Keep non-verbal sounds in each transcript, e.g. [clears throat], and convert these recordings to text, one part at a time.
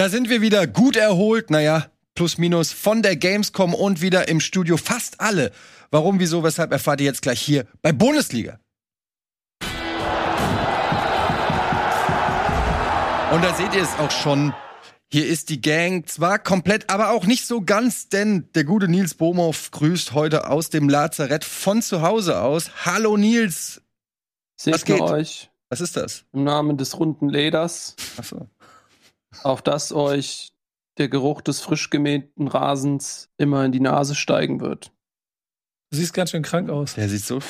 Da sind wir wieder gut erholt, naja, plus minus von der Gamescom und wieder im Studio. Fast alle. Warum, wieso, weshalb erfahrt ihr jetzt gleich hier bei Bundesliga. Und da seht ihr es auch schon. Hier ist die Gang zwar komplett, aber auch nicht so ganz, denn der gute Nils Bohmhoff grüßt heute aus dem Lazarett von zu Hause aus. Hallo Nils. Was geht? euch. Was ist das? Im Namen des runden Leders. Ach so. Auf das euch der Geruch des frisch gemähten Rasens immer in die Nase steigen wird. Du siehst ganz schön krank aus. Der sieht so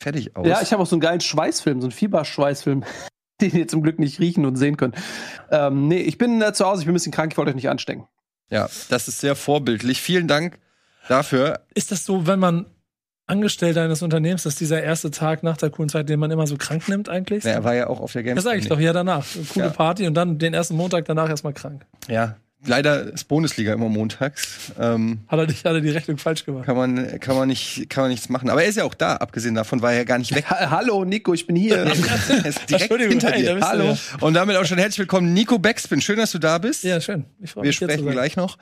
fertig aus. Ja, ich habe auch so einen geilen Schweißfilm, so einen Fieberschweißfilm, [laughs] den ihr zum Glück nicht riechen und sehen könnt. Ähm, nee, ich bin äh, zu Hause, ich bin ein bisschen krank, ich wollte euch nicht anstecken. Ja, das ist sehr vorbildlich. Vielen Dank dafür. Ist das so, wenn man Angestellter eines Unternehmens, dass dieser erste Tag nach der coolen Zeit, den man immer so krank nimmt eigentlich? Ja, er war ja auch auf der Gamescom. Das sage ich doch, ja danach. Coole ja. Party und dann den ersten Montag danach erstmal krank. Ja, leider ist Bundesliga immer montags. Ähm, hat, er nicht, hat er die Rechnung falsch gemacht? Kann man, kann, man nicht, kann man nichts machen. Aber er ist ja auch da, abgesehen davon war er ja gar nicht weg. Ha Hallo Nico, ich bin hier. [laughs] er ist direkt [laughs] hinter dir. Hallo. Und damit auch schon herzlich willkommen, Nico Backspin. Schön, dass du da bist. Ja, schön. Ich Wir sprechen gleich noch.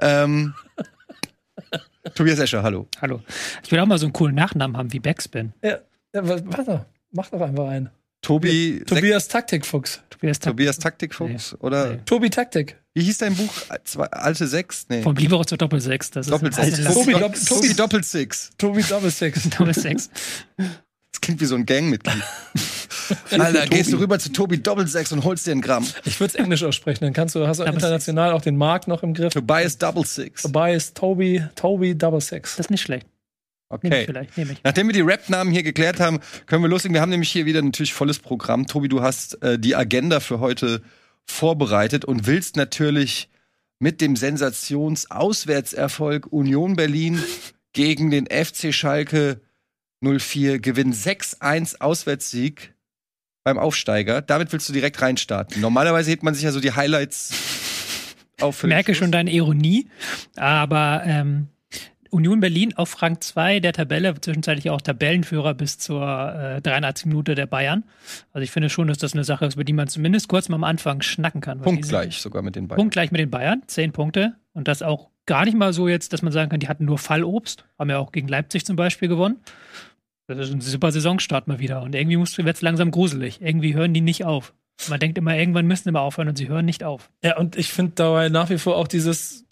Ähm, [laughs] Tobias Escher, hallo. Hallo. Ich will auch mal so einen coolen Nachnamen haben wie Backspin. Ja, ja warte, mach doch einfach einen. Tobi. Tobias Taktikfuchs. Tobias, Taktik Tobias Taktikfuchs? Nee. Oder? Nee. Tobi Taktik. Wie hieß dein Buch? Zwei, alte Sechs? Nee. Vom Libero zur Doppelsechs. Das Doppelsechs. Ist Tobi, Doppel, Tobi Doppelsix. Tobi Doppelsix. Doppelsix. [laughs] Das klingt wie so ein Gangmitglied. [laughs] Alter, gehst du rüber zu Tobi Doppelsechs und holst dir einen Gramm. Ich würde es Englisch aussprechen, dann kannst du, hast du international auch den Markt noch im Griff. Tobias Double Six. Tobias Tobi, Tobi Double Six. Das ist nicht schlecht. Okay. Vielleicht, Nachdem wir die Rap-Namen hier geklärt haben, können wir loslegen. Wir haben nämlich hier wieder natürlich volles Programm. Tobi, du hast äh, die Agenda für heute vorbereitet und willst natürlich mit dem Sensations-Auswärtserfolg Union Berlin gegen den FC Schalke 04 gewinnen 6-1 Auswärtssieg beim Aufsteiger. Damit willst du direkt reinstarten. Normalerweise hebt man sich ja so die Highlights [laughs] auf. Ich merke schon deine Ironie, aber ähm, Union Berlin auf Rang 2 der Tabelle, zwischenzeitlich auch Tabellenführer bis zur äh, 83 Minute der Bayern. Also ich finde schon, dass das eine Sache ist, über die man zumindest kurz mal am Anfang schnacken kann. Punktgleich sogar mit den Bayern. Punktgleich mit den Bayern, zehn Punkte. Und das auch gar nicht mal so jetzt, dass man sagen kann, die hatten nur Fallobst. Haben ja auch gegen Leipzig zum Beispiel gewonnen. Das ist ein super Saisonstart mal wieder. Und irgendwie wird es langsam gruselig. Irgendwie hören die nicht auf. Man denkt immer, irgendwann müssen immer aufhören und sie hören nicht auf. Ja, und ich finde dabei nach wie vor auch dieses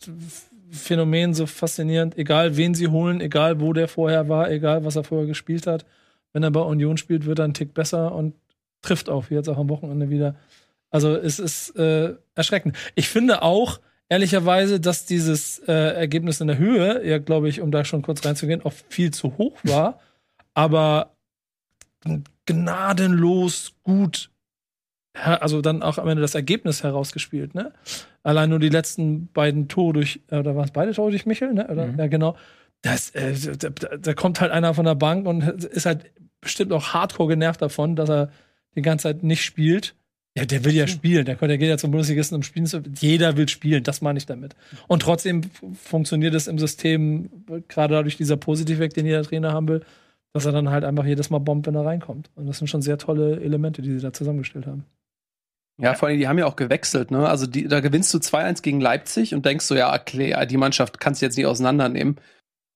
Phänomen so faszinierend, egal wen sie holen, egal wo der vorher war, egal was er vorher gespielt hat. Wenn er bei Union spielt, wird er einen Tick besser und trifft auch jetzt auch am Wochenende wieder. Also es ist äh, erschreckend. Ich finde auch, ehrlicherweise, dass dieses äh, Ergebnis in der Höhe, ja, glaube ich, um da schon kurz reinzugehen, auch viel zu hoch war, aber gnadenlos gut also dann auch am Ende das Ergebnis herausgespielt, ne? Allein nur die letzten beiden Tore durch, äh, oder waren es beide Tore durch Michel, ne? Oder, mhm. Ja, genau. Das, äh, da, da, kommt halt einer von der Bank und ist halt bestimmt auch hardcore genervt davon, dass er die ganze Zeit nicht spielt. Ja, der will ja spielen. Der, der geht ja zum Bundesligisten um Spielen. Jeder will spielen, das meine ich damit. Und trotzdem funktioniert es im System, gerade dadurch dieser Positivweg, den jeder Trainer haben will, dass er dann halt einfach jedes Mal bombt, wenn er reinkommt. Und das sind schon sehr tolle Elemente, die sie da zusammengestellt haben. Ja, vor allem, die haben ja auch gewechselt, ne? Also die, da gewinnst du 2-1 gegen Leipzig und denkst so, ja, okay, die Mannschaft kannst du jetzt nicht auseinandernehmen.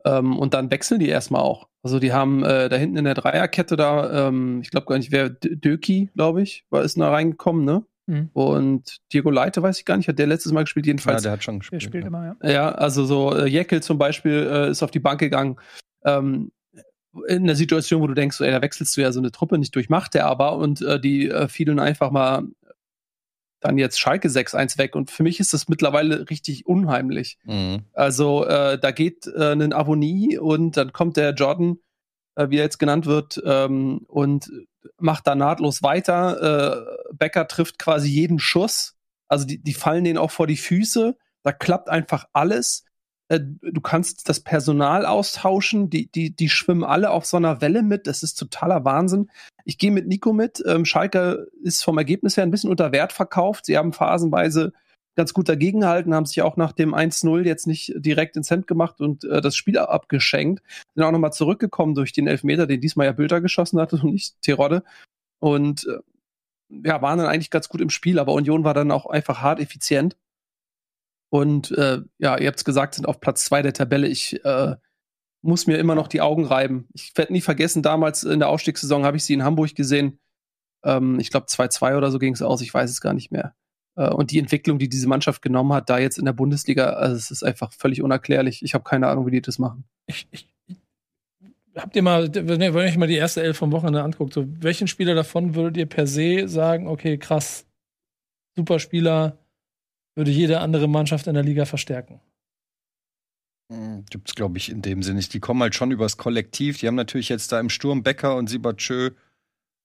Ähm, und dann wechseln die erstmal auch. Also die haben äh, da hinten in der Dreierkette da, ähm, ich glaube gar nicht, wer Döki, glaube ich, war ist da reingekommen, ne? Mhm. Und Diego Leite, weiß ich gar nicht, hat der letztes Mal gespielt, jedenfalls. Ja, der hat schon gespielt. Der spielt ja. immer, ja. Ja, also so äh, Jekyll zum Beispiel äh, ist auf die Bank gegangen. Ähm, in der Situation, wo du denkst, ey, da wechselst du ja so eine Truppe nicht durch, macht der aber und äh, die äh, fielen einfach mal dann jetzt Schalke 6-1 weg. Und für mich ist das mittlerweile richtig unheimlich. Mhm. Also äh, da geht äh, ein Avonie und dann kommt der Jordan, äh, wie er jetzt genannt wird, ähm, und macht da nahtlos weiter. Äh, Becker trifft quasi jeden Schuss. Also die, die fallen denen auch vor die Füße. Da klappt einfach alles. Äh, du kannst das Personal austauschen, die, die, die schwimmen alle auf so einer Welle mit, das ist totaler Wahnsinn. Ich gehe mit Nico mit. Ähm, Schalke ist vom Ergebnis her ein bisschen unter Wert verkauft. Sie haben phasenweise ganz gut dagegengehalten, haben sich auch nach dem 1-0 jetzt nicht direkt ins Hemd gemacht und äh, das Spiel abgeschenkt. Sind auch nochmal zurückgekommen durch den Elfmeter, den diesmal ja Bilder geschossen hatte [laughs] und nicht Terodde. Und äh, ja, waren dann eigentlich ganz gut im Spiel, aber Union war dann auch einfach hart effizient. Und äh, ja, ihr habt es gesagt, sind auf Platz zwei der Tabelle. Ich äh, muss mir immer noch die Augen reiben. Ich werde nie vergessen, damals in der Aufstiegssaison habe ich sie in Hamburg gesehen. Ähm, ich glaube 2-2 oder so ging es aus, ich weiß es gar nicht mehr. Äh, und die Entwicklung, die diese Mannschaft genommen hat, da jetzt in der Bundesliga, also es ist einfach völlig unerklärlich. Ich habe keine Ahnung, wie die das machen. Ich, ich, habt ihr mal, wenn ihr euch mal die erste Elf vom Wochenende anguckt, so welchen Spieler davon würdet ihr per se sagen, okay, krass, super Spieler, würde jede andere Mannschaft in der Liga verstärken? Hm, Gibt es, glaube ich, in dem Sinne nicht. Die kommen halt schon übers Kollektiv. Die haben natürlich jetzt da im Sturm Becker und Sibachö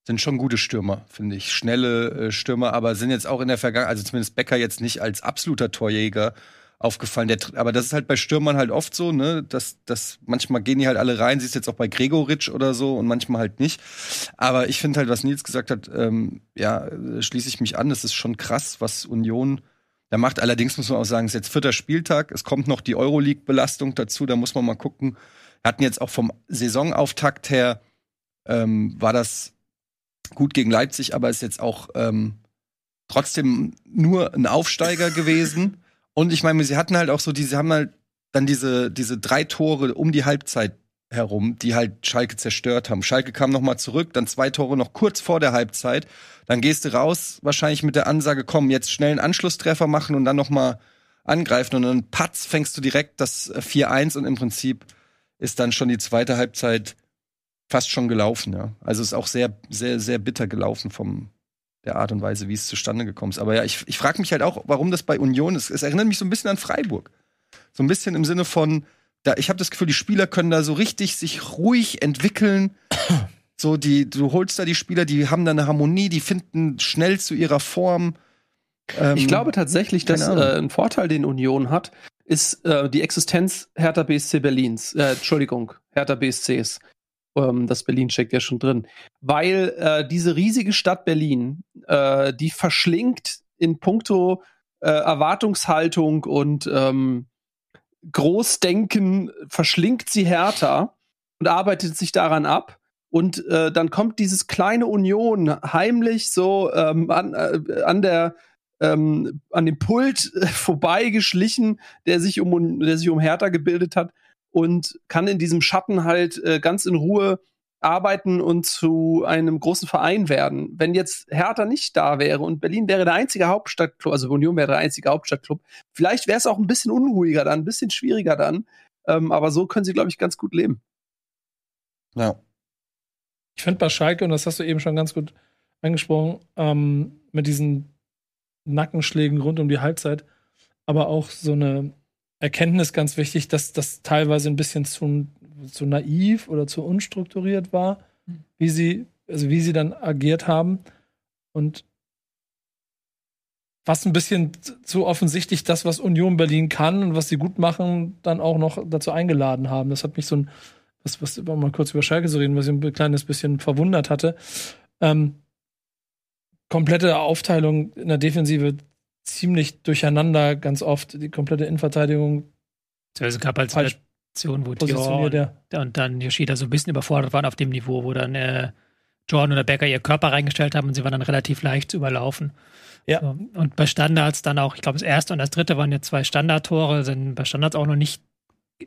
sind schon gute Stürmer, finde ich. Schnelle äh, Stürmer, aber sind jetzt auch in der Vergangenheit, also zumindest Becker jetzt nicht als absoluter Torjäger aufgefallen. Der, aber das ist halt bei Stürmern halt oft so, ne, dass, dass manchmal gehen die halt alle rein, siehst jetzt auch bei Gregoritsch oder so und manchmal halt nicht. Aber ich finde halt, was Nils gesagt hat, ähm, ja, schließe ich mich an, das ist schon krass, was Union da macht. Allerdings muss man auch sagen, es ist jetzt vierter Spieltag, es kommt noch die Euroleague-Belastung dazu, da muss man mal gucken. Wir hatten jetzt auch vom Saisonauftakt her, ähm, war das gut gegen Leipzig, aber ist jetzt auch ähm, trotzdem nur ein Aufsteiger gewesen. Und ich meine, sie hatten halt auch so, diese haben halt dann diese, diese drei Tore um die Halbzeit herum, die halt Schalke zerstört haben. Schalke kam noch mal zurück, dann zwei Tore noch kurz vor der Halbzeit. Dann gehst du raus, wahrscheinlich mit der Ansage, komm, jetzt schnell einen Anschlusstreffer machen und dann noch mal angreifen. Und dann patz, fängst du direkt das 4-1 und im Prinzip ist dann schon die zweite Halbzeit fast schon gelaufen, ja. Also ist auch sehr, sehr, sehr bitter gelaufen vom der Art und Weise, wie es zustande gekommen ist. Aber ja, ich, ich frage mich halt auch, warum das bei Union ist. Es erinnert mich so ein bisschen an Freiburg. So ein bisschen im Sinne von, da, ich habe das Gefühl, die Spieler können da so richtig sich ruhig entwickeln. [coughs] So, die, du holst da die Spieler, die haben da eine Harmonie, die finden schnell zu ihrer Form. Ähm, ich glaube tatsächlich, dass äh, ein Vorteil, den Union hat, ist äh, die Existenz Hertha BSC Berlins. Äh, Entschuldigung, Hertha BSCs. Ähm, das Berlin steckt ja schon drin. Weil äh, diese riesige Stadt Berlin, äh, die verschlingt in puncto äh, Erwartungshaltung und ähm, Großdenken, verschlingt sie härter und arbeitet sich daran ab. Und äh, dann kommt dieses kleine Union heimlich so ähm, an, äh, an der ähm, an dem Pult äh, vorbeigeschlichen, der sich um der sich um Hertha gebildet hat und kann in diesem Schatten halt äh, ganz in Ruhe arbeiten und zu einem großen Verein werden. Wenn jetzt Hertha nicht da wäre und Berlin wäre der einzige Hauptstadtclub, also Union wäre der einzige Hauptstadtclub, vielleicht wäre es auch ein bisschen unruhiger dann, ein bisschen schwieriger dann. Ähm, aber so können sie, glaube ich, ganz gut leben. Ja. Ich finde bei Schalke, und das hast du eben schon ganz gut angesprochen, ähm, mit diesen Nackenschlägen rund um die Halbzeit, aber auch so eine Erkenntnis ganz wichtig, dass das teilweise ein bisschen zu, zu naiv oder zu unstrukturiert war, wie sie, also wie sie dann agiert haben. Und fast ein bisschen zu offensichtlich das, was Union Berlin kann und was sie gut machen, dann auch noch dazu eingeladen haben. Das hat mich so ein, was, was mal kurz über Schalke zu reden, was ich ein kleines bisschen verwundert hatte. Ähm, komplette Aufteilung in der Defensive ziemlich durcheinander, ganz oft. Die komplette Innenverteidigung. Es gab halt Situationen, wo Dior ja. und dann Yoshida so ein bisschen überfordert waren auf dem Niveau, wo dann äh, Jordan oder Becker ihr Körper reingestellt haben und sie waren dann relativ leicht zu überlaufen. Ja. So. Und bei Standards dann auch, ich glaube, das erste und das dritte waren jetzt zwei Standardtore, sind bei Standards auch noch nicht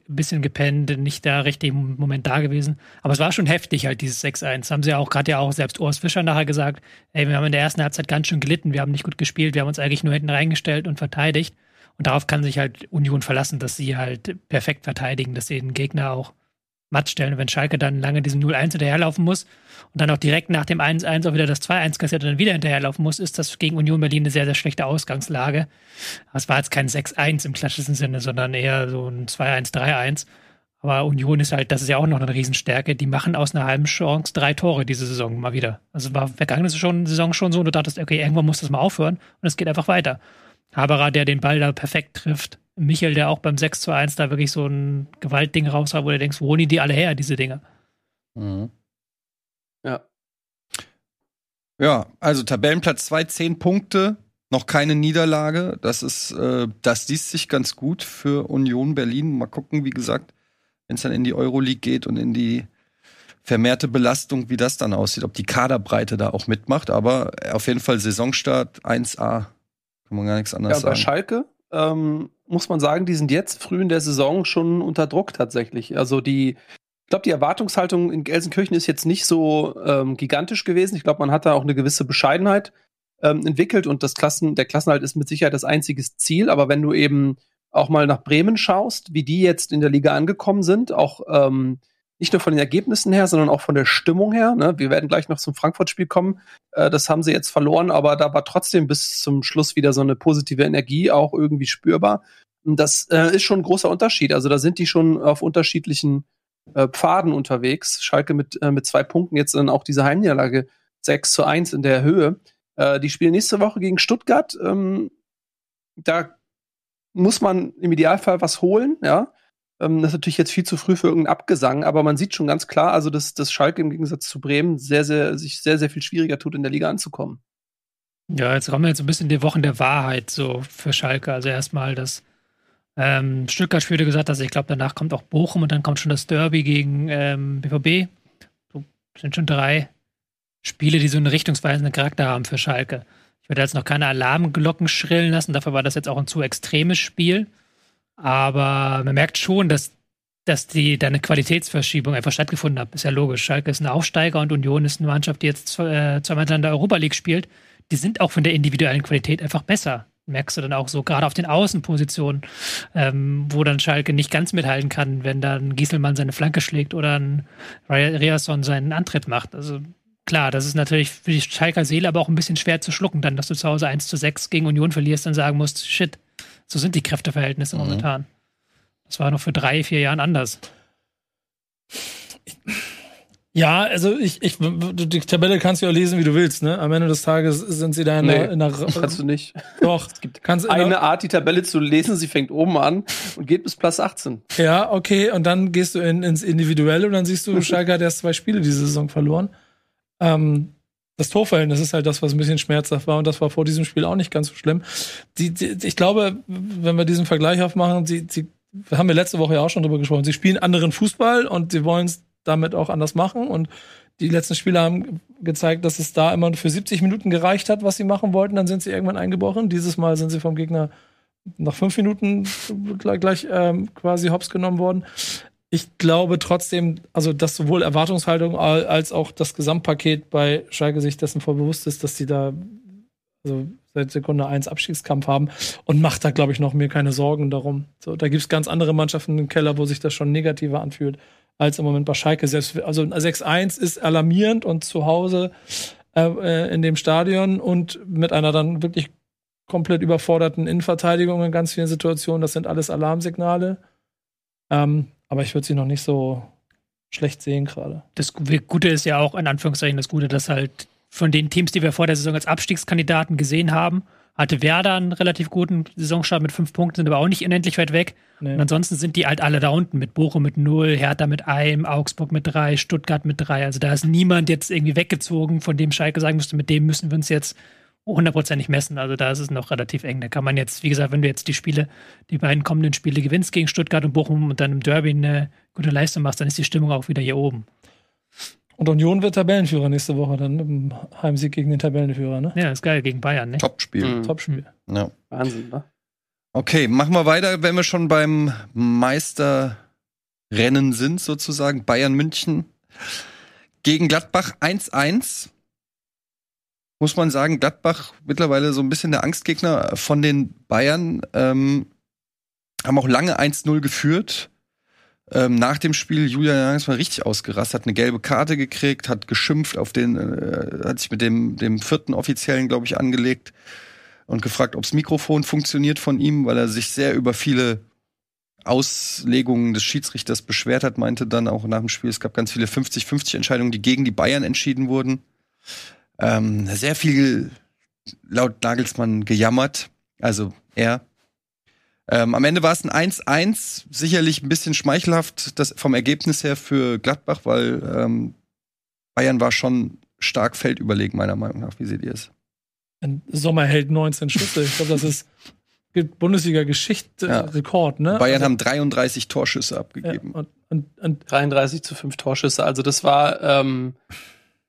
bisschen gepennt, nicht der richtige Moment da gewesen. Aber es war schon heftig, halt, dieses 6-1. Haben sie ja auch gerade ja auch selbst Urs Fischer nachher gesagt, ey, wir haben in der ersten Halbzeit ganz schön gelitten, wir haben nicht gut gespielt, wir haben uns eigentlich nur hinten reingestellt und verteidigt. Und darauf kann sich halt Union verlassen, dass sie halt perfekt verteidigen, dass sie den Gegner auch matt stellen. Und wenn Schalke dann lange diesem 0-1 hinterherlaufen muss und dann auch direkt nach dem 1-1 auch wieder das 2-1 kassiert und dann wieder hinterherlaufen muss, ist das gegen Union Berlin eine sehr, sehr schlechte Ausgangslage. Es war jetzt kein 6-1 im klassischen Sinne, sondern eher so ein 2-1, 3-1. Aber Union ist halt, das ist ja auch noch eine Riesenstärke. Die machen aus einer halben Chance drei Tore diese Saison mal wieder. Also war vergangene Saison schon so, und du dachtest, okay, irgendwann muss das mal aufhören und es geht einfach weiter. Haberer, der den Ball da perfekt trifft. Michel, der auch beim 6 zu 1 da wirklich so ein Gewaltding raus hat, wo du denkst, wo holen die alle her, diese Dinge? Mhm. Ja. Ja, also Tabellenplatz 2, 10 Punkte, noch keine Niederlage. Das ist, äh, das liest sich ganz gut für Union Berlin. Mal gucken, wie gesagt, wenn es dann in die Euroleague geht und in die vermehrte Belastung, wie das dann aussieht, ob die Kaderbreite da auch mitmacht. Aber auf jeden Fall Saisonstart 1A. Kann man gar nichts anderes ja, bei sagen. Schalke ähm, muss man sagen, die sind jetzt früh in der Saison schon unter Druck tatsächlich. Also die, ich glaube, die Erwartungshaltung in Gelsenkirchen ist jetzt nicht so ähm, gigantisch gewesen. Ich glaube, man hat da auch eine gewisse Bescheidenheit ähm, entwickelt und das Klassen, der Klassenhalt ist mit Sicherheit das einzige Ziel. Aber wenn du eben auch mal nach Bremen schaust, wie die jetzt in der Liga angekommen sind, auch ähm, nicht nur von den Ergebnissen her, sondern auch von der Stimmung her. Ne? Wir werden gleich noch zum Frankfurt-Spiel kommen. Äh, das haben sie jetzt verloren, aber da war trotzdem bis zum Schluss wieder so eine positive Energie auch irgendwie spürbar. Das äh, ist schon ein großer Unterschied. Also da sind die schon auf unterschiedlichen äh, Pfaden unterwegs. Schalke mit, äh, mit zwei Punkten, jetzt dann auch diese Heimniederlage 6 zu 1 in der Höhe. Äh, die spielen nächste Woche gegen Stuttgart. Ähm, da muss man im Idealfall was holen, ja. Ähm, das ist natürlich jetzt viel zu früh für irgendeinen Abgesang, aber man sieht schon ganz klar, also dass, dass Schalke im Gegensatz zu Bremen sehr, sehr, sich sehr, sehr viel schwieriger tut, in der Liga anzukommen. Ja, jetzt kommen wir jetzt ein bisschen die Wochen der Wahrheit so für Schalke. Also erstmal das ähm, Stuttgart-Spiel, du gesagt hast, ich glaube, danach kommt auch Bochum und dann kommt schon das Derby gegen ähm, BVB. So sind schon drei Spiele, die so einen richtungsweisenden Charakter haben für Schalke. Ich würde jetzt noch keine Alarmglocken schrillen lassen, dafür war das jetzt auch ein zu extremes Spiel. Aber man merkt schon, dass, dass die, da eine Qualitätsverschiebung einfach stattgefunden hat. Ist ja logisch. Schalke ist ein Aufsteiger und Union ist eine Mannschaft, die jetzt äh, zweimal in der Europa League spielt. Die sind auch von der individuellen Qualität einfach besser. Merkst du dann auch so, gerade auf den Außenpositionen, ähm, wo dann Schalke nicht ganz mithalten kann, wenn dann Gieselmann seine Flanke schlägt oder ein Riasson seinen Antritt macht. Also klar, das ist natürlich für die Schalker Seele aber auch ein bisschen schwer zu schlucken, dann, dass du zu Hause 1 zu 6 gegen Union verlierst und sagen musst, shit, so sind die Kräfteverhältnisse mhm. momentan. Das war noch für drei, vier Jahren anders. Ja, also ich, ich, die Tabelle kannst du ja lesen, wie du willst, ne? Am Ende des Tages sind sie da in, nee, der, in der Kannst du nicht. Doch. Es gibt kannst eine Art, die Tabelle zu lesen, sie fängt oben an und geht bis Platz 18. Ja, okay, und dann gehst du in, ins Individuelle und dann siehst du, Schalke hat erst zwei Spiele diese Saison verloren. Ähm, das Torverhältnis ist halt das, was ein bisschen schmerzhaft war und das war vor diesem Spiel auch nicht ganz so schlimm. Die, die, ich glaube, wenn wir diesen Vergleich aufmachen, sie, sie haben wir letzte Woche ja auch schon drüber gesprochen, sie spielen anderen Fußball und sie wollen es damit auch anders machen und die letzten Spiele haben gezeigt, dass es da immer für 70 Minuten gereicht hat, was sie machen wollten. Dann sind sie irgendwann eingebrochen. Dieses Mal sind sie vom Gegner nach fünf Minuten gleich, gleich ähm, quasi hops genommen worden ich glaube trotzdem, also dass sowohl Erwartungshaltung als auch das Gesamtpaket bei Schalke sich dessen voll bewusst ist, dass sie da also seit Sekunde eins Abstiegskampf haben und macht da, glaube ich, noch mir keine Sorgen darum. So, da gibt es ganz andere Mannschaften im Keller, wo sich das schon negativer anfühlt, als im Moment bei Schalke. Selbst, also 6-1 ist alarmierend und zu Hause äh, äh, in dem Stadion und mit einer dann wirklich komplett überforderten Innenverteidigung in ganz vielen Situationen, das sind alles Alarmsignale. Ähm, aber ich würde sie noch nicht so schlecht sehen gerade. Das Gute ist ja auch, in Anführungszeichen, das Gute, dass halt von den Teams, die wir vor der Saison als Abstiegskandidaten gesehen haben, hatte Werder einen relativ guten Saisonstart mit fünf Punkten, sind aber auch nicht unendlich weit weg. Nee. Und ansonsten sind die halt alle da unten mit Bochum mit null, Hertha mit einem, Augsburg mit drei, Stuttgart mit drei. Also da ist niemand jetzt irgendwie weggezogen, von dem Schalke sagen müsste, mit dem müssen wir uns jetzt hundertprozentig messen. Also da ist es noch relativ eng. Da kann man jetzt, wie gesagt, wenn du jetzt die Spiele, die beiden kommenden Spiele gewinnst gegen Stuttgart und Bochum und dann im Derby eine gute Leistung machst, dann ist die Stimmung auch wieder hier oben. Und Union wird Tabellenführer nächste Woche dann im Heimsieg gegen den Tabellenführer, ne? Ja, ist geil gegen Bayern, ne? Topspiel. Mhm. Topspiel. Ja. Wahnsinn, ne? Okay, machen wir weiter, wenn wir schon beim Meisterrennen sind, sozusagen. Bayern München gegen Gladbach 1-1 muss man sagen, Gladbach mittlerweile so ein bisschen der Angstgegner von den Bayern. Ähm, haben auch lange 1-0 geführt. Ähm, nach dem Spiel Julian Jans mal richtig ausgerastet, hat eine gelbe Karte gekriegt, hat geschimpft auf den, äh, hat sich mit dem, dem vierten Offiziellen, glaube ich, angelegt und gefragt, ob's Mikrofon funktioniert von ihm, weil er sich sehr über viele Auslegungen des Schiedsrichters beschwert hat, meinte dann auch nach dem Spiel, es gab ganz viele 50-50 Entscheidungen, die gegen die Bayern entschieden wurden. Ähm, sehr viel laut Nagelsmann gejammert. Also er. Ähm, am Ende war es ein 1-1, sicherlich ein bisschen schmeichelhaft das vom Ergebnis her für Gladbach, weil ähm, Bayern war schon stark feldüberlegen, meiner Meinung nach. Wie seht ihr es? Ein Sommerheld 19 Schüsse. Ich glaube, das ist Bundesliga-Geschichte ja. Rekord, ne? Bayern also, haben 33 Torschüsse abgegeben. Ja, und, und, und 33 zu 5 Torschüsse. Also das war ähm,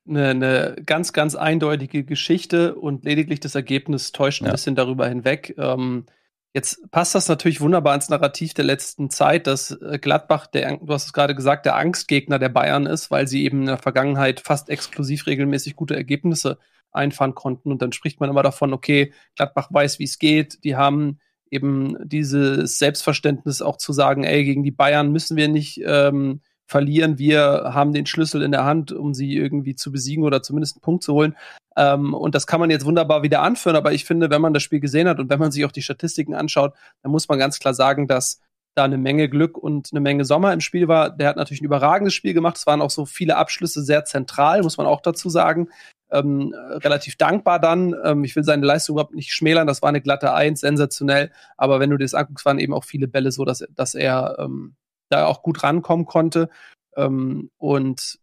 eine, eine ganz, ganz eindeutige Geschichte und lediglich das Ergebnis täuscht ein ja. bisschen darüber hinweg. Ähm, Jetzt passt das natürlich wunderbar ins Narrativ der letzten Zeit, dass äh, Gladbach, der, du hast es gerade gesagt, der Angstgegner der Bayern ist, weil sie eben in der Vergangenheit fast exklusiv regelmäßig gute Ergebnisse einfahren konnten. Und dann spricht man immer davon, okay, Gladbach weiß, wie es geht. Die haben eben dieses Selbstverständnis auch zu sagen, ey, gegen die Bayern müssen wir nicht ähm, verlieren. Wir haben den Schlüssel in der Hand, um sie irgendwie zu besiegen oder zumindest einen Punkt zu holen. Ähm, und das kann man jetzt wunderbar wieder anführen. Aber ich finde, wenn man das Spiel gesehen hat und wenn man sich auch die Statistiken anschaut, dann muss man ganz klar sagen, dass da eine Menge Glück und eine Menge Sommer im Spiel war. Der hat natürlich ein überragendes Spiel gemacht. Es waren auch so viele Abschlüsse sehr zentral, muss man auch dazu sagen. Ähm, relativ dankbar dann. Ähm, ich will seine Leistung überhaupt nicht schmälern. Das war eine glatte Eins, sensationell. Aber wenn du dir das anguckst, waren eben auch viele Bälle so, dass, dass er ähm, da auch gut rankommen konnte. Ähm, und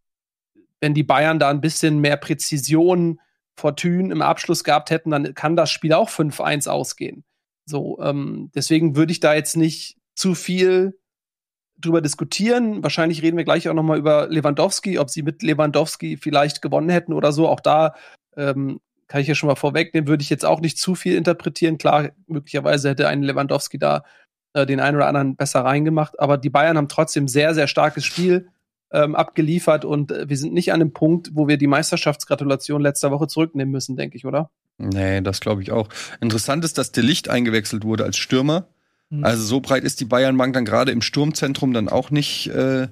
wenn die Bayern da ein bisschen mehr Präzision Fortune im Abschluss gehabt hätten, dann kann das Spiel auch 5-1 ausgehen. So, ähm, deswegen würde ich da jetzt nicht zu viel drüber diskutieren. Wahrscheinlich reden wir gleich auch noch mal über Lewandowski, ob sie mit Lewandowski vielleicht gewonnen hätten oder so. Auch da ähm, kann ich ja schon mal vorwegnehmen, würde ich jetzt auch nicht zu viel interpretieren. Klar, möglicherweise hätte ein Lewandowski da äh, den einen oder anderen besser reingemacht. Aber die Bayern haben trotzdem sehr, sehr starkes Spiel ähm, abgeliefert und äh, wir sind nicht an dem Punkt, wo wir die Meisterschaftsgratulation letzter Woche zurücknehmen müssen, denke ich, oder? Nee, das glaube ich auch. Interessant ist, dass De Licht eingewechselt wurde als Stürmer. Mhm. Also so breit ist die Bayernbank dann gerade im Sturmzentrum dann auch nicht. Äh,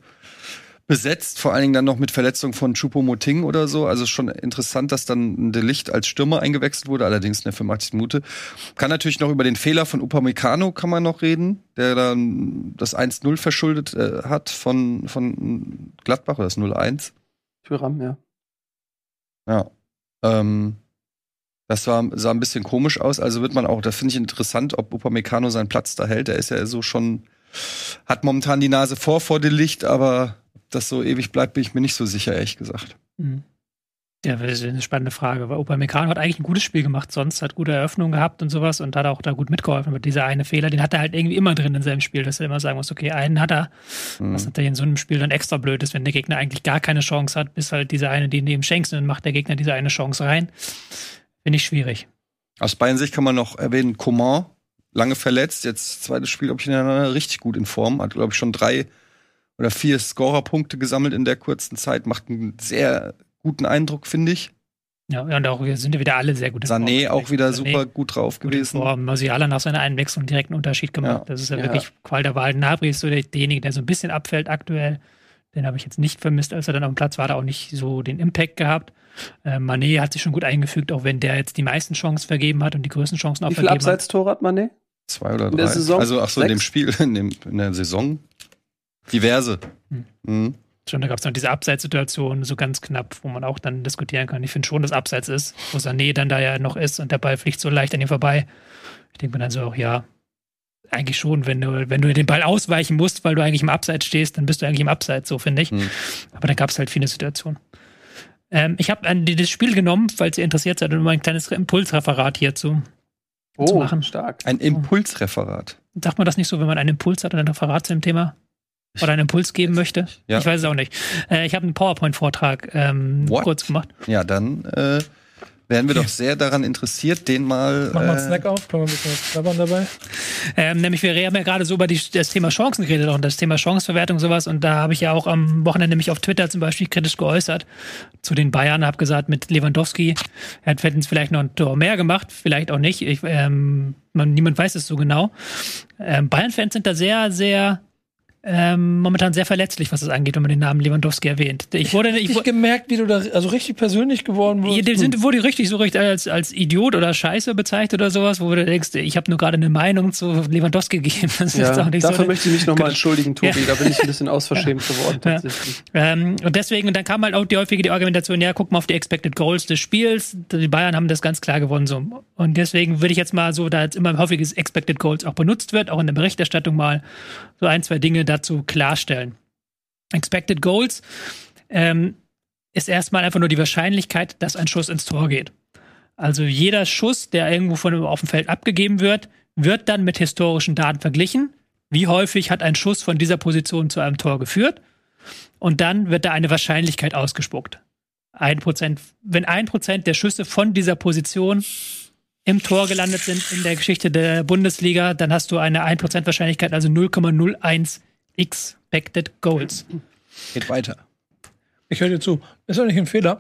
besetzt, vor allen Dingen dann noch mit Verletzung von Chupomoting oder so. Also schon interessant, dass dann De Licht als Stürmer eingewechselt wurde, allerdings eine 85 Minute. Kann natürlich noch über den Fehler von Upamecano kann man noch reden, der dann das 1-0 verschuldet äh, hat von, von Gladbach oder das 0-1. Tyram, ja. Ja. Ähm, das war, sah ein bisschen komisch aus, also wird man auch, da finde ich interessant, ob Upamecano seinen Platz da hält. Der ist ja so schon, hat momentan die Nase vor vor dem Licht, aber das so ewig bleibt, bin ich mir nicht so sicher, ehrlich gesagt. Mhm. Ja, das ist eine spannende Frage, weil Upamecano hat eigentlich ein gutes Spiel gemacht, sonst hat gute Eröffnungen gehabt und sowas und hat auch da gut mitgeholfen. Aber dieser eine Fehler, den hat er halt irgendwie immer drin in seinem Spiel, dass er immer sagen muss, okay, einen hat er, mhm. was natürlich in so einem Spiel dann extra blöd ist, wenn der Gegner eigentlich gar keine Chance hat, bis halt dieser eine, den du ihm schenkst, und dann macht der Gegner diese eine Chance rein. Finde ich schwierig. Aus Bayern-Sicht kann man noch erwähnen, Coman, lange verletzt, jetzt zweites Spiel, ob ich hintereinander richtig gut in Form, hat glaube ich schon drei oder vier Scorerpunkte gesammelt in der kurzen Zeit. Macht einen sehr guten Eindruck, finde ich. Ja, und auch wir sind ja wieder alle sehr gut. Sané Form. auch wieder Sané super gut drauf gewesen. Form. Musiala nach seiner Einwechslung direkt einen Unterschied gemacht. Ja. Das ist ja, ja. wirklich Qual der Wahl. Nabri ist so derjenige, der so ein bisschen abfällt aktuell. Den habe ich jetzt nicht vermisst, als er dann auf dem Platz war, hat er auch nicht so den Impact gehabt. Äh, Mané hat sich schon gut eingefügt, auch wenn der jetzt die meisten Chancen vergeben hat und die größten Chancen auch Wie vergeben hat. Wie viele Abseitstore hat Mané? Zwei oder drei. In der Saison? Also, ach so, in dem Spiel, in, dem, in der Saison. Diverse. Hm. Mhm. Schon, da gab es noch diese Abseitssituation, so ganz knapp, wo man auch dann diskutieren kann. Ich finde schon, dass Abseits ist, wo Sané dann da ja noch ist und der Ball fliegt so leicht an ihm vorbei. Ich denke mir dann so auch, ja, eigentlich schon, wenn du, wenn du den Ball ausweichen musst, weil du eigentlich im Abseits stehst, dann bist du eigentlich im Abseits, so finde ich. Mhm. Aber da gab es halt viele Situationen. Ähm, ich habe das Spiel genommen, falls ihr interessiert seid, um ein kleines Impulsreferat hierzu oh, zu machen. stark. Ein Impulsreferat. Sagt man das nicht so, wenn man ein Impuls hat und ein Referat zu dem Thema? Oder einen Impuls geben möchte. Ja. Ich weiß es auch nicht. Äh, ich habe einen PowerPoint-Vortrag ähm, kurz gemacht. Ja, dann äh, wären wir doch sehr daran interessiert, den mal. Mach mal einen äh, Snack auf, können wir ein bisschen klappern dabei. Ähm, nämlich, wir haben ja gerade so über die, das Thema Chancen geredet und das Thema Chancenverwertung und sowas. Und da habe ich ja auch am Wochenende mich auf Twitter zum Beispiel kritisch geäußert zu den Bayern, habe gesagt, mit Lewandowski, er hat vielleicht noch ein Tor mehr gemacht, vielleicht auch nicht. Ich, ähm, man, niemand weiß es so genau. Ähm, Bayern-Fans sind da sehr, sehr ähm, momentan sehr verletzlich, was es angeht, wenn man den Namen Lewandowski erwähnt. Ich wurde ich, ich gemerkt, wie du da also richtig persönlich geworden wurdest. Dem sind, wurde richtig so richtig als, als Idiot oder Scheiße bezeichnet oder sowas, wo du denkst, ich habe nur gerade eine Meinung zu Lewandowski gegeben. [laughs] Das ja, ist auch nicht dafür so möchte ich mich nochmal entschuldigen, Tobi. Ja. Da bin ich ein bisschen [laughs] ausverschämt geworden tatsächlich. Ja. Ähm, und deswegen, und dann kam halt auch die häufige die Argumentation, ja, guck mal auf die Expected Goals des Spiels. Die Bayern haben das ganz klar gewonnen. So. Und deswegen würde ich jetzt mal so, da jetzt immer häufiges Expected Goals auch benutzt wird, auch in der Berichterstattung mal so ein, zwei Dinge dazu klarstellen. Expected Goals ähm, ist erstmal einfach nur die Wahrscheinlichkeit, dass ein Schuss ins Tor geht. Also jeder Schuss, der irgendwo von auf dem Feld abgegeben wird, wird dann mit historischen Daten verglichen. Wie häufig hat ein Schuss von dieser Position zu einem Tor geführt? Und dann wird da eine Wahrscheinlichkeit ausgespuckt. Ein Prozent, wenn ein Prozent der Schüsse von dieser Position im Tor gelandet sind in der Geschichte der Bundesliga, dann hast du eine 1% Wahrscheinlichkeit, also 0,01 Expected Goals. Geht weiter. Ich höre dir zu. Ist doch nicht ein Fehler.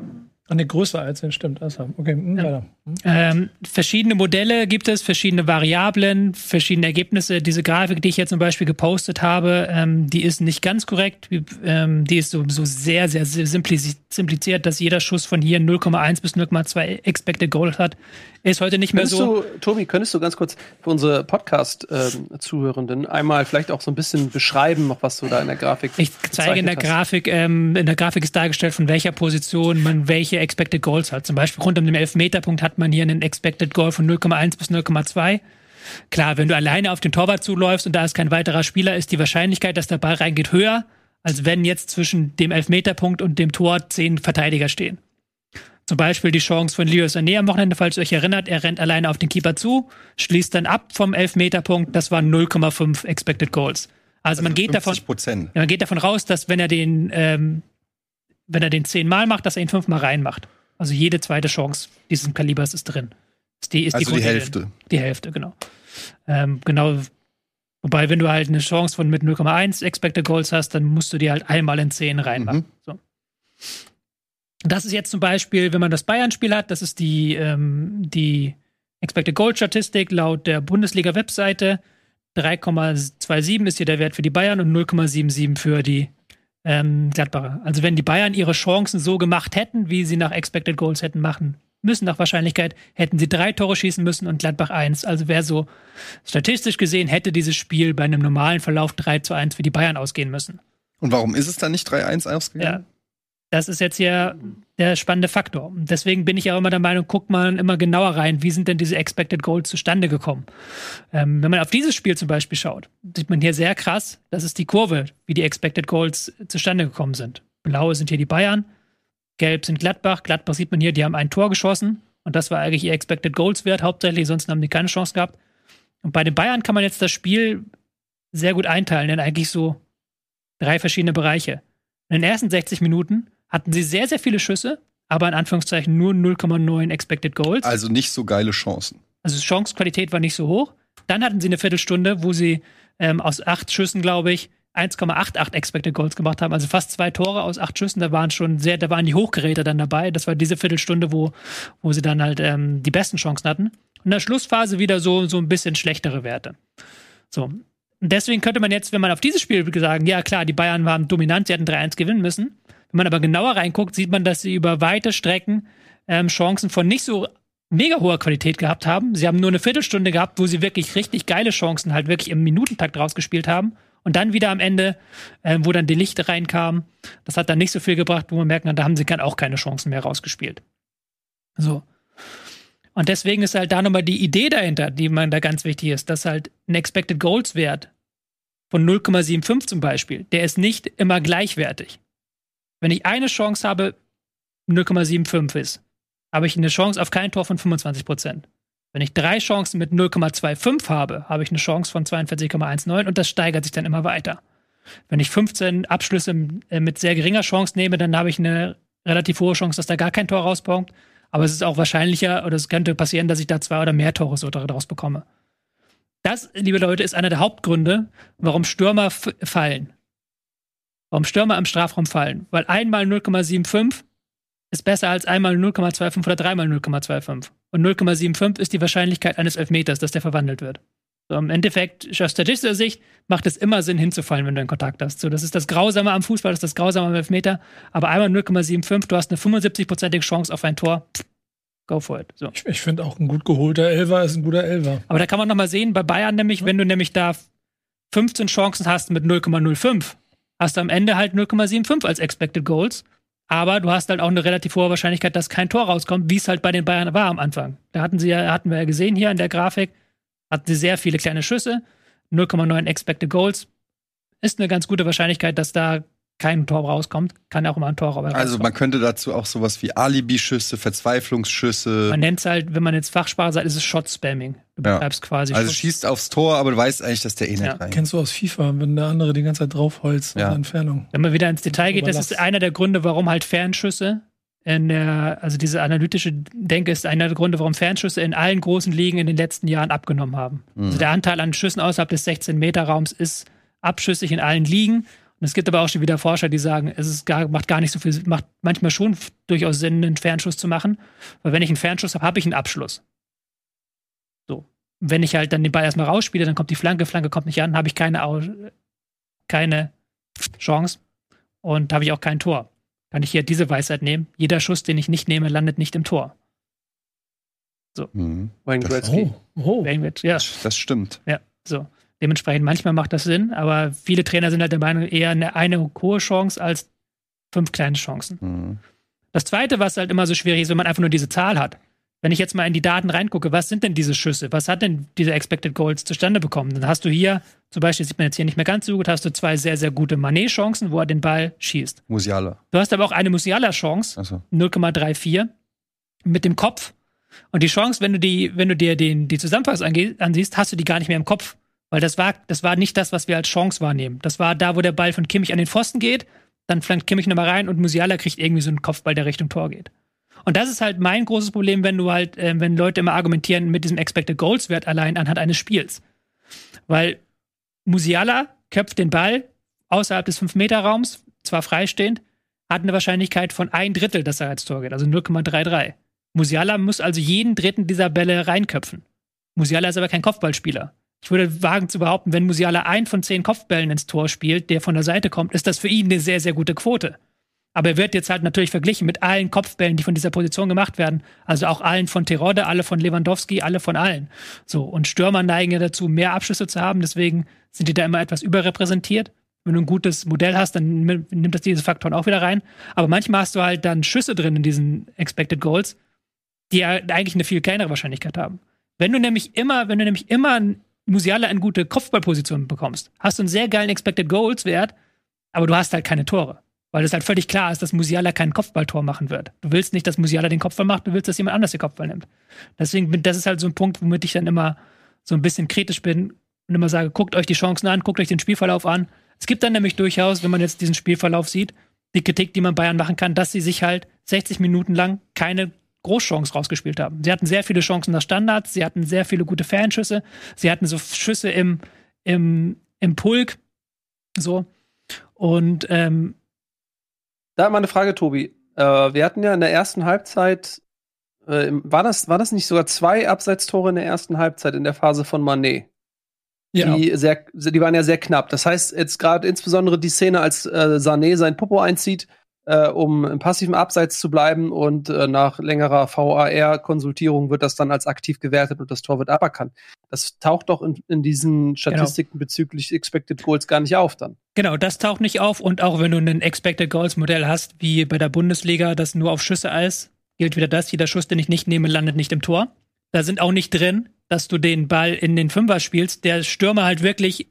Ah, ne, größer als den stimmt. Also, okay, mh, weiter. Ähm, verschiedene Modelle gibt es, verschiedene Variablen, verschiedene Ergebnisse. Diese Grafik, die ich jetzt zum Beispiel gepostet habe, ähm, die ist nicht ganz korrekt. Ähm, die ist so, so sehr, sehr simpliz- simpliziert, dass jeder Schuss von hier 0,1 bis 0,2 Expected Goal hat. Ist heute nicht mehr Könntest so. du, Tobi, könntest du ganz kurz für unsere Podcast-Zuhörenden einmal vielleicht auch so ein bisschen beschreiben, noch was du da in der Grafik Ich zeige in der hast? Grafik, ähm, in der Grafik ist dargestellt, von welcher Position man welche Expected Goals hat. Zum Beispiel rund um den Elfmeterpunkt hat man hier einen Expected Goal von 0,1 bis 0,2. Klar, wenn du alleine auf den Torwart zuläufst und da ist kein weiterer Spieler, ist die Wahrscheinlichkeit, dass der Ball reingeht, höher, als wenn jetzt zwischen dem Elfmeterpunkt und dem Tor zehn Verteidiger stehen. Zum Beispiel die Chance von Leo Sané am Wochenende, falls ihr euch erinnert, er rennt alleine auf den Keeper zu, schließt dann ab vom Elfmeterpunkt, das waren 0,5 Expected Goals. Also, man geht davon, 50 Prozent. ja, man geht davon raus, dass wenn er den, ähm, wenn er den zehnmal macht, dass er ihn fünfmal reinmacht. Also jede zweite Chance dieses Kalibers ist drin. Ist die, ist Also die Grundregel. Hälfte. Die Hälfte, genau. Ähm, genau. Wobei, wenn du halt eine Chance von mit 0,1 Expected Goals hast, dann musst du die halt einmal in 10 reinmachen. So. Das ist jetzt zum Beispiel, wenn man das Bayern-Spiel hat, das ist die, ähm, die Expected Goal-Statistik laut der Bundesliga-Webseite. 3,27 ist hier der Wert für die Bayern und 0,77 für die ähm, Gladbacher. Also wenn die Bayern ihre Chancen so gemacht hätten, wie sie nach Expected Goals hätten machen müssen, nach Wahrscheinlichkeit, hätten sie drei Tore schießen müssen und Gladbach eins. Also wäre so statistisch gesehen, hätte dieses Spiel bei einem normalen Verlauf 3 zu 1 für die Bayern ausgehen müssen. Und warum ist es dann nicht 3-1 ausgegangen? Ja. Das ist jetzt hier der spannende Faktor. Deswegen bin ich auch immer der Meinung, guckt man immer genauer rein, wie sind denn diese Expected Goals zustande gekommen. Ähm, wenn man auf dieses Spiel zum Beispiel schaut, sieht man hier sehr krass, das ist die Kurve, wie die Expected Goals zustande gekommen sind. Blaue sind hier die Bayern, gelb sind Gladbach. Gladbach sieht man hier, die haben ein Tor geschossen und das war eigentlich ihr Expected Goals Wert hauptsächlich, sonst haben die keine Chance gehabt. Und bei den Bayern kann man jetzt das Spiel sehr gut einteilen in eigentlich so drei verschiedene Bereiche. In den ersten 60 Minuten hatten sie sehr, sehr viele Schüsse, aber in Anführungszeichen nur 0,9 Expected Goals. Also nicht so geile Chancen. Also Chancequalität war nicht so hoch. Dann hatten sie eine Viertelstunde, wo sie ähm, aus acht Schüssen, glaube ich, 1,88 Expected Goals gemacht haben. Also fast zwei Tore aus acht Schüssen. Da waren schon sehr, da waren die Hochgeräte dann dabei. Das war diese Viertelstunde, wo, wo sie dann halt ähm, die besten Chancen hatten. Und in der Schlussphase wieder so, so ein bisschen schlechtere Werte. So. Und deswegen könnte man jetzt, wenn man auf dieses Spiel sagen, ja klar, die Bayern waren dominant, sie hätten 3-1 gewinnen müssen. Wenn man aber genauer reinguckt, sieht man, dass sie über weite Strecken ähm, Chancen von nicht so mega hoher Qualität gehabt haben. Sie haben nur eine Viertelstunde gehabt, wo sie wirklich richtig geile Chancen halt wirklich im Minutentakt rausgespielt haben. Und dann wieder am Ende, äh, wo dann die Lichter reinkam, das hat dann nicht so viel gebracht, wo man merken kann, da haben sie dann auch keine Chancen mehr rausgespielt. So. Und deswegen ist halt da nochmal die Idee dahinter, die man da ganz wichtig ist, dass halt ein Expected Goals Wert von 0,75 zum Beispiel, der ist nicht immer gleichwertig. Wenn ich eine Chance habe, 0,75 ist, habe ich eine Chance auf kein Tor von 25 Prozent. Wenn ich drei Chancen mit 0,25 habe, habe ich eine Chance von 42,19 und das steigert sich dann immer weiter. Wenn ich 15 Abschlüsse äh, mit sehr geringer Chance nehme, dann habe ich eine relativ hohe Chance, dass da gar kein Tor rauskommt. Aber es ist auch wahrscheinlicher oder es könnte passieren, dass ich da zwei oder mehr Tore so daraus bekomme. Das, liebe Leute, ist einer der Hauptgründe, warum Stürmer fallen. Warum Stürmer im Strafraum fallen. Weil einmal 0,75 ist besser als einmal 0,25 oder dreimal 0,25. Und 0,75 ist die Wahrscheinlichkeit eines Elfmeters, dass der verwandelt wird. So, Im Endeffekt, aus statistischer Sicht, macht es immer Sinn, hinzufallen, wenn du einen Kontakt hast. So, das ist das Grausame am Fußball, das ist das Grausame am Elfmeter. Aber einmal 0,75, du hast eine 75-prozentige Chance auf ein Tor. Go for it. So. Ich, ich finde auch ein gut geholter Elfer ist ein guter Elfer. Aber da kann man noch mal sehen, bei Bayern nämlich, wenn du nämlich da 15 Chancen hast mit 0,05, hast du am Ende halt 0,75 als Expected Goals. Aber du hast halt auch eine relativ hohe Wahrscheinlichkeit, dass kein Tor rauskommt, wie es halt bei den Bayern war am Anfang. Da hatten sie ja, hatten wir ja gesehen hier in der Grafik, hatten sie sehr viele kleine Schüsse, 0,9 Expected Goals. Ist eine ganz gute Wahrscheinlichkeit, dass da kein Tor rauskommt. Kann auch immer ein Tor rauskommen. Also man könnte dazu auch sowas wie Alibi-Schüsse, Verzweiflungsschüsse. man nennt es halt, wenn man jetzt Fachsprache sagt, ist es Shot-Spamming. Du Ja. betreibst quasi Also schießt aufs Tor, aber du weißt eigentlich, dass der eh nicht Ja. rein. Kennst du aus FIFA, wenn der andere die ganze Zeit draufholzt Ja. der Entfernung. Wenn man wieder ins Detail geht, das ist einer der Gründe, warum halt Fernschüsse in der, also diese analytische Denke ist einer der Gründe, warum Fernschüsse in allen großen Ligen in den letzten Jahren abgenommen haben. Mhm. Also der Anteil an Schüssen außerhalb des 16-Meter-Raums ist abschüssig in allen Ligen. Und es gibt aber auch schon wieder Forscher, die sagen, es ist gar, macht gar nicht so viel, macht manchmal schon durchaus Sinn, einen Fernschuss zu machen. Weil wenn ich einen Fernschuss habe, habe ich einen Abschluss. So. Wenn ich halt dann den Ball erstmal rausspiele, dann kommt die Flanke, Flanke kommt nicht an, habe ich keine, keine Chance und habe ich auch kein Tor. Kann ich hier diese Weisheit nehmen? Jeder Schuss, den ich nicht nehme, landet nicht im Tor. So. Mhm. Wayne Gretzky. Oh, oh. ja. Das, das stimmt. Ja, so. Dementsprechend, manchmal macht das Sinn, aber viele Trainer sind halt der Meinung, eher eine, eine hohe Chance als fünf kleine Chancen. Mhm. Das zweite, was halt immer so schwierig ist, wenn man einfach nur diese Zahl hat. Wenn ich jetzt mal in die Daten reingucke, was sind denn diese Schüsse? Was hat denn diese Expected Goals zustande bekommen? Dann hast du hier, zum Beispiel sieht man jetzt hier nicht mehr ganz so gut, hast du zwei sehr, sehr gute Manet-Chancen, wo er den Ball schießt. Musiala. Du hast aber auch eine Musiala-Chance, so. 0,34, mit dem Kopf. Und die Chance, wenn du die, wenn du dir den, die Zusammenfassung ansiehst, hast du die gar nicht mehr im Kopf. Weil das war, das war nicht das, was wir als Chance wahrnehmen. Das war da, wo der Ball von Kimmich an den Pfosten geht, dann flankt Kimmich nochmal rein und Musiala kriegt irgendwie so einen Kopfball, der Richtung Tor geht. Und das ist halt mein großes Problem, wenn du halt, äh, wenn Leute immer argumentieren mit diesem Expected Goals Wert allein anhand eines Spiels. Weil Musiala köpft den Ball außerhalb des 5-Meter-Raums, zwar freistehend, hat eine Wahrscheinlichkeit von ein Drittel, dass er als Tor geht, also 0,33. Musiala muss also jeden dritten dieser Bälle reinköpfen. Musiala ist aber kein Kopfballspieler. Ich würde wagen zu behaupten, wenn Musiala ein von zehn Kopfbällen ins Tor spielt, der von der Seite kommt, ist das für ihn eine sehr, sehr gute Quote. Aber er wird jetzt halt natürlich verglichen mit allen Kopfbällen, die von dieser Position gemacht werden. Also auch allen von Terodde, alle von Lewandowski, alle von allen. So. Und Stürmer neigen ja dazu, mehr Abschlüsse zu haben. Deswegen sind die da immer etwas überrepräsentiert. Wenn du ein gutes Modell hast, dann nimmt das diese Faktoren auch wieder rein. Aber manchmal hast du halt dann Schüsse drin in diesen Expected Goals, die ja eigentlich eine viel kleinere Wahrscheinlichkeit haben. Wenn du nämlich immer, wenn du nämlich immer Musiala in gute Kopfballpositionen bekommst, hast du einen sehr geilen Expected Goals Wert, aber du hast halt keine Tore. Weil es halt völlig klar ist, dass Musiala kein Kopfballtor machen wird. Du willst nicht, dass Musiala den Kopfball macht, du willst, dass jemand anders den Kopfball nimmt. Deswegen, das ist halt so ein Punkt, womit ich dann immer so ein bisschen kritisch bin und immer sage, guckt euch die Chancen an, guckt euch den Spielverlauf an. Es gibt dann nämlich durchaus, wenn man jetzt diesen Spielverlauf sieht, die Kritik, die man Bayern machen kann, dass sie sich halt 60 Minuten lang keine Großchance rausgespielt haben. Sie hatten sehr viele Chancen nach Standards, sie hatten sehr viele gute Fanschüsse, sie hatten so Schüsse im, im, im Pulk, so. Und ähm, da mal eine Frage, Tobi. Äh, wir hatten ja in der ersten Halbzeit, äh, war, das, war das nicht sogar zwei Abseitstore in der ersten Halbzeit in der Phase von Manet? Ja. Die, sehr, die waren ja sehr knapp. Das heißt, jetzt gerade insbesondere die Szene, als äh, Sané sein Popo einzieht, äh, um im passiven Abseits zu bleiben und äh, nach längerer VAR-Konsultierung wird das dann als aktiv gewertet und das Tor wird aberkannt. Das taucht doch in, in diesen Statistiken genau. bezüglich Expected Goals gar nicht auf dann. Genau, das taucht nicht auf und auch wenn du ein Expected Goals Modell hast, wie bei der Bundesliga, das nur auf Schüsse ist, gilt wieder das, jeder Schuss, den ich nicht nehme, landet nicht im Tor. Da sind auch nicht drin, dass du den Ball in den Fünfer spielst, der Stürmer halt wirklich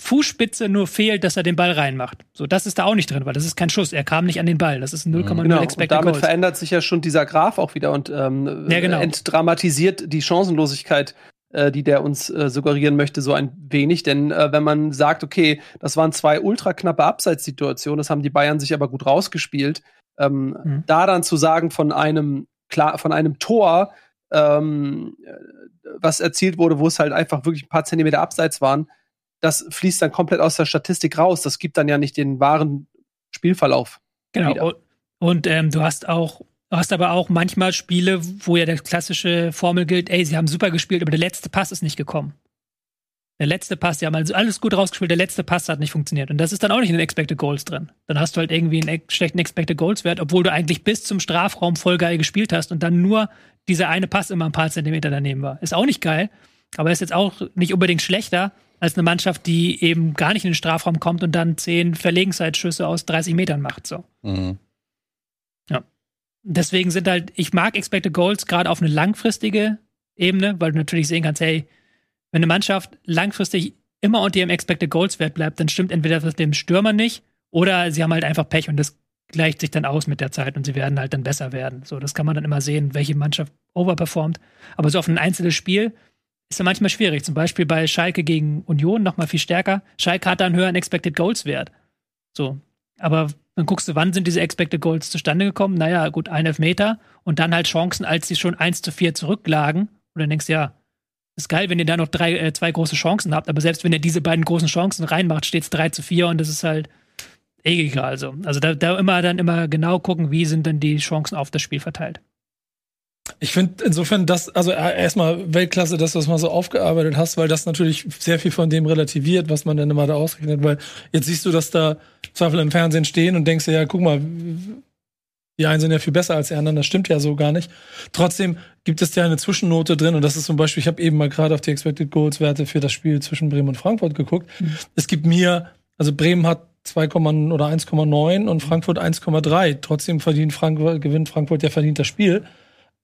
Fußspitze nur fehlt, dass er den Ball reinmacht. So, das ist da auch nicht drin, weil das ist kein Schuss. Er kam nicht an den Ball. Das ist 0,0 mhm. genau. Expected und damit Goals. verändert sich ja schon dieser Graph auch wieder und ähm, ja, genau. entdramatisiert die Chancenlosigkeit, äh, die der uns äh, suggerieren möchte, so ein wenig. Denn äh, wenn man sagt, okay, das waren zwei ultra knappe Abseitssituationen, das haben die Bayern sich aber gut rausgespielt, ähm, mhm. da dann zu sagen von einem klar von einem Tor, ähm, was erzielt wurde, wo es halt einfach wirklich ein paar Zentimeter abseits waren, das fließt dann komplett aus der Statistik raus. Das gibt dann ja nicht den wahren Spielverlauf. Genau. Wieder. Und ähm, du hast auch, du hast aber auch manchmal Spiele, wo ja der klassische Formel gilt, ey, sie haben super gespielt, aber der letzte Pass ist nicht gekommen. Der letzte Pass, die haben also alles gut rausgespielt, der letzte Pass hat nicht funktioniert. Und das ist dann auch nicht in den Expected Goals drin. Dann hast du halt irgendwie einen schlechten Expected Goals Wert, obwohl du eigentlich bis zum Strafraum voll geil gespielt hast und dann nur dieser eine Pass immer ein paar Zentimeter daneben war. Ist auch nicht geil, aber ist jetzt auch nicht unbedingt schlechter, als eine Mannschaft, die eben gar nicht in den Strafraum kommt und dann zehn Verlegenheitsschüsse aus 30 Metern macht. So. Mhm. Ja. Deswegen sind halt, ich mag Expected Goals gerade auf eine langfristige Ebene, weil du natürlich sehen kannst, hey, wenn eine Mannschaft langfristig immer unter ihrem Expected Goals Wert bleibt, dann stimmt entweder das dem Stürmer nicht oder sie haben halt einfach Pech und das gleicht sich dann aus mit der Zeit und sie werden halt dann besser werden. So, das kann man dann immer sehen, welche Mannschaft overperformt. Aber so auf ein einzelnes Spiel, ist ja manchmal schwierig. Zum Beispiel bei Schalke gegen Union noch mal viel stärker. Schalke hat da einen höheren Expected Goals Wert. So. Aber Dann guckst du, wann sind diese Expected Goals zustande gekommen? Naja, gut, ein Elfmeter und dann halt Chancen, als sie schon 1 zu 4 zurücklagen. Und dann denkst du, ja, ist geil, wenn ihr da noch drei, äh, zwei große Chancen habt, aber selbst wenn ihr diese beiden großen Chancen reinmacht, steht es 3 zu 4 und das ist halt egal. Also, also da, da immer dann immer genau gucken, wie sind denn die Chancen auf das Spiel verteilt. Ich finde insofern das, also erstmal Weltklasse, dass du das mal so aufgearbeitet hast, weil das natürlich sehr viel von dem relativiert, was man dann immer da ausrechnet, weil jetzt siehst du, dass da Zweifel im Fernsehen stehen und denkst dir, ja, guck mal, die einen sind ja viel besser als die anderen, das stimmt ja so gar nicht. Trotzdem gibt es ja eine Zwischennote drin und das ist zum Beispiel, ich habe eben mal gerade auf die Expected Goals Werte für das Spiel zwischen Bremen und Frankfurt geguckt. Mhm. Es gibt mir, also Bremen hat 2, oder 1,9 und Frankfurt 1,3. Trotzdem verdient Frankfurt, gewinnt Frankfurt ja verdient das Spiel.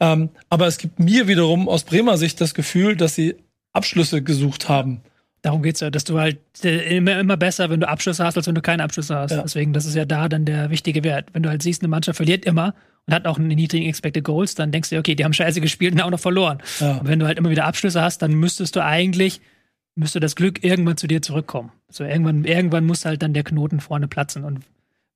Ähm, aber es gibt mir wiederum aus Bremer Sicht das Gefühl, dass sie Abschlüsse gesucht haben. Darum geht's ja, dass du halt äh, immer, immer besser, wenn du Abschlüsse hast, als wenn du keine Abschlüsse hast. Ja. Deswegen, das ist ja da dann der wichtige Wert. Wenn du halt siehst, eine Mannschaft verliert immer und hat auch einen niedrigen Expected Goals, dann denkst du, okay, die haben scheiße gespielt und auch noch verloren. Ja. Und wenn du halt immer wieder Abschlüsse hast, dann müsstest du eigentlich, müsste das Glück irgendwann zu dir zurückkommen. So irgendwann, irgendwann muss halt dann der Knoten vorne platzen. Und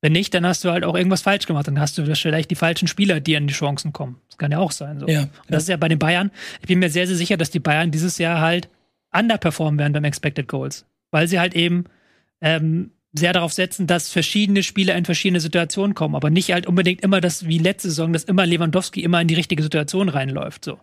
wenn nicht, dann hast du halt auch irgendwas falsch gemacht. Dann hast du vielleicht die falschen Spieler, die an die Chancen kommen. Das kann ja auch sein. So. Ja, und das ja. ist ja bei den Bayern. Ich bin mir sehr, sehr sicher, dass die Bayern dieses Jahr halt underperformen werden beim Expected Goals. Weil sie halt eben ähm, sehr darauf setzen, dass verschiedene Spieler in verschiedene Situationen kommen, aber nicht halt unbedingt immer das wie letzte Saison, dass immer Lewandowski immer in die richtige Situation reinläuft. So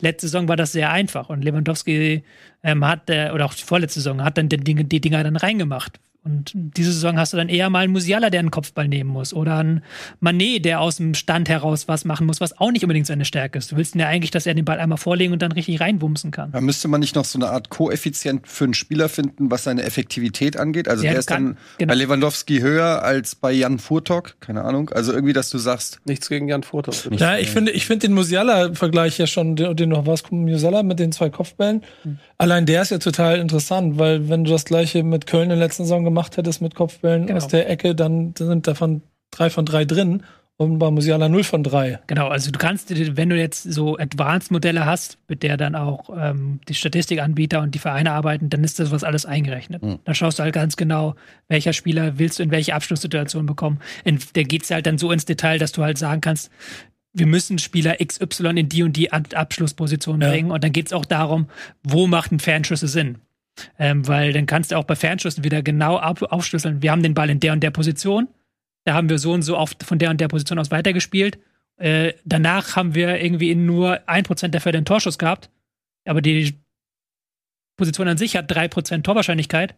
letzte Saison war das sehr einfach und Lewandowski ähm, hat äh, oder auch die vorletzte Saison hat dann die, die Dinger dann reingemacht. Und diese Saison hast du dann eher mal einen Musiala, der einen Kopfball nehmen muss. Oder einen Manet, der aus dem Stand heraus was machen muss, was auch nicht unbedingt seine Stärke ist. Du willst ja eigentlich, dass er den Ball einmal vorlegen und dann richtig reinwumsen kann. Da müsste man nicht noch so eine Art Koeffizient für einen Spieler finden, was seine Effektivität angeht. Also ja, der ist kann, dann genau. bei Lewandowski höher als bei Jan Furtok. Keine Ahnung. Also irgendwie, dass du sagst. Nichts gegen Jan Furtok. Ja, ich finde, ich finde den Musiala-Vergleich ja schon, den, den noch was, Musiala mit den zwei Kopfbällen. Hm. Allein der ist ja total interessant, weil wenn du das gleiche mit Köln in der letzten Saison gemacht hättest mit Kopfbällen genau. aus der Ecke, dann sind davon drei von drei drin. Und bei Musiala 0 von 3. Genau, also du kannst, wenn du jetzt so Advanced-Modelle hast, mit der dann auch ähm, die Statistikanbieter und die Vereine arbeiten, dann ist das was alles eingerechnet. Mhm. Da schaust du halt ganz genau, welcher Spieler willst du in welche Abschlusssituation bekommen. In, da geht es halt dann so ins Detail, dass du halt sagen kannst, wir müssen Spieler XY in die und die Abschlussposition bringen. Ja. Und dann geht es auch darum, wo macht ein Fernschüsse Sinn. Ähm, weil dann kannst du auch bei Fernschüssen wieder genau aufschlüsseln. Wir haben den Ball in der und der Position. Da haben wir so und so oft von der und der Position aus weitergespielt. Äh, danach haben wir irgendwie in nur 1% der Fälle einen Torschuss gehabt. Aber die Position an sich hat 3% Torwahrscheinlichkeit.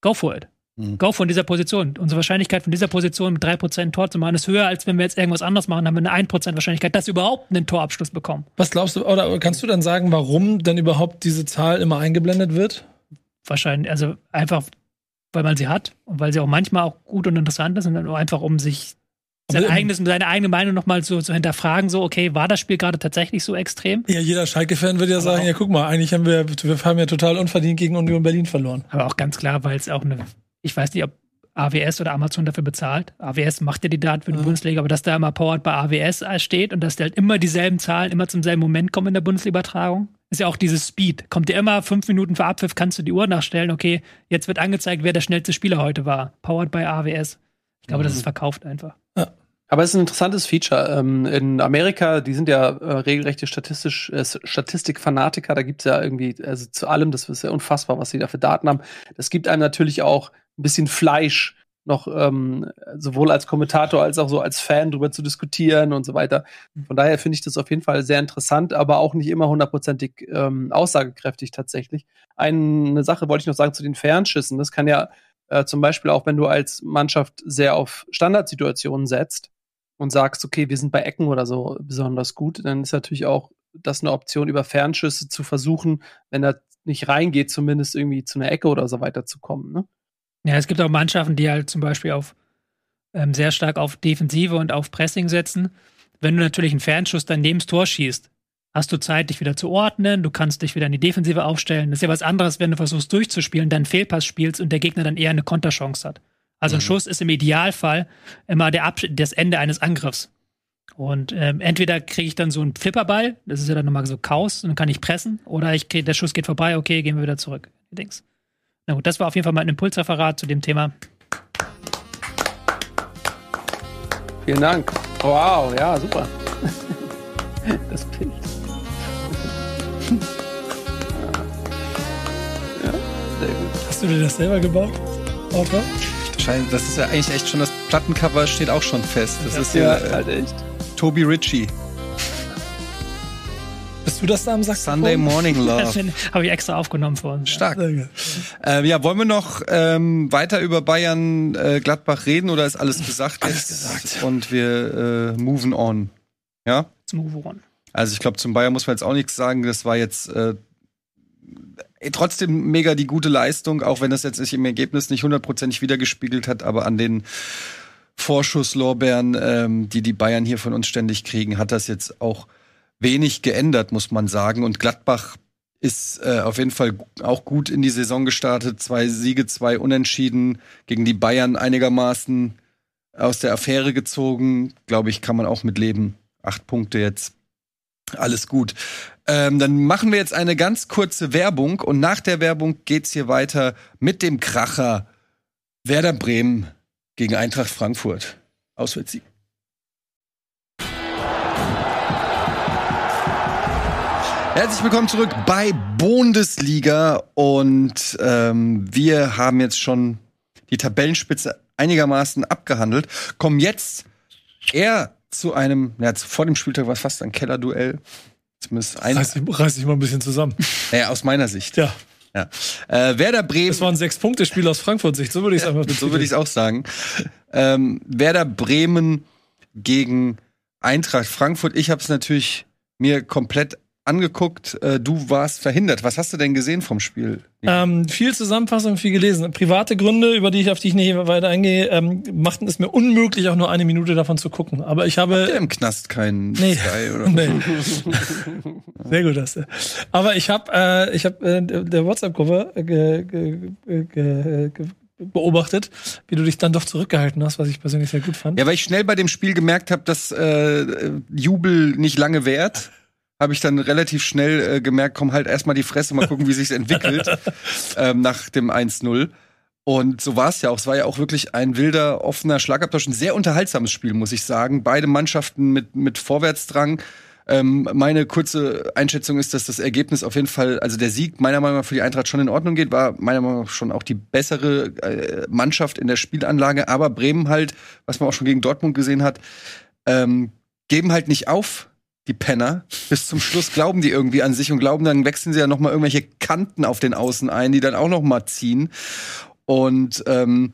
Go for it. Mhm. Go von dieser Position. Unsere Wahrscheinlichkeit von dieser Position mit 3% Tor zu machen ist höher, als wenn wir jetzt irgendwas anderes machen, haben wir eine 1% Wahrscheinlichkeit, dass wir überhaupt einen Torabschluss bekommen. Was glaubst du, oder kannst du dann sagen, warum denn überhaupt diese Zahl immer eingeblendet wird? Wahrscheinlich, also einfach, weil man sie hat und weil sie auch manchmal auch gut und interessant ist und dann einfach um sich sein eigenes, seine eigene Meinung nochmal zu, zu hinterfragen, so, okay, war das Spiel gerade tatsächlich so extrem? Ja, jeder Schalke-Fan würde ja Aber sagen, ja, guck mal, eigentlich haben wir, wir haben ja total unverdient gegen Union Berlin verloren. Aber auch ganz klar, weil es auch eine, ich weiß nicht, ob AWS oder Amazon dafür bezahlt. AWS macht ja die Daten für die ja. Bundesliga, aber dass da immer Powered bei AWS steht und dass da halt immer dieselben Zahlen immer zum selben Moment kommen in der Bundesliga-Übertragung, ist ja auch dieses Speed. Kommt dir immer fünf Minuten vor Abpfiff, kannst du die Uhr nachstellen, okay, jetzt wird angezeigt, wer der schnellste Spieler heute war. Powered by AWS. Ich glaube, mhm. das ist verkauft einfach. Ja. Aber es ist ein interessantes Feature. Ähm, in Amerika, die sind ja äh, regelrechte Statistisch, äh, Statistikfanatiker, da gibt es ja irgendwie, also zu allem, das ist ja unfassbar, was sie da für Daten haben. Das gibt einem natürlich auch ein bisschen Fleisch, noch ähm, sowohl als Kommentator als auch so als Fan drüber zu diskutieren und so weiter. Von daher finde ich das auf jeden Fall sehr interessant, aber auch nicht immer hundertprozentig ähm, aussagekräftig tatsächlich. Eine Sache wollte ich noch sagen zu den Fernschüssen. Das kann ja äh, zum Beispiel auch, wenn du als Mannschaft sehr auf Standardsituationen setzt und sagst, okay, wir sind bei Ecken oder so besonders gut, dann ist natürlich auch das eine Option, über Fernschüsse zu versuchen, wenn er nicht reingeht, zumindest irgendwie zu einer Ecke oder so weiter zu kommen. Ne? Ja, es gibt auch Mannschaften, die halt zum Beispiel auf ähm, sehr stark auf Defensive und auf Pressing setzen. Wenn du natürlich einen Fernschuss dann neben das Tor schießt, hast du Zeit, dich wieder zu ordnen, du kannst dich wieder in die Defensive aufstellen. Das ist ja was anderes, wenn du versuchst durchzuspielen, dann Fehlpass spielst und der Gegner dann eher eine Konterchance hat. Also ein mhm. Schuss ist im Idealfall immer der Abs das Ende eines Angriffs. Und ähm, entweder kriege ich dann so einen Flipperball, das ist ja dann nochmal so Chaos, und dann kann ich pressen, oder ich krieg, der Schuss geht vorbei, okay, gehen wir wieder zurück. Dings. Na gut, das war auf jeden Fall mal ein Impulsreferat zu dem Thema. Vielen Dank. Wow, ja, super. [laughs] Das Bild. [laughs] Ja, sehr gut. Hast du dir das selber gebaut, Autor? Scheint- Das ist ja eigentlich echt schon das Plattencover steht auch schon fest. Das ist Ja, ja, äh, halt echt. Toby Ritchie. Du das da am Saxophon? Sunday Morning [laughs] Love. habe ich extra aufgenommen für uns. Stark. Gut. Äh, ja, wollen wir noch ähm, weiter über Bayern äh, Gladbach reden oder ist alles gesagt Alles gesagt. Und wir äh, moven on. Ja? Let's move on. Also ich glaube, zum Bayern muss man jetzt auch nichts sagen. Das war jetzt äh, eh, trotzdem mega die gute Leistung, auch wenn das jetzt sich im Ergebnis nicht hundertprozentig wiedergespiegelt hat, aber an den Vorschusslorbeeren, ähm, die die Bayern hier von uns ständig kriegen, hat das jetzt auch wenig geändert, muss man sagen. Und Gladbach ist äh, auf jeden Fall auch gut in die Saison gestartet. Zwei Siege, zwei Unentschieden gegen die Bayern einigermaßen aus der Affäre gezogen. Glaube ich, kann man auch mit leben. Acht Punkte jetzt. Alles gut. Ähm, dann machen wir jetzt eine ganz kurze Werbung und nach der Werbung geht's hier weiter mit dem Kracher Werder Bremen gegen Eintracht Frankfurt. Auswärtssieg. Herzlich willkommen zurück bei Bundesliga und ähm, wir haben jetzt schon die Tabellenspitze einigermaßen abgehandelt, kommen jetzt eher zu einem, ja, vor dem Spieltag war es fast ein Kellerduell. Zumindest ein, Reiß dich, reiß dich mal ein bisschen zusammen. naja, aus meiner Sicht. Ja, Ja. Äh, Werder Bremen. das war ein Sechs-Punkte-Spiel aus Frankfurt-Sicht. So würde ich es einfach So würde ich es auch sagen. Ähm, Werder Bremen gegen Eintracht Frankfurt. Ich habe es natürlich mir komplett angeguckt. Äh, du warst verhindert. Was hast du denn gesehen vom Spiel? Ähm, viel Zusammenfassung, viel gelesen. Private Gründe, über die ich auf die ich nicht weiter eingehe, ähm, machten es mir unmöglich, auch nur eine Minute davon zu gucken. Aber ich habe Der im Knast kein Nee. Sky oder [laughs] Nee. Sehr gut, das. Aber ich habe äh, ich hab, äh, der WhatsApp-Gruppe äh, ge, ge, ge, ge, beobachtet, wie du dich dann doch zurückgehalten hast, was ich persönlich sehr gut fand. Ja, weil ich schnell bei dem Spiel gemerkt habe, dass äh, Jubel nicht lange währt, habe ich dann relativ schnell äh, gemerkt, komm halt erstmal die Fresse, mal gucken, wie sich's entwickelt [laughs] ähm, nach dem 1-0. Und so war es ja auch. Es war ja auch wirklich ein wilder, offener Schlagabtausch. Ein sehr unterhaltsames Spiel, muss ich sagen. Beide Mannschaften mit, mit Vorwärtsdrang. Ähm, meine kurze Einschätzung ist, dass das Ergebnis auf jeden Fall, also der Sieg meiner Meinung nach für die Eintracht schon in Ordnung geht, war meiner Meinung nach schon auch die bessere äh, Mannschaft in der Spielanlage. Aber Bremen halt, was man auch schon gegen Dortmund gesehen hat, ähm, geben halt nicht auf, die Penner. Bis zum Schluss glauben die irgendwie an sich und glauben, dann wechseln sie ja noch mal irgendwelche Kanten auf den Außen ein, die dann auch noch mal ziehen. Und ähm,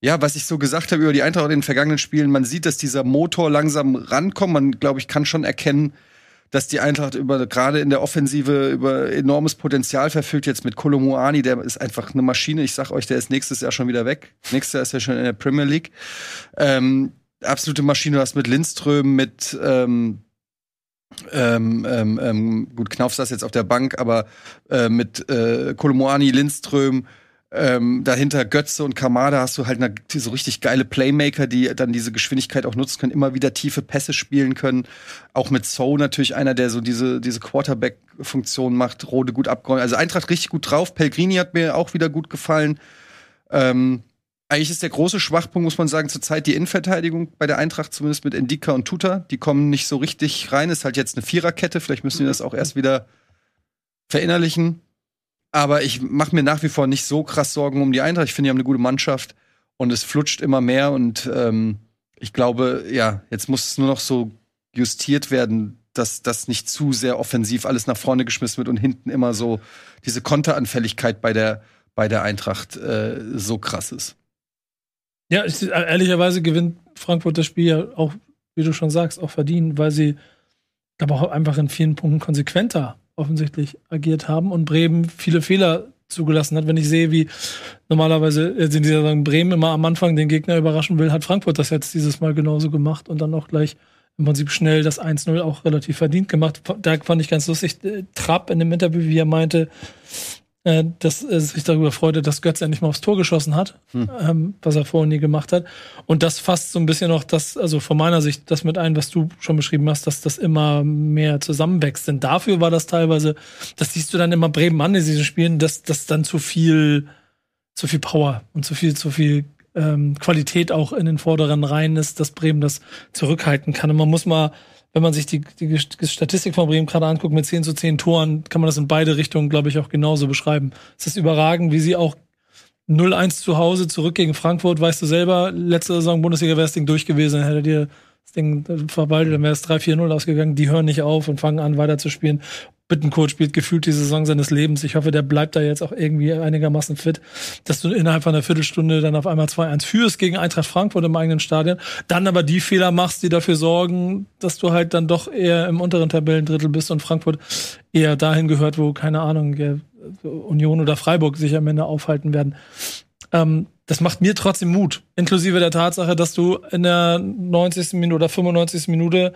ja, was ich so gesagt habe über die Eintracht in den vergangenen Spielen, man sieht, dass dieser Motor langsam rankommt. Man, glaube ich, kann schon erkennen, dass die Eintracht über gerade in der Offensive über enormes Potenzial verfügt. Jetzt mit Kolomuani, der ist einfach eine Maschine. Ich sag euch, der ist nächstes Jahr schon wieder weg. Nächstes Jahr ist er schon in der Premier League. Ähm, absolute Maschine. Du hast mit Lindström, mit ähm, ähm, ähm, ähm, gut, Knauf saß jetzt auf der Bank, aber äh, mit äh, Kolomoani, Lindström, ähm, dahinter Götze und Kamada hast du halt eine, so richtig geile Playmaker, die dann diese Geschwindigkeit auch nutzen können, immer wieder tiefe Pässe spielen können. Auch mit So natürlich einer, der so diese, diese Quarterback-Funktion macht, Rode gut abgeräumt. Also Eintracht richtig gut drauf. Pellegrini hat mir auch wieder gut gefallen. Ähm, eigentlich ist der große Schwachpunkt, muss man sagen, zurzeit die Innenverteidigung bei der Eintracht, zumindest mit Endika und Tuta. Die kommen nicht so richtig rein. Ist halt jetzt eine Viererkette. Vielleicht müssen die das auch erst wieder verinnerlichen. Aber ich mache mir nach wie vor nicht so krass Sorgen um die Eintracht. Ich finde, die haben eine gute Mannschaft und es flutscht immer mehr. Und ähm, ich glaube, ja, jetzt muss es nur noch so justiert werden, dass das nicht zu sehr offensiv alles nach vorne geschmissen wird und hinten immer so diese Konteranfälligkeit bei der, bei der Eintracht äh, so krass ist. Ja, ich, ehrlicherweise gewinnt Frankfurt das Spiel ja auch, wie du schon sagst, auch verdient, weil sie, glaube auch einfach in vielen Punkten konsequenter offensichtlich agiert haben und Bremen viele Fehler zugelassen hat. Wenn ich sehe, wie normalerweise in dieser Bremen immer am Anfang den Gegner überraschen will, hat Frankfurt das jetzt dieses Mal genauso gemacht und dann auch gleich im Prinzip schnell das 1-0 auch relativ verdient gemacht. Da fand ich ganz lustig, äh, Trapp in dem Interview, wie er meinte, äh, dass er sich darüber freute, dass Götze endlich mal aufs Tor geschossen hat, Hm. ähm, was er vorher nie gemacht hat. Und das fasst so ein bisschen noch das, also von meiner Sicht, das mit ein, was du schon beschrieben hast, dass das immer mehr zusammenwächst. Denn dafür war das teilweise, das siehst du dann immer Bremen an in diesen Spielen, dass das dann zu viel, zu viel Power und zu viel, zu viel ähm, Qualität auch in den vorderen Reihen ist, dass Bremen das zurückhalten kann. Und man muss mal, wenn man sich die, die Statistik von Bremen gerade anguckt mit 10 zu 10 Toren, kann man das in beide Richtungen, glaube ich, auch genauso beschreiben. Es ist überragend, wie sie auch 0-1 zu Hause zurück gegen Frankfurt, weißt du selber, letzte Saison Bundesliga wäre das Ding durch gewesen, hätte dir das Ding verwaltet, dann wäre es 3-4-0 ausgegangen. Die hören nicht auf und fangen an, weiter zu spielen. Bittencourt spielt gefühlt die Saison seines Lebens. Ich hoffe, der bleibt da jetzt auch irgendwie einigermaßen fit, dass du innerhalb von einer Viertelstunde dann auf einmal 2-1 führst gegen Eintracht Frankfurt im eigenen Stadion, dann aber die Fehler machst, die dafür sorgen, dass du halt dann doch eher im unteren Tabellendrittel bist und Frankfurt eher dahin gehört, wo, keine Ahnung, Union oder Freiburg sich am Ende aufhalten werden. Ähm, das macht mir trotzdem Mut. Inklusive der Tatsache, dass du in der 90. Minute oder 95. Minute,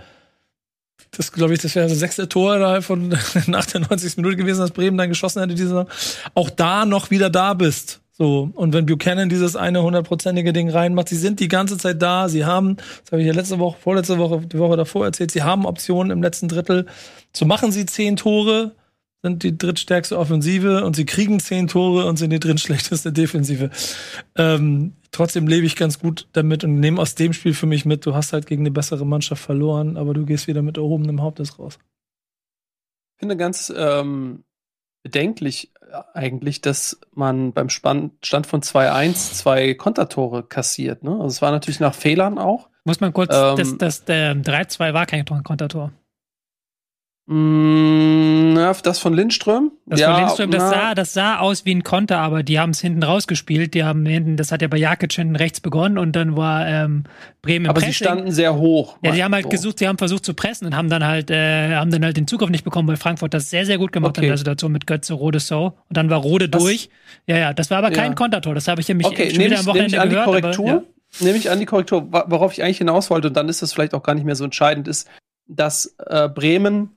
das glaube ich, das wäre das sechste Tor innerhalb von [laughs] nach der 90. Minute gewesen, dass Bremen dann geschossen hätte, diese, auch da noch wieder da bist. So, und wenn Buchanan dieses eine hundertprozentige Ding reinmacht, sie sind die ganze Zeit da, sie haben, das habe ich ja letzte Woche, vorletzte Woche, die Woche davor erzählt, sie haben Optionen im letzten Drittel. So machen sie zehn Tore, sind die drittstärkste Offensive und sie kriegen zehn Tore und sind die drittschlechteste Defensive. Ähm, trotzdem lebe ich ganz gut damit und nehme aus dem Spiel für mich mit, du hast halt gegen eine bessere Mannschaft verloren, aber du gehst wieder mit erhobenem Hauptes raus. Ich finde ganz ähm, bedenklich eigentlich, dass man beim Stand von 2-1 zwei Kontertore kassiert. Ne? Also es war natürlich nach Fehlern auch. Muss man kurz, ähm, das, das, der 3-2 war kein Kontertor. Mm, na, das von Lindström? Das ja, von Lindström, das sah, das sah aus wie ein Konter, aber die haben es hinten rausgespielt. Die haben hinten, das hat ja bei Jakic hinten rechts begonnen und dann war ähm, Bremen Aber Pressing. sie standen sehr hoch. Ja, die haben halt so. gesucht, sie haben versucht zu pressen und haben dann halt, äh, haben dann halt den Zugriff nicht bekommen, weil Frankfurt das sehr, sehr gut gemacht okay. hat in der Situation mit Götze, Rode, So. Und dann war Rode das, durch. Ja, ja, das war aber kein ja. Kontertor. Das habe ich nämlich okay, schon wieder am Wochenende an die gehört. Korrektur. Aber, ja. Nehme ich an die Korrektur, worauf ich eigentlich hinaus wollte, und dann ist das vielleicht auch gar nicht mehr so entscheidend, ist, dass äh, Bremen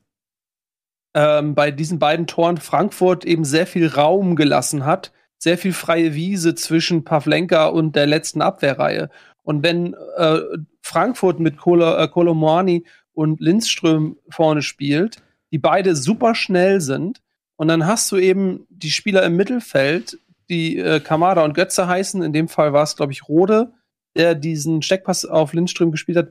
ähm, bei diesen beiden Toren Frankfurt eben sehr viel Raum gelassen hat, sehr viel freie Wiese zwischen Pavlenka und der letzten Abwehrreihe. Und wenn äh, Frankfurt mit Kolo, äh, und Lindström vorne spielt, die beide super schnell sind, und dann hast du eben die Spieler im Mittelfeld, die äh, Kamada und Götze heißen, in dem Fall war es, glaube ich, Rode, der diesen Steckpass auf Lindström gespielt hat,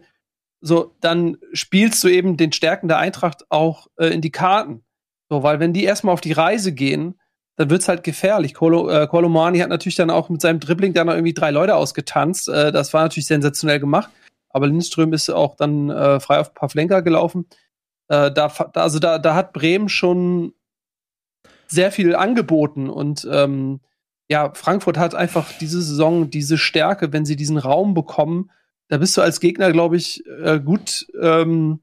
so, dann spielst du eben den Stärken der Eintracht auch äh, in die Karten. So, weil wenn die erstmal auf die Reise gehen, dann wird's halt gefährlich. Kolo, äh, hat natürlich dann auch mit seinem Dribbling dann irgendwie drei Leute ausgetanzt. Äh, das war natürlich sensationell gemacht. Aber Lindström ist auch dann äh, frei auf Pavlenka gelaufen. Äh, da, also da, da hat Bremen schon sehr viel angeboten und ähm, ja, Frankfurt hat einfach diese Saison diese Stärke, wenn sie diesen Raum bekommen, da bist du als Gegner, glaube ich, äh, gut ähm,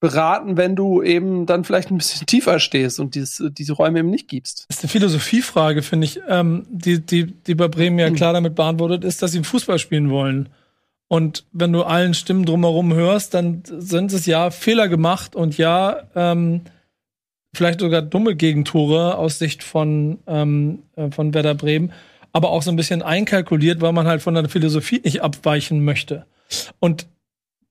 beraten, wenn du eben dann vielleicht ein bisschen [laughs] tiefer stehst und dieses, diese Räume eben nicht gibst. Das ist eine Philosophiefrage, finde ich, ähm, die, die, die bei Bremen ja hm. klar damit beantwortet ist, dass sie Fußball spielen wollen. Und wenn du allen Stimmen drumherum hörst, dann sind es ja Fehler gemacht und ja, ähm, vielleicht sogar dumme Gegentore aus Sicht von, ähm, äh, von Werder Bremen, aber auch so ein bisschen einkalkuliert, weil man halt von der Philosophie nicht abweichen möchte. Und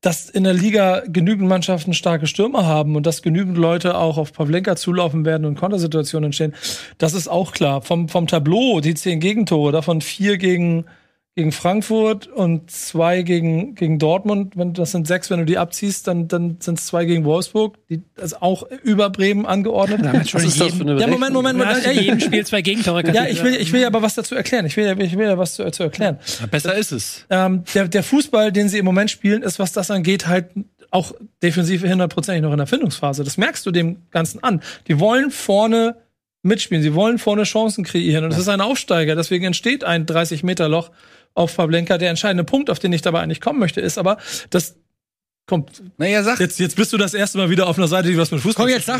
dass in der Liga genügend Mannschaften starke Stürmer haben und dass genügend Leute auch auf Pavlenka zulaufen werden und Kontersituationen entstehen, das ist auch klar. Vom, vom Tableau, die zehn Gegentore, davon vier gegen gegen Frankfurt und zwei gegen, gegen Dortmund. Wenn, das sind sechs, wenn du die abziehst, dann, dann sind es zwei gegen Wolfsburg, die also auch über Bremen angeordnet. Ja, Was ist das für eine ja, Moment, Moment, Moment. Ja, jedem Spiel zwei Gegentore. Ja, ich will, ich will ja aber was dazu erklären. Ich will, ja, ich will ja was zu, zu erklären. Ja, besser ist es. Ähm, der, der Fußball, den sie im Moment spielen, ist, was das angeht, halt auch defensiv hundertprozentig noch in der Findungsphase. Das merkst du dem Ganzen an. Die wollen vorne mitspielen. Sie wollen vorne Chancen kreieren. Und es ist ein Aufsteiger. Deswegen entsteht ein 30-Meter-Loch auf Pavlenka. Der entscheidende Punkt, auf den ich dabei eigentlich kommen möchte, ist aber, dass kommt. Naja, sag. Jetzt, jetzt bist du das erste Mal wieder auf einer Seite, die was mit Fußball Komm, jetzt sag.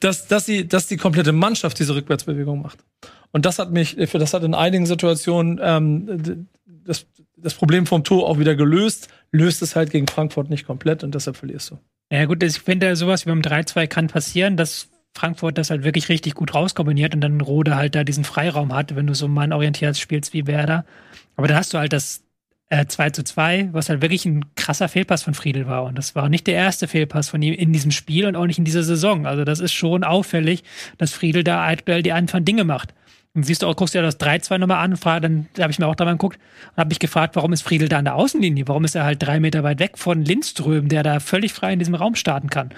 Dass, dass, die, dass die komplette Mannschaft diese Rückwärtsbewegung macht. Und das hat mich, das hat in einigen Situationen ähm, das, das Problem vom Tor auch wieder gelöst, löst es halt gegen Frankfurt nicht komplett und deshalb verlierst du. Ja gut, ich finde, sowas wie beim 3-2 kann passieren, dass Frankfurt das halt wirklich richtig gut rauskombiniert und dann Rode halt da diesen Freiraum hat, wenn du so mannorientiert spielst wie Werder. Aber dann hast du halt das äh, 2 zu 2, was halt wirklich ein krasser Fehlpass von Friedel war. Und das war nicht der erste Fehlpass von ihm in diesem Spiel und auch nicht in dieser Saison. Also das ist schon auffällig, dass Friedel da aktuell die einfachen Dinge macht. Und siehst du auch, guckst dir das 3-2 nochmal an, frag, dann habe ich mir auch da mal geguckt und habe mich gefragt, warum ist Friedel da an der Außenlinie? Warum ist er halt drei Meter weit weg von Lindström, der da völlig frei in diesem Raum starten kann?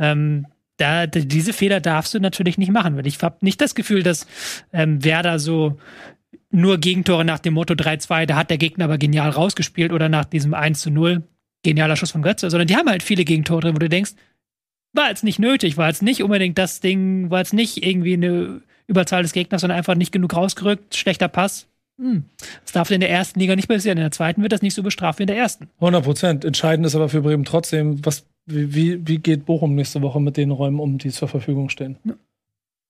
Ähm, da, diese Fehler darfst du natürlich nicht machen, weil ich habe nicht das Gefühl, dass ähm, Werder so nur Gegentore nach dem Motto 3-2, da hat der Gegner aber genial rausgespielt oder nach diesem 1 0, genialer Schuss von Götze, sondern die haben halt viele Gegentore drin, wo du denkst, war jetzt nicht nötig, war jetzt nicht unbedingt das Ding, war jetzt nicht irgendwie eine Überzahl des Gegners, sondern einfach nicht genug rausgerückt, schlechter Pass. Hm. Das darf in der ersten Liga nicht passieren. In der zweiten wird das nicht so bestraft wie in der ersten. 100 Prozent. Entscheidend ist aber für Bremen trotzdem, was, wie, wie geht Bochum nächste Woche mit den Räumen um, die zur Verfügung stehen? Ja.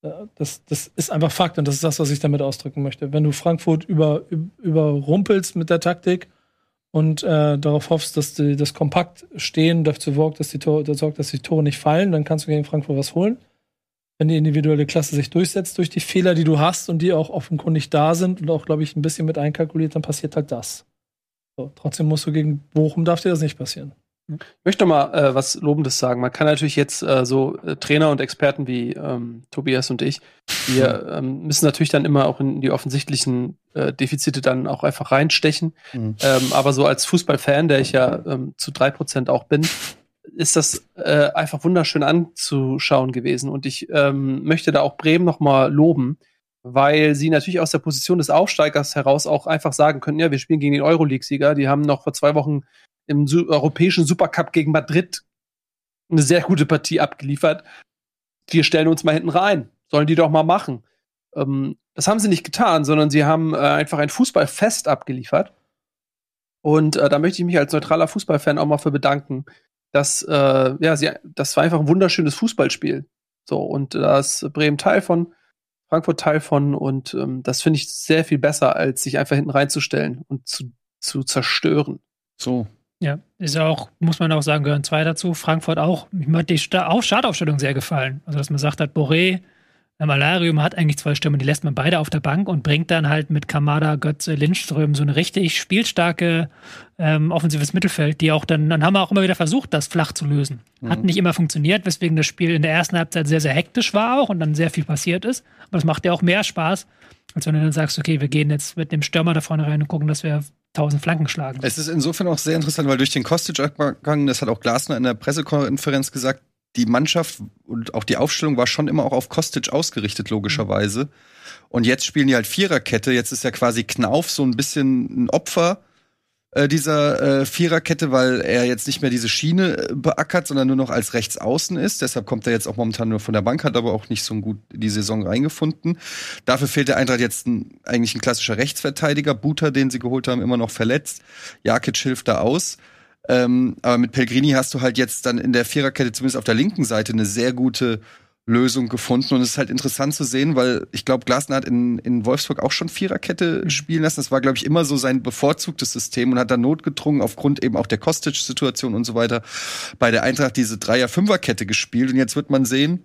Das, das ist einfach Fakt und das ist das, was ich damit ausdrücken möchte. Wenn du Frankfurt über, überrumpelst mit der Taktik und äh, darauf hoffst, dass die, das kompakt stehen dafür sorgt, dass die Tore, sorgt, dass die Tore nicht fallen, dann kannst du gegen Frankfurt was holen. Wenn die individuelle Klasse sich durchsetzt durch die Fehler, die du hast und die auch offenkundig da sind und auch, glaube ich, ein bisschen mit einkalkuliert, dann passiert halt das. So, trotzdem musst du gegen Bochum, darf dir das nicht passieren. Ich möchte mal äh, was Lobendes sagen. Man kann natürlich jetzt äh, so äh, Trainer und Experten wie ähm, Tobias und ich, wir ähm, müssen natürlich dann immer auch in die offensichtlichen äh, Defizite dann auch einfach reinstechen. Mhm. Ähm, aber so als Fußballfan, der ich ja ähm, zu drei Prozent auch bin, ist das äh, einfach wunderschön anzuschauen gewesen. Und ich ähm, möchte da auch Bremen noch mal loben, weil sie natürlich aus der Position des Aufsteigers heraus auch einfach sagen können, ja, wir spielen gegen den Euroleague-Sieger. Die haben noch vor zwei Wochen im Su europäischen Supercup gegen Madrid eine sehr gute Partie abgeliefert. Wir stellen uns mal hinten rein. Sollen die doch mal machen. Ähm, das haben sie nicht getan, sondern sie haben äh, einfach ein Fußballfest abgeliefert. Und äh, da möchte ich mich als neutraler Fußballfan auch mal für bedanken, dass, äh, ja, sie, das war einfach ein wunderschönes Fußballspiel. So, und da ist Bremen Teil von, Frankfurt Teil von, und ähm, das finde ich sehr viel besser, als sich einfach hinten reinzustellen und zu, zu zerstören. So, ja, ist ja auch, muss man auch sagen, gehören zwei dazu. Frankfurt auch. Mir hat die Startaufstellung sehr gefallen. Also, dass man sagt hat, Boré, Malarium hat eigentlich zwei Stimmen, die lässt man beide auf der Bank und bringt dann halt mit Kamada, Götze, Lindström so eine richtig spielstarke ähm, offensives Mittelfeld, die auch dann, dann haben wir auch immer wieder versucht, das flach zu lösen. Hat mhm. nicht immer funktioniert, weswegen das Spiel in der ersten Halbzeit sehr, sehr hektisch war auch und dann sehr viel passiert ist. Aber das macht ja auch mehr Spaß, als wenn du dann sagst, okay, wir gehen jetzt mit dem Stürmer da vorne rein und gucken, dass wir tausend Flanken schlagen. Es ist insofern auch sehr interessant, weil durch den Kostic-Abgang, das hat auch Glasner in der Pressekonferenz gesagt, die Mannschaft und auch die Aufstellung war schon immer auch auf Kostic ausgerichtet, logischerweise. Und jetzt spielen die halt Viererkette. Jetzt ist ja quasi Knauf so ein bisschen ein Opfer äh, dieser äh, Viererkette, weil er jetzt nicht mehr diese Schiene äh, beackert, sondern nur noch als Rechtsaußen ist. Deshalb kommt er jetzt auch momentan nur von der Bank, hat aber auch nicht so gut die Saison reingefunden. Dafür fehlt der Eintracht jetzt ein, eigentlich ein klassischer Rechtsverteidiger. Buter, den sie geholt haben, immer noch verletzt. Jakic hilft da aus. Ähm, aber mit Pellegrini hast du halt jetzt dann in der Viererkette zumindest auf der linken Seite eine sehr gute Lösung gefunden. Und es ist halt interessant zu sehen, weil ich glaube, Glasner hat in, in Wolfsburg auch schon Viererkette spielen lassen. Das war, glaube ich, immer so sein bevorzugtes System und hat dann notgedrungen aufgrund eben auch der Kostic-Situation und so weiter bei der Eintracht diese Dreier-Fünfer-Kette gespielt. Und jetzt wird man sehen,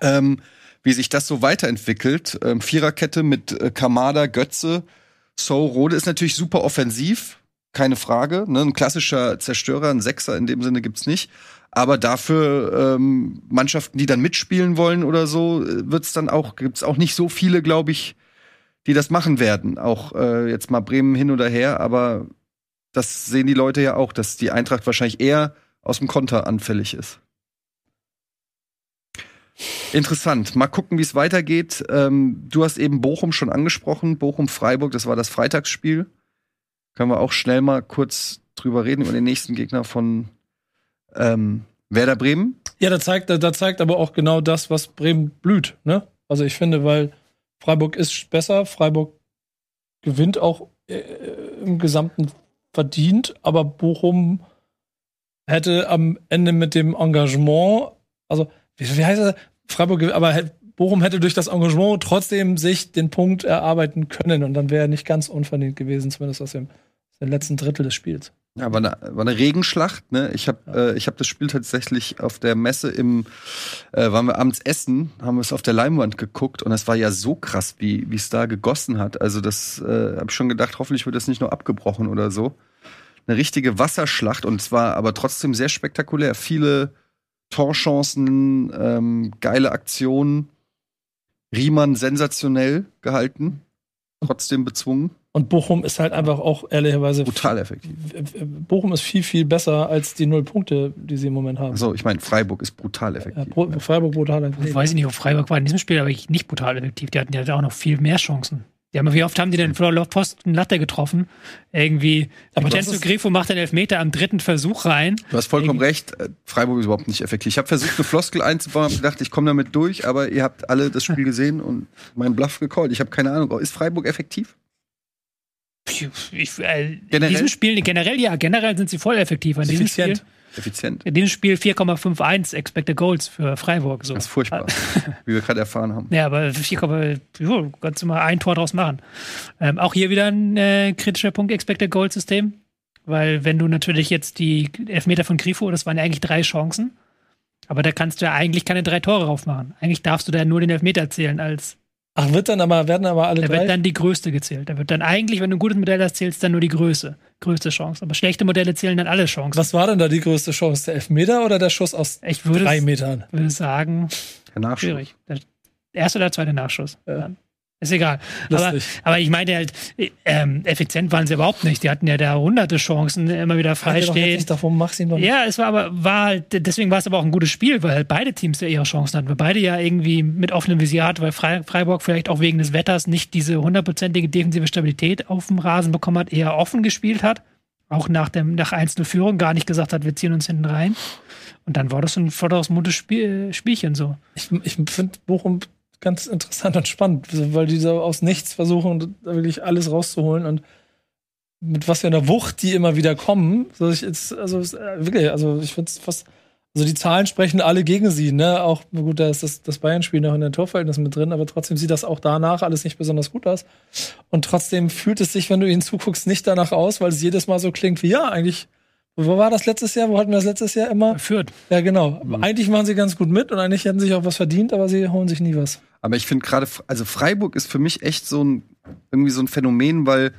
ähm, wie sich das so weiterentwickelt. Ähm, Viererkette mit äh, Kamada, Götze, So, Rode ist natürlich super offensiv, keine Frage. Ne? Ein klassischer Zerstörer, ein Sechser in dem Sinne gibt's nicht. Aber dafür ähm, Mannschaften, die dann mitspielen wollen oder so, wird's dann auch, gibt's auch nicht so viele, glaube ich, die das machen werden. Auch äh, jetzt mal Bremen hin oder her, aber das sehen die Leute ja auch, dass die Eintracht wahrscheinlich eher aus dem Konter anfällig ist. Interessant. Mal gucken, wie es weitergeht. Ähm, du hast eben Bochum schon angesprochen. Bochum-Freiburg, das war das Freitagsspiel. Können wir auch schnell mal kurz drüber reden, über den nächsten Gegner von ähm, Werder Bremen. Ja, da zeigt, da zeigt aber auch genau das, was Bremen blüht. Ne? Also ich finde, weil Freiburg ist besser, Freiburg gewinnt auch äh, im Gesamten verdient, aber Bochum hätte am Ende mit dem Engagement, also wie, wie heißt das? Freiburg, aber Bochum hätte durch das Engagement trotzdem sich den Punkt erarbeiten können und dann wäre er nicht ganz unverdient gewesen, zumindest aus dem, dem letzten Drittel des Spiels. Ja, war eine, war eine Regenschlacht. Ne? Ich habe ja. äh, ich hab das Spiel tatsächlich auf der Messe im, äh, waren wir abends essen, haben wir es auf der Leinwand geguckt und es war ja so krass, wie wie es da gegossen hat. Also das äh, habe ich schon gedacht, hoffentlich wird das nicht nur abgebrochen oder so. Eine richtige Wasserschlacht und zwar aber trotzdem sehr spektakulär. Viele Torchancen, ähm, geile Aktionen. Riemann sensationell gehalten, trotzdem bezwungen. Und Bochum ist halt einfach auch ehrlicherweise. Brutal effektiv. Bochum ist viel, viel besser als die null Punkte, die sie im Moment haben. So, ich meine, Freiburg ist brutal effektiv. Ja, Bro- Freiburg brutal Ich effektiv. weiß ich nicht, ob Freiburg war in diesem Spiel aber nicht brutal effektiv. Die hatten ja da auch noch viel mehr Chancen. Die haben, wie oft haben die denn vor der Posten Latte getroffen? Irgendwie, Aber ist- Grifo macht den Elfmeter am dritten Versuch rein. Du hast vollkommen recht, äh, Freiburg ist überhaupt nicht effektiv. Ich habe versucht, eine Floskel einzubauen, habe gedacht, ich komme damit durch, aber ihr habt alle das Spiel [laughs] gesehen und meinen Bluff gecallt. Ich habe keine Ahnung, ist Freiburg effektiv? Ich, äh, in diesem Spiel, generell ja, generell sind sie voll effektiv. In diesem Spiel, Effizient. Effizient. in diesem Spiel 4,51 Expected Goals für Freiburg. So. Das ist furchtbar, [laughs] wie wir gerade erfahren haben. Ja, aber 4, jo, kannst du mal ein Tor draus machen. Ähm, auch hier wieder ein äh, kritischer Punkt Expected Goal System, weil wenn du natürlich jetzt die Elfmeter von Grifo, das waren ja eigentlich drei Chancen, aber da kannst du ja eigentlich keine drei Tore raufmachen. Eigentlich darfst du da nur den Elfmeter zählen als, Ach, wird dann aber, werden aber alle da drei. wird dann die größte gezählt. Da wird dann eigentlich, wenn du ein gutes Modell hast, zählst dann nur die Größe, größte Chance. Aber schlechte Modelle zählen dann alle Chancen. Was war denn da die größte Chance? Der Elfmeter oder der Schuss aus Ich würde, drei Metern? würde sagen, Der Nachschuss. schwierig. Der erste oder zweite Nachschuss. Ja. Dann. Ist egal. Aber, aber ich meinte halt, ähm, effizient waren sie überhaupt nicht. Die hatten ja da hunderte Chancen, immer wieder freistehen. nicht davon, mach's ihn doch nicht. Ja, es war aber, war halt, deswegen war es aber auch ein gutes Spiel, weil halt beide Teams ja ihre Chancen hatten. Weil beide ja irgendwie mit offenem Visier hatten, weil Fre- Freiburg vielleicht auch wegen des Wetters nicht diese hundertprozentige defensive Stabilität auf dem Rasen bekommen hat, eher offen gespielt hat. Auch nach dem, nach 1-0-Führung gar nicht gesagt hat, wir ziehen uns hinten rein. Und dann war das ein vollers mutes Spiel, Spielchen so. Ich, ich finde Bochum ganz interessant und spannend, weil die so aus nichts versuchen, da wirklich alles rauszuholen und mit was für einer Wucht die immer wieder kommen. So ich jetzt, also äh, wirklich, also ich finde es fast. Also die Zahlen sprechen alle gegen sie, ne? Auch gut, da ist das, das Bayern-Spiel noch in den Torverhältnissen mit drin, aber trotzdem sieht das auch danach alles nicht besonders gut aus. Und trotzdem fühlt es sich, wenn du ihnen zuguckst, nicht danach aus, weil es jedes Mal so klingt wie ja, eigentlich. Wo war das letztes Jahr? Wo hatten wir das letztes Jahr immer? Führt. Ja, genau. Eigentlich machen sie ganz gut mit und eigentlich hätten sie sich auch was verdient, aber sie holen sich nie was. Aber ich finde gerade, also Freiburg ist für mich echt so ein, irgendwie so ein Phänomen, weil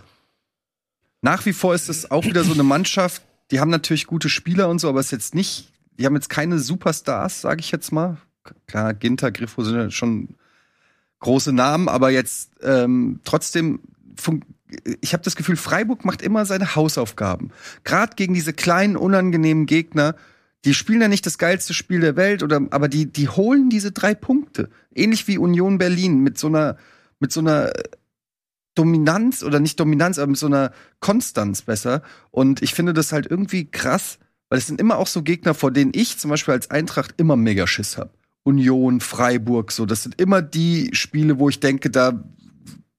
nach wie vor ist es auch wieder so eine Mannschaft, die haben natürlich gute Spieler und so, aber es ist jetzt nicht, die haben jetzt keine Superstars, sage ich jetzt mal. Klar, Ginter, Griffo sind ja schon große Namen, aber jetzt ähm, trotzdem, ich habe das Gefühl, Freiburg macht immer seine Hausaufgaben. Gerade gegen diese kleinen, unangenehmen Gegner, die spielen ja nicht das geilste Spiel der Welt, oder, aber die, die holen diese drei Punkte. Ähnlich wie Union Berlin mit so einer, mit so einer Dominanz oder nicht Dominanz, aber mit so einer Konstanz besser. Und ich finde das halt irgendwie krass, weil es sind immer auch so Gegner, vor denen ich zum Beispiel als Eintracht immer mega Schiss habe. Union, Freiburg, so. Das sind immer die Spiele, wo ich denke, da,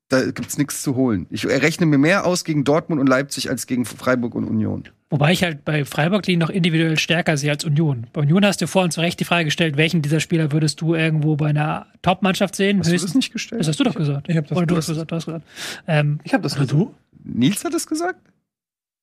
da gibt's nichts zu holen. Ich rechne mir mehr aus gegen Dortmund und Leipzig als gegen Freiburg und Union. Wobei ich halt bei Freiburg die noch individuell stärker sehe als Union. Bei Union hast du vorhin zu Recht die Frage gestellt, welchen dieser Spieler würdest du irgendwo bei einer Top-Mannschaft sehen? Hast du Höchstens- das nicht gestellt? Das hast du doch gesagt. Ich hab das Oder du gesagt. hast gesagt, du hast gesagt. Ähm, Ich habe das gesagt. Du? Nils hat das gesagt?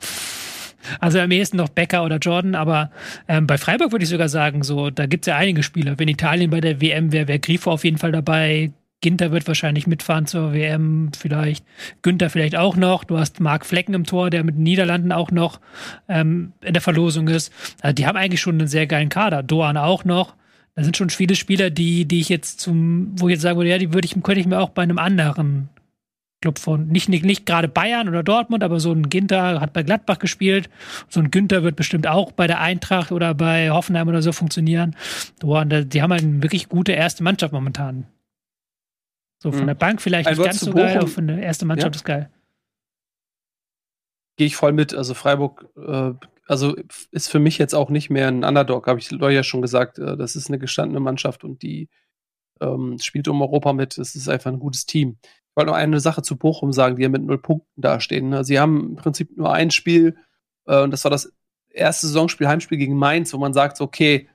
[laughs] also am ehesten noch Becker oder Jordan, aber ähm, bei Freiburg würde ich sogar sagen, so, da gibt es ja einige Spieler. Wenn Italien bei der WM wäre, wäre Grifo auf jeden Fall dabei. Ginter wird wahrscheinlich mitfahren zur WM, vielleicht. Günther vielleicht auch noch. Du hast Marc Flecken im Tor, der mit den Niederlanden auch noch ähm, in der Verlosung ist. Also die haben eigentlich schon einen sehr geilen Kader. Doan auch noch. Da sind schon viele Spieler, die, die ich jetzt zum, wo ich jetzt sagen würde, ja, die würde ich, könnte ich mir auch bei einem anderen Club von, nicht, nicht, nicht gerade Bayern oder Dortmund, aber so ein Ginter hat bei Gladbach gespielt. So ein Günther wird bestimmt auch bei der Eintracht oder bei Hoffenheim oder so funktionieren. Da- die haben halt eine wirklich gute erste Mannschaft momentan. So von Mhm. der Bank vielleicht Ein nicht Wort ganz so geil, Bochum. aber von der erste Mannschaft Ja. ist geil. Gehe ich voll mit. Also Freiburg, äh, also ist für mich jetzt auch nicht mehr ein Underdog, habe ich Leute ja schon gesagt. Äh, das ist eine gestandene Mannschaft und die ähm, spielt um Europa mit. Es ist einfach ein gutes Team. Ich wollte noch eine Sache zu Bochum sagen, die ja mit null Punkten dastehen. ne? Sie haben im Prinzip nur ein Spiel äh, und das war das erste Saisonspiel, Heimspiel gegen Mainz, wo man sagt, okay,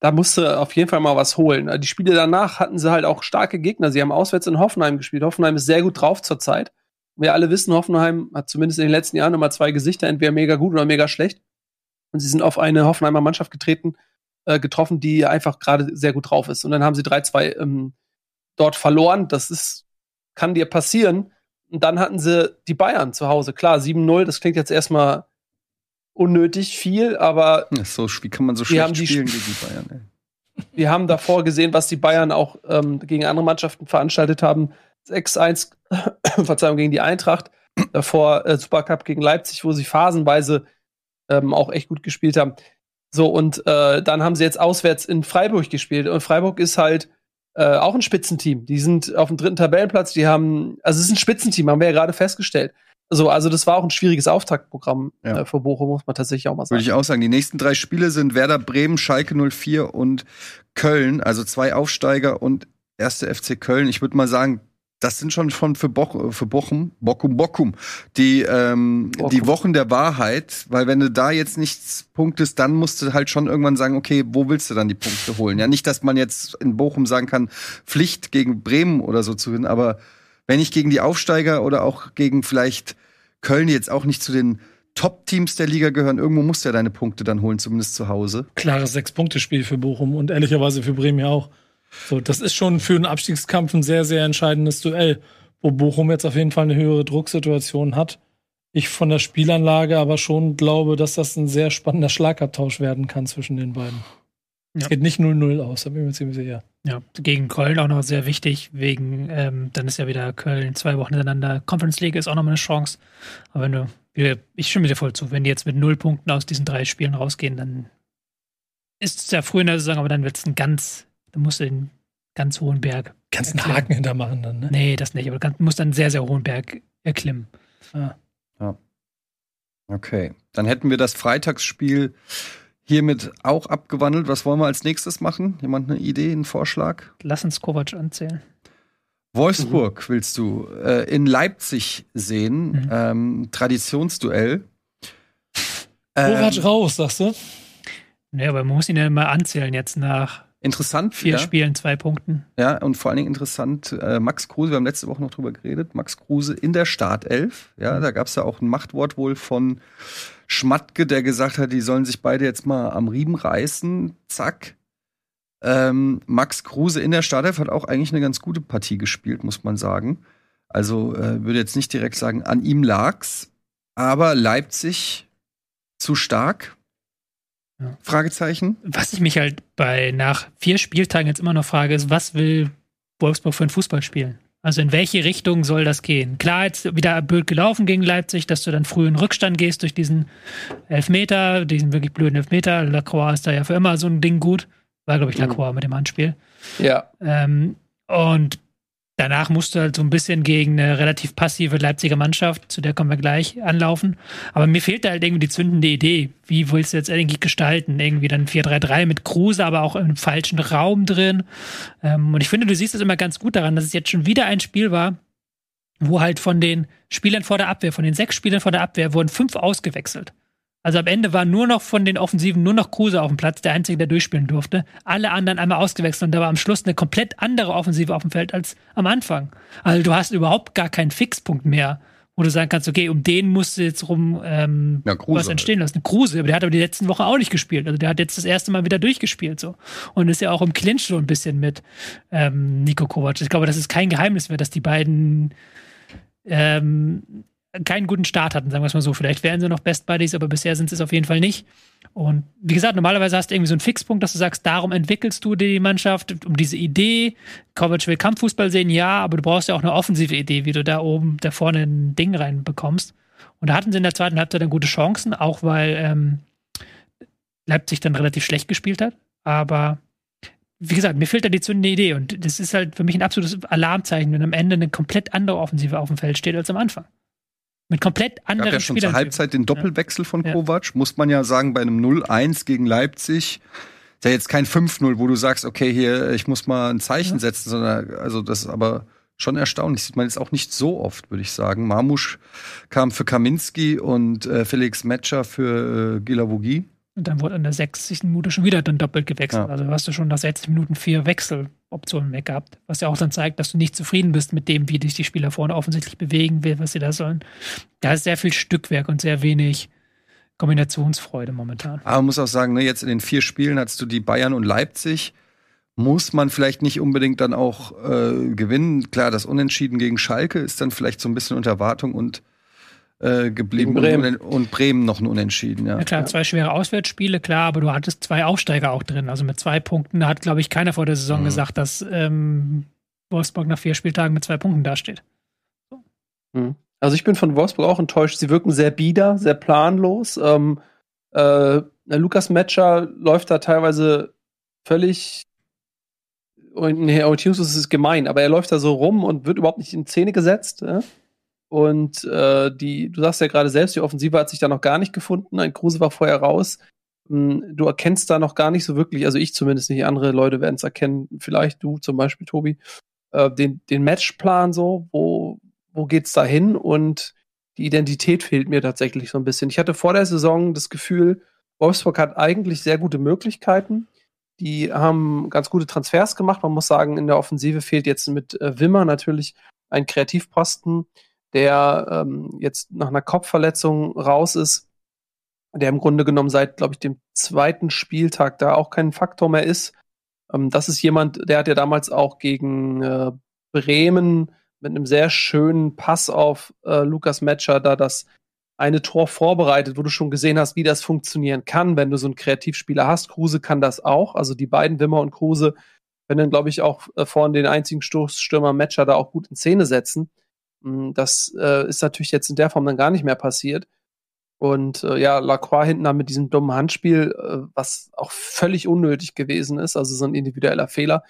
da musste auf jeden Fall mal was holen. Äh, Die Spiele danach hatten sie halt auch starke Gegner. Sie haben auswärts in Hoffenheim gespielt. Hoffenheim ist sehr gut drauf zurzeit. Wir alle wissen, Hoffenheim hat zumindest in den letzten Jahren immer zwei Gesichter, entweder mega gut oder mega schlecht. Und sie sind auf eine Hoffenheimer Mannschaft getreten, äh, getroffen, die einfach gerade sehr gut drauf ist. Und dann haben sie 3-2 ähm, dort verloren. Das ist, kann dir passieren. Und dann hatten sie die Bayern zu Hause. Klar, 7-0, das klingt jetzt erstmal unnötig viel, aber Ja, so, wie kann man so schlecht spielen Sp- gegen die Bayern? Ey? Wir haben davor gesehen, was die Bayern auch ähm, gegen andere Mannschaften veranstaltet haben. 6-1, [coughs] Verzeihung, gegen die Eintracht. Davor äh, Supercup gegen Leipzig, wo sie phasenweise ähm, auch echt gut gespielt haben. So, und äh, dann haben sie jetzt auswärts in Freiburg gespielt. Und Freiburg ist halt äh, auch ein Spitzenteam. Die sind auf dem dritten Tabellenplatz, die haben, also es ist ein Spitzenteam, haben wir ja gerade festgestellt. So, also das war auch ein schwieriges Auftaktprogramm Ja. äh, für Bochum, muss man tatsächlich auch mal Würde sagen. ich auch sagen. Die nächsten drei Spiele sind Werder Bremen, Schalke 04 und Köln. Also zwei Aufsteiger und erste FC Köln. Ich würde mal sagen, das sind schon von für, Boch, für Bochum, Bochum, Bochum, die, ähm, Bochum. die Wochen der Wahrheit. Weil wenn du da jetzt nichts punktest, dann musst du halt schon irgendwann sagen, okay, wo willst du dann die Punkte holen? Ja, nicht, dass man jetzt in Bochum sagen kann, Pflicht gegen Bremen oder so zu gewinnen, aber wenn ich gegen die Aufsteiger oder auch gegen vielleicht Köln, die jetzt auch nicht zu den Top-Teams der Liga gehören, irgendwo musst du ja deine Punkte dann holen, zumindest zu Hause. klares Sechs-Punkte-Spiel für Bochum und ehrlicherweise für Bremen ja auch. So, das ist schon für einen Abstiegskampf ein sehr, sehr entscheidendes Duell, wo Bochum jetzt auf jeden Fall eine höhere Drucksituation hat. Ich von der Spielanlage aber schon glaube, dass das ein sehr spannender Schlagabtausch werden kann zwischen den beiden. Es Ja. geht nicht 0-0 aus, da bin ich mir ziemlich sicher. Ja, gegen Köln auch noch sehr wichtig, wegen, ähm, dann ist ja wieder Köln zwei Wochen hintereinander. Conference League ist auch nochmal eine Chance. Aber wenn du, ich stimme dir voll zu, wenn die jetzt mit null Punkten aus diesen drei Spielen rausgehen, dann ist es ja früh in der Saison, aber dann wird es ein ganz, dann musst du den ganz hohen Berg. Kannst einen. Haken hintermachen dann, ne? Nee, das nicht, aber du musst dann einen sehr, sehr hohen Berg erklimmen. Okay. Dann hätten wir das Freitagsspiel hiermit auch abgewandelt. Was wollen wir als nächstes machen? Jemand eine Idee, einen Vorschlag? Lass uns Kovac anzählen. Wolfsburg willst du äh, in Leipzig sehen. Mhm. Ähm, Traditionsduell. Kovac Ähm, raus, sagst du? Nee, aber man muss ihn ja mal anzählen jetzt nach interessant, vier ja. Spielen, zwei Punkten. Ja, und vor allen Dingen interessant, äh, Max Kruse, wir haben letzte Woche noch drüber geredet, Max Kruse in der Startelf. Ja, da gab es ja auch ein Machtwort wohl von Schmatke, der gesagt hat, die sollen sich beide jetzt mal am Riemen reißen. Zack. Ähm, Max Kruse in der Startelf hat auch eigentlich eine ganz gute Partie gespielt, muss man sagen. Also äh, würde jetzt nicht direkt sagen, an ihm lag's. Aber Leipzig zu stark? Ja. Fragezeichen. Was ich mich halt bei nach vier Spieltagen jetzt immer noch frage, ist, was will Wolfsburg für einen Fußball spielen? Also in welche Richtung soll das gehen? Klar, jetzt wieder blöd gelaufen gegen Leipzig, dass du dann früh in Rückstand gehst durch diesen Elfmeter, diesen wirklich blöden Elfmeter. Lacroix ist da ja für immer so ein Ding gut. War, glaube ich, Lacroix mit dem Handspiel. Ja. Ähm, und danach musst du halt so ein bisschen gegen eine relativ passive Leipziger Mannschaft, zu der kommen wir gleich, anlaufen. Aber mir fehlt da halt irgendwie die zündende Idee. Wie willst du jetzt irgendwie gestalten? Irgendwie dann 4-3-3 mit Kruse, aber auch im falschen Raum drin. Ähm, und ich finde, du siehst es immer ganz gut daran, dass es jetzt schon wieder ein Spiel war, wo halt von den Spielern vor der Abwehr, von den sechs Spielern vor der Abwehr, wurden fünf ausgewechselt. Also am Ende war nur noch von den Offensiven nur noch Kruse auf dem Platz, der einzige, der durchspielen durfte. Alle anderen einmal ausgewechselt und da war am Schluss eine komplett andere Offensive auf dem Feld als am Anfang. Also du hast überhaupt gar keinen Fixpunkt mehr, wo du sagen kannst, okay, um den musst du jetzt rum ähm, Ja, Kruse was entstehen lassen. Kruse, aber der hat aber die letzten Wochen auch nicht gespielt. Also der hat jetzt das erste Mal wieder durchgespielt so und ist ja auch im Clinch so ein bisschen mit ähm, Nico Kovac. Ich glaube, das ist kein Geheimnis mehr, dass die beiden ähm, keinen guten Start hatten, sagen wir es mal so. Vielleicht wären sie noch Best Buddies, aber bisher sind sie es auf jeden Fall nicht. Und wie gesagt, normalerweise hast du irgendwie so einen Fixpunkt, dass du sagst, darum entwickelst du die Mannschaft, um diese Idee. Kovac will Kampffußball sehen, ja, aber du brauchst ja auch eine offensive Idee, wie du da oben, da vorne ein Ding reinbekommst. Und da hatten sie in der zweiten Halbzeit dann gute Chancen, auch weil ähm, Leipzig dann relativ schlecht gespielt hat. Aber wie gesagt, mir fehlt da die zündende Idee. Und das ist halt für mich ein absolutes Alarmzeichen, wenn am Ende eine komplett andere Offensive auf dem Feld steht als am Anfang. Mit komplett anderen ja schon zur Spielern. Halbzeit den Doppelwechsel von Ja. Kovac, muss man ja sagen, bei einem 0-1 gegen Leipzig. Ist ja jetzt kein 5-0, wo du sagst, okay, hier, ich muss mal ein Zeichen setzen, sondern, also das ist aber schon erstaunlich. Sieht man jetzt auch nicht so oft, würde ich sagen. Marmusch kam für Kaminski und äh, Felix Metscher für äh, Gilavogi. Und dann wurde in der 60. Minute schon wieder dann doppelt gewechselt. Ja. Also hast du schon nach 60 Minuten vier Wechseloptionen weg gehabt. Was ja auch dann zeigt, dass du nicht zufrieden bist mit dem, wie dich die Spieler vorne offensichtlich bewegen will, was sie da sollen. Da ist sehr viel Stückwerk und sehr wenig Kombinationsfreude momentan. Aber man muss auch sagen, ne, jetzt in den vier Spielen hattest du die Bayern und Leipzig. Muss man vielleicht nicht unbedingt dann auch äh, gewinnen. Klar, das Unentschieden gegen Schalke ist dann vielleicht so ein bisschen unter Erwartung und äh, geblieben Bremen. Und, und Bremen noch ein Unentschieden. Ja. Ja klar, zwei schwere Auswärtsspiele, klar, aber du hattest zwei Aufsteiger auch drin. Also mit zwei Punkten hat, glaube ich, keiner vor der Saison Mhm. gesagt, dass ähm, Wolfsburg nach vier Spieltagen mit zwei Punkten dasteht. Also ich bin von Wolfsburg auch enttäuscht. Sie wirken sehr bieder, sehr planlos. Ähm, äh, Lukas Metscher läuft da teilweise völlig. Und, nee, Orientierungslos ist gemein, aber er läuft da so rum und wird überhaupt nicht in Szene gesetzt. Ja? Und äh, die, du sagst ja gerade selbst, die Offensive hat sich da noch gar nicht gefunden. Ein Kruse war vorher raus. Hm, Du erkennst da noch gar nicht so wirklich, also ich zumindest nicht, andere Leute werden es erkennen, vielleicht du zum Beispiel, Tobi, äh, den, den Matchplan so, wo, wo geht's da hin? Und die Identität fehlt mir tatsächlich so ein bisschen. Ich hatte vor der Saison das Gefühl, Wolfsburg hat eigentlich sehr gute Möglichkeiten. Die haben ganz gute Transfers gemacht. Man muss sagen, in der Offensive fehlt jetzt mit äh, Wimmer natürlich ein Kreativposten, der ähm, jetzt nach einer Kopfverletzung raus ist, der im Grunde genommen seit, glaube ich, dem zweiten Spieltag da auch kein Faktor mehr ist. Ähm, das ist jemand, der hat ja damals auch gegen äh, Bremen mit einem sehr schönen Pass auf äh, Lukas Metscher da das eine Tor vorbereitet, wo du schon gesehen hast, wie das funktionieren kann, wenn du so einen Kreativspieler hast. Kruse kann das auch. Also die beiden, Wimmer und Kruse, können dann, glaube ich, auch äh, vorne den einzigen Stoßstürmer Metscher da auch gut in Szene setzen. Mm, Das äh, ist natürlich jetzt in der Form dann gar nicht mehr passiert. Und äh, ja, Lacroix hinten dann mit diesem dummen Handspiel, äh, was auch völlig unnötig gewesen ist, also so ein individueller Fehler.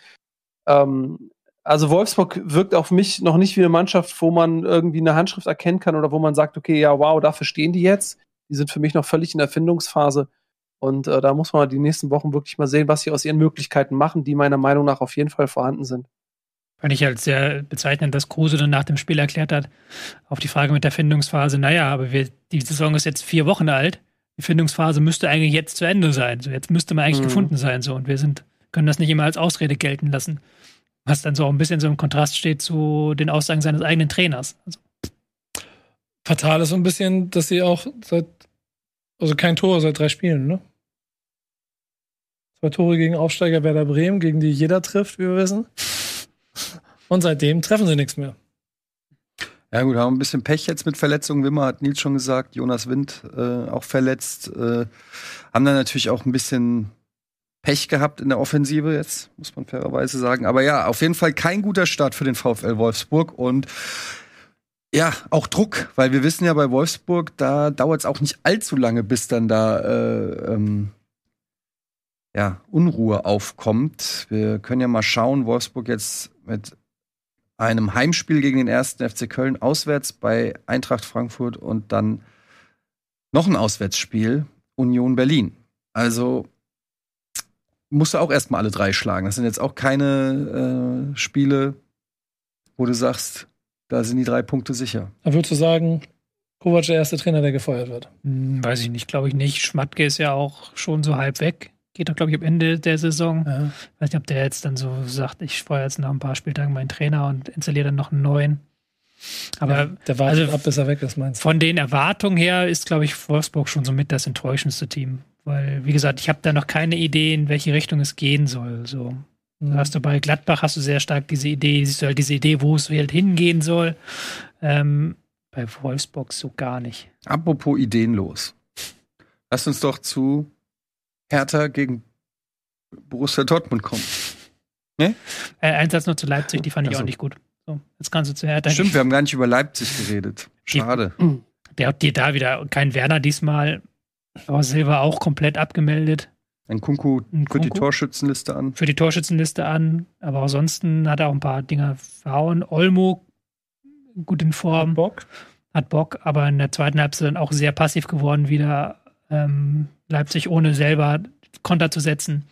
Ähm, also Wolfsburg wirkt auf mich noch nicht wie eine Mannschaft, wo man irgendwie eine Handschrift erkennen kann oder wo man sagt, okay, ja, wow, dafür stehen die jetzt. Die sind für mich noch völlig in der Findungsphase. Und äh, da muss man die nächsten Wochen wirklich mal sehen, was sie aus ihren Möglichkeiten machen, die meiner Meinung nach auf jeden Fall vorhanden sind. Fand ich halt sehr bezeichnend, dass Kruse dann nach dem Spiel erklärt hat, auf die Frage mit der Findungsphase, naja, aber wir, die Saison ist jetzt vier Wochen alt, die Findungsphase müsste eigentlich jetzt zu Ende sein. So, jetzt müsste man eigentlich Mhm. gefunden sein. So, und wir sind, können das nicht immer als Ausrede gelten lassen. Was dann so auch ein bisschen so im Kontrast steht zu den Aussagen seines eigenen Trainers. Also, Fatal ist so ein bisschen, dass sie auch seit, also kein Tor seit drei Spielen, ne? Zwei Tore gegen Aufsteiger Werder Bremen, gegen die jeder trifft, wie wir wissen. Und seitdem treffen sie nichts mehr. Ja gut, haben ein bisschen Pech jetzt mit Verletzungen. Wimmer hat Nils schon gesagt, Jonas Wind äh, auch verletzt. Äh, haben dann natürlich auch ein bisschen Pech gehabt in der Offensive jetzt, muss man fairerweise sagen. Aber ja, auf jeden Fall kein guter Start für den VfL Wolfsburg und ja, auch Druck, weil wir wissen ja bei Wolfsburg, da dauert es auch nicht allzu lange, bis dann da äh, ähm, ja, Unruhe aufkommt. Wir können ja mal schauen, Wolfsburg jetzt mit einem Heimspiel gegen den ersten FC Köln auswärts bei Eintracht Frankfurt und dann noch ein Auswärtsspiel Union Berlin. Also musst du auch erstmal alle drei schlagen. Das sind jetzt auch keine äh, Spiele, wo du sagst, da sind die drei Punkte sicher. Da würdest du sagen, Kovac der erste Trainer, der gefeuert wird. hm, weiß ich nicht, glaube ich nicht. Schmatke ist ja auch schon so halb weg. Geht doch, glaube ich, am Ende der Saison. Ja. Weiß nicht, ob der jetzt dann so sagt, ich feuere jetzt nach ein paar Spieltagen meinen Trainer und installiere dann noch einen neuen. Aber der war also- ab, bis er weg ist, meinst du? von den Erwartungen her ist, glaube ich, Wolfsburg schon so mit das enttäuschendste Team. Weil, wie gesagt, ich habe da noch keine Idee, in welche Richtung es gehen soll. So. Mhm. Hast du bei Gladbach hast du sehr stark diese Idee, siehst du halt diese Idee, wo es halt hingehen soll. Ähm, bei Wolfsburg so gar nicht. Apropos ideenlos. Lass uns doch zu Hertha gegen Borussia Dortmund kommen. Äh, ein Satz nur zu Leipzig, die fand ich Ach so. auch nicht gut. So, jetzt kannst du zu Hertha. Stimmt, wir haben gar nicht über Leipzig geredet. Schade. [clears throat] Der hat dir da wieder kein Werner diesmal, aber Silva auch komplett abgemeldet. Ein Kunku führt die? Torschützenliste an. für die Torschützenliste an, aber ansonsten hat er auch ein paar Dinge verhauen. Olmo gut in Form, Bock. hat Bock, aber in der zweiten Halbzeit dann auch sehr passiv geworden, wieder ähm, Leipzig ohne selber Konter zu setzen.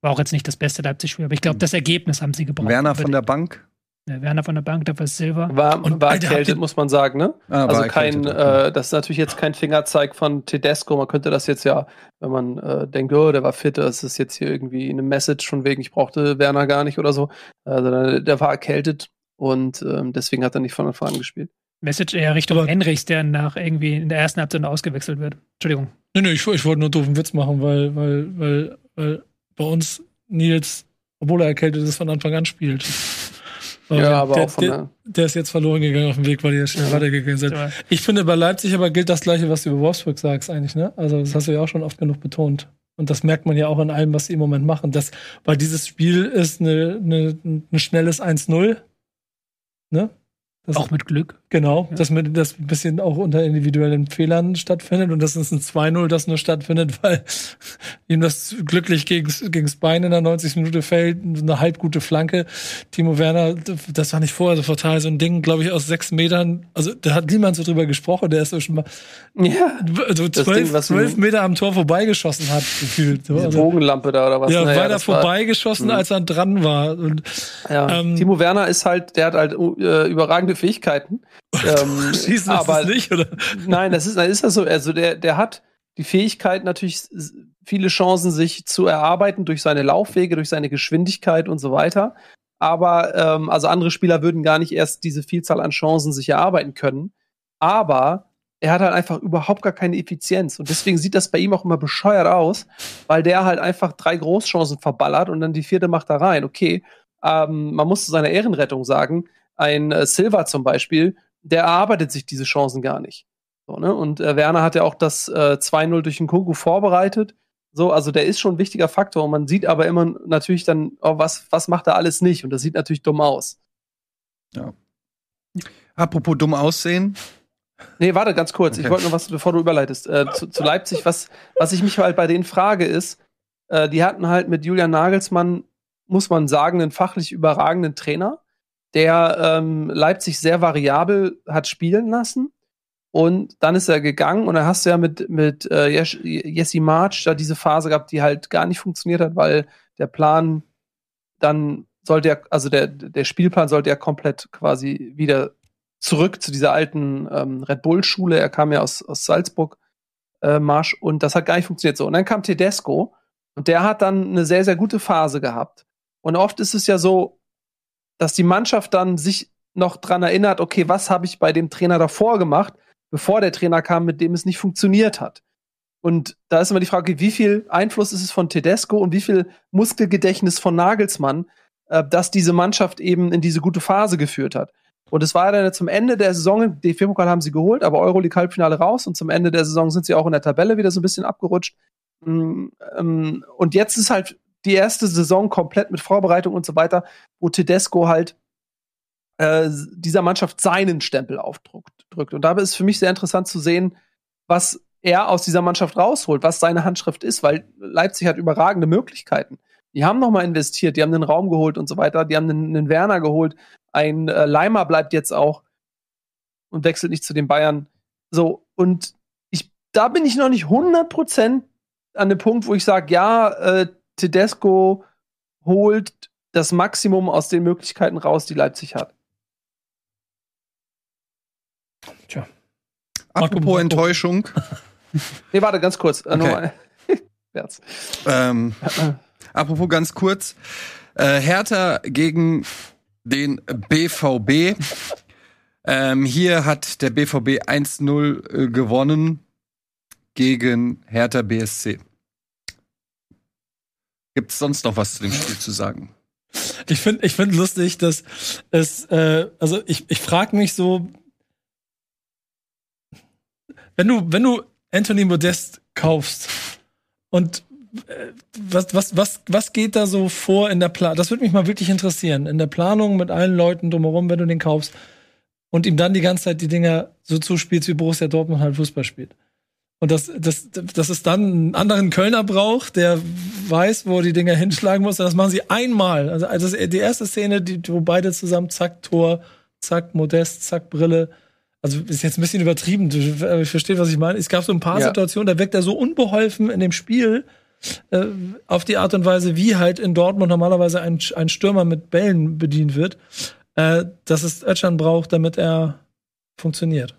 War auch jetzt nicht das beste Leipzig-Spiel, aber ich glaube, das Ergebnis haben sie gebraucht. Werner von der Bank. Ja, Werner von der Bank, dafür ist Silva. War, Und, war Alter, erkältet, muss man sagen, ne? Ah, Also war kein, äh, das ist natürlich jetzt kein Fingerzeig von Tedesco. Man könnte das jetzt ja, wenn man äh, denkt, oh, der war fit, das ist jetzt hier irgendwie eine Message von wegen, ich brauchte Werner gar nicht oder so. Also der, der war erkältet und ähm, deswegen hat er nicht von Anfang an gespielt. Message eher Richtung Aber- Henrichs, der nach irgendwie in der ersten Halbzeit ausgewechselt wird. Entschuldigung. Nee, nee, ich, ich wollte nur einen doofen Witz machen, weil, weil, weil, weil bei uns Nils, obwohl er erkältet ist, von Anfang an spielt. [laughs] Ja, aber der, auch von der, der. der ist jetzt verloren gegangen auf dem Weg, weil die ja schnell weitergegangen sind. Ja. Ich finde, bei Leipzig aber gilt das Gleiche, was du über Wolfsburg sagst, eigentlich, ne? Also, das hast du ja auch schon oft genug betont. Und das merkt man ja auch in allem, was sie im Moment machen. Das, weil dieses Spiel ist eine, eine, ein schnelles 1-0. Ne? Das, Auch mit Glück. Genau, Ja. dass mit, das ein bisschen auch unter individuellen Fehlern stattfindet und das ist ein 2-0, das nur stattfindet, [laughs] weil ihm das glücklich gegens, gegens Bein in der 90. Minute fällt, eine halb gute Flanke. Timo Werner, das war nicht vorher so fatal, so ein Ding, glaube ich, aus sechs Metern. Also da hat niemand so drüber gesprochen, der ist so schon mal Ja, so zwölf, Ding, was zwölf Meter am Tor vorbeigeschossen hat, gefühlt. So, diese also, Bogenlampe da oder was. ja, Naja, weiter das war- vorbeigeschossen, Mhm. als er dran war. Und Ja. Ähm, Timo Werner ist halt, der hat halt äh, überragende Fähigkeiten. Ähm, [laughs] schießen aber es nicht, oder? nein, das ist, das ist das so. Also der, der hat die Fähigkeit natürlich viele Chancen sich zu erarbeiten durch seine Laufwege, durch seine Geschwindigkeit und so weiter. Aber ähm, also andere Spieler würden gar nicht erst diese Vielzahl an Chancen sich erarbeiten können. Aber er hat halt einfach überhaupt gar keine Effizienz. Und deswegen sieht das bei ihm auch immer bescheuert aus, weil der halt einfach drei Großchancen verballert und dann die vierte macht er rein. Okay, ähm, man muss zu seiner Ehrenrettung sagen, ein äh, Silva zum Beispiel, der erarbeitet sich diese Chancen gar nicht. So, ne? Und äh, Werner hat ja auch das äh, 2-0 durch den Kunku vorbereitet. So, also der ist schon ein wichtiger Faktor. Und man sieht aber immer natürlich dann, oh, was, was macht er alles nicht? Und das sieht natürlich dumm aus. Apropos dumm aussehen. Nee, warte ganz kurz. Okay. Ich wollte noch was, bevor du überleitest. Äh, zu, zu Leipzig, was, was ich mich halt bei denen frage, ist, äh, die hatten halt mit Julian Nagelsmann, muss man sagen, einen fachlich überragenden Trainer, der ähm, Leipzig sehr variabel hat spielen lassen. Und dann ist er gegangen und dann hast du ja mit, mit äh, Jes- Jesse March da diese Phase gehabt, die halt gar nicht funktioniert hat, weil der Plan dann sollte ja, also der, der Spielplan sollte ja komplett quasi wieder zurück zu dieser alten ähm, Red Bull-Schule. Er kam ja aus, aus Salzburg, äh, Marsch, und das hat gar nicht funktioniert so. Und dann kam Tedesco und der hat dann eine sehr, sehr gute Phase gehabt. Und oft ist es ja so, dass die Mannschaft dann sich noch dran erinnert, okay, was habe ich bei dem Trainer davor gemacht, bevor der Trainer kam, mit dem es nicht funktioniert hat. Und da ist immer die Frage, wie viel Einfluss ist es von Tedesco und wie viel Muskelgedächtnis von Nagelsmann, äh, dass diese Mannschaft eben in diese gute Phase geführt hat. Und es war dann zum Ende der Saison, DFB-Pokal haben sie geholt, aber Euroleague-Halbfinale raus und zum Ende der Saison sind sie auch in der Tabelle wieder so ein bisschen abgerutscht. Mm, ähm, Und jetzt ist halt die erste Saison komplett mit Vorbereitung und so weiter, wo Tedesco halt äh, dieser Mannschaft seinen Stempel aufdrückt. Drückt. Und dabei ist für mich sehr interessant zu sehen, was er aus dieser Mannschaft rausholt, was seine Handschrift ist, weil Leipzig hat überragende Möglichkeiten. Die haben nochmal investiert, die haben den Raum geholt und so weiter, die haben einen, einen Werner geholt, ein äh, Leimer bleibt jetzt auch und wechselt nicht zu den Bayern. So, und ich, da bin ich noch nicht 100% an dem Punkt, wo ich sage, ja, äh, Tedesco holt das Maximum aus den Möglichkeiten raus, die Leipzig hat. Apropos Marco- Enttäuschung. [laughs] Nee, warte, ganz kurz. Äh, Okay. nochmal. [laughs] Herz. Ähm, apropos ganz kurz. Äh, Hertha gegen den BVB. Ähm, hier hat der BVB 1-0 äh, gewonnen gegen Hertha BSC. Gibt es sonst noch was zu dem Spiel zu sagen? Ich finde ich find lustig, dass es, äh, also ich, ich frage mich so, wenn du, wenn du Anthony Modest kaufst und äh, was, was, was, was geht da so vor in der Planung? Das würde mich mal wirklich interessieren. In der Planung mit allen Leuten drumherum, wenn du den kaufst und ihm dann die ganze Zeit die Dinger so zuspielst, wie Borussia Dortmund halt Fußball spielt. Und das, das, dass es dann einen anderen Kölner braucht, der weiß, wo die Dinger hinschlagen muss. Und das machen sie einmal. Also, also die erste Szene, die, wo beide zusammen, zack, Tor, zack, Modest, zack, Brille. Also ist jetzt ein bisschen übertrieben. Du, äh, ich verstehe, was ich meine. Es gab so ein paar Ja. Situationen, da wirkt er so unbeholfen in dem Spiel äh, auf die Art und Weise, wie halt in Dortmund normalerweise ein, ein Stürmer mit Bällen bedient wird, äh, dass es Özcan braucht, damit er funktioniert.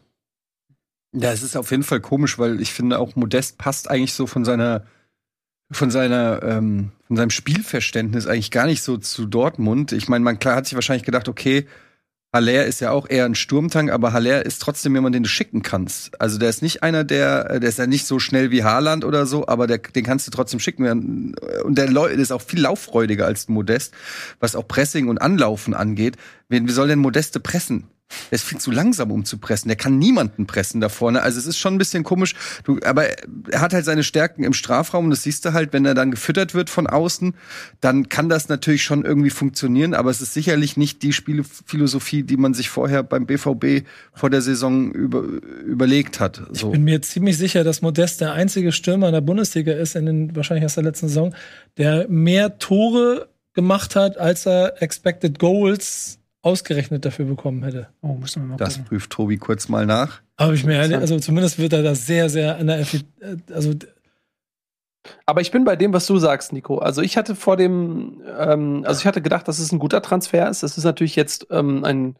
Ja, es ist auf jeden Fall komisch, weil ich finde auch Modest passt eigentlich so von seiner von seiner ähm, von seinem Spielverständnis eigentlich gar nicht so zu Dortmund. Ich meine, man klar hat sich wahrscheinlich gedacht, okay, Haller ist ja auch eher ein Sturmtank, aber Haller ist trotzdem jemand, den du schicken kannst. Also der ist nicht einer, der, der ist ja nicht so schnell wie Haaland oder so, aber der, den kannst du trotzdem schicken. Und der ist auch viel lauffreudiger als Modest, was auch Pressing und Anlaufen angeht. Wie soll denn Modeste pressen? Der ist viel zu langsam, um zu pressen. Der kann niemanden pressen da vorne. Also es ist schon ein bisschen komisch. Du, aber er hat halt seine Stärken im Strafraum. Und das siehst du halt, wenn er dann gefüttert wird von außen, dann kann das natürlich schon irgendwie funktionieren. Aber es ist sicherlich nicht die Spielephilosophie, die man sich vorher beim BVB vor der Saison über, überlegt hat. So. Ich bin mir ziemlich sicher, dass Modest der einzige Stürmer in der Bundesliga ist, in den, wahrscheinlich aus der letzten Saison, der mehr Tore gemacht hat, als er Expected Goals ausgerechnet dafür bekommen hätte. Oh, muss man mal Das gucken. prüft Tobi kurz mal nach. Aber ich mir ehrlich, also zumindest wird er da sehr, sehr an der Effi also aber ich bin bei dem, was du sagst, Nico. Also ich hatte vor dem, ähm, also ich hatte gedacht, dass es ein guter Transfer ist. Das ist natürlich jetzt ähm, ein,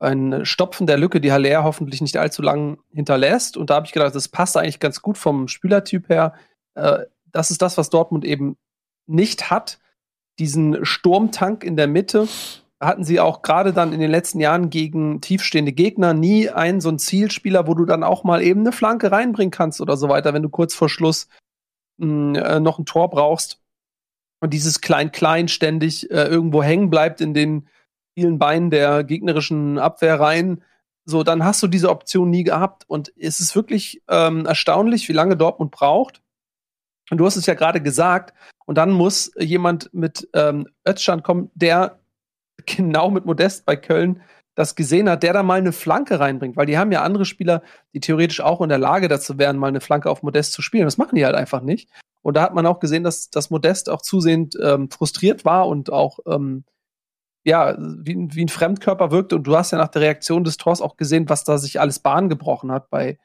ein Stopfen der Lücke, die Haller hoffentlich nicht allzu lang hinterlässt. Und da habe ich gedacht, das passt eigentlich ganz gut vom Spielertyp her. Äh, das ist das, was Dortmund eben nicht hat. Diesen Sturmtank in der Mitte, hatten sie auch gerade dann in den letzten Jahren gegen tiefstehende Gegner nie einen so einen Zielspieler, wo du dann auch mal eben eine Flanke reinbringen kannst oder so weiter, wenn du kurz vor Schluss mh, hm, äh, noch ein Tor brauchst. Und dieses Klein-Klein ständig äh, irgendwo hängen bleibt in den vielen Beinen der gegnerischen Abwehrreihen. So, dann hast du diese Option nie gehabt. Und es ist wirklich ähm, erstaunlich, wie lange Dortmund braucht. Und du hast es ja gerade gesagt. Und dann muss jemand mit ähm, Özcan kommen, der genau mit Modest bei Köln das gesehen hat, der da mal eine Flanke reinbringt, weil die haben ja andere Spieler, die theoretisch auch in der Lage dazu wären, mal eine Flanke auf Modest zu spielen. Das machen die halt einfach nicht. Und da hat man auch gesehen, dass, dass Modest auch zusehend ähm, frustriert war und auch ähm, ja, wie, wie ein Fremdkörper wirkte. Und du hast ja nach der Reaktion des Tors auch gesehen, was da sich alles Bahn gebrochen hat bei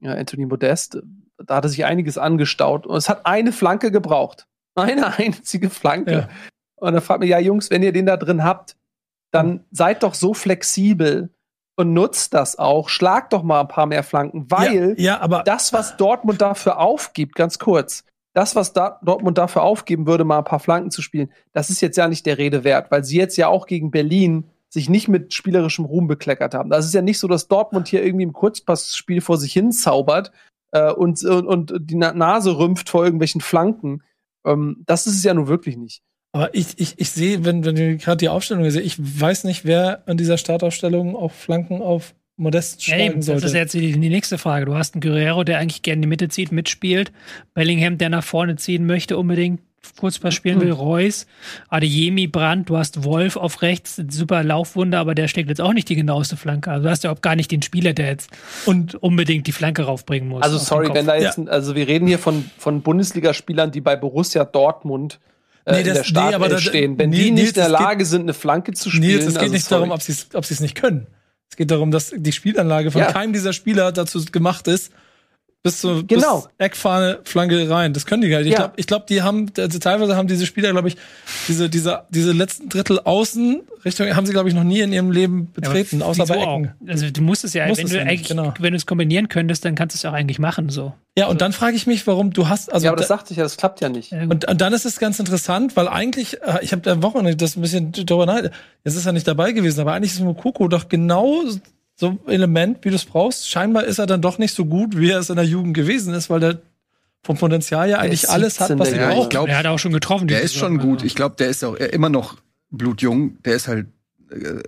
ja, Anthony Modest. Da hatte sich einiges angestaut. Und es hat eine Flanke gebraucht. Eine [laughs] einzige Flanke. Ja. Und dann fragt mich, ja, Jungs, wenn ihr den da drin habt, dann seid doch so flexibel und nutzt das auch. Schlagt doch mal ein paar mehr Flanken, weil ja, ja, aber das, was Dortmund dafür aufgibt, ganz kurz, das, was da Dortmund dafür aufgeben würde, mal ein paar Flanken zu spielen, das ist jetzt ja nicht der Rede wert, weil sie jetzt ja auch gegen Berlin sich nicht mit spielerischem Ruhm bekleckert haben. Das ist ja nicht so, dass Dortmund hier irgendwie im Kurzpassspiel vor sich hin zaubert äh, und, und, und die Nase rümpft vor irgendwelchen Flanken. Ähm, das ist es ja nun wirklich nicht. Aber ich, ich, ich sehe, wenn, wenn du gerade die Aufstellung sehe, ich weiß nicht, wer an dieser Startaufstellung auf Flanken auf Modest schlagen ja, sollte. Das ist jetzt die, die, nächste Frage. Du hast einen Guerrero, der eigentlich gerne in die Mitte zieht, mitspielt. Bellingham, der nach vorne ziehen möchte, unbedingt Kurzpass spielen will. Mhm. Reus, Adeyemi, Brandt, du hast Wolf auf rechts, super Laufwunder, aber der steckt jetzt auch nicht die genaueste Flanke. Also du hast ja auch gar nicht den Spieler, der jetzt und unbedingt die Flanke raufbringen muss. Also sorry, wenn da jetzt, ja. also wir reden hier von, von Bundesligaspielern, die bei Borussia Dortmund äh, nee, das, in der Startelf nee, aber da, stehen. Wenn nee, die nicht in der Lage geht, sind, eine Flanke zu spielen. Nils, es geht also nicht sorry. darum, ob sie ob es nicht können. Es geht darum, dass die Spielanlage von ja. keinem dieser Spieler dazu gemacht ist, bis zur genau. bis Eckfahne, Flanke rein. Das können die gar nicht. Ich ja. glaube, ich glaub, die haben, also teilweise haben diese Spieler, glaube ich, diese, diese, diese letzten Drittel außen Richtung haben sie, glaube ich, noch nie in ihrem Leben betreten, ja, außer bei Ecken. Auch. Also du musst es ja, musst wenn, es du ja nicht, genau. wenn du es kombinieren könntest, dann kannst du es auch eigentlich machen, so. Ja, und dann frage ich mich, warum du hast, also. Ja, aber das sagte ich ja, das klappt ja nicht. Und, und dann ist es ganz interessant, weil eigentlich, äh, ich habe der Woche das ein bisschen drüber nachgedacht, jetzt ist er nicht dabei gewesen, aber eigentlich ist Mokoko doch genau so Element, wie du es brauchst. Scheinbar ist er dann doch nicht so gut, wie er es in der Jugend gewesen ist, weil der vom Potenzial ja eigentlich alles hat, was er braucht. er hat auch schon getroffen. Der ist schon gut. Ich glaube, der ist auch immer noch blutjung. Der ist halt äh,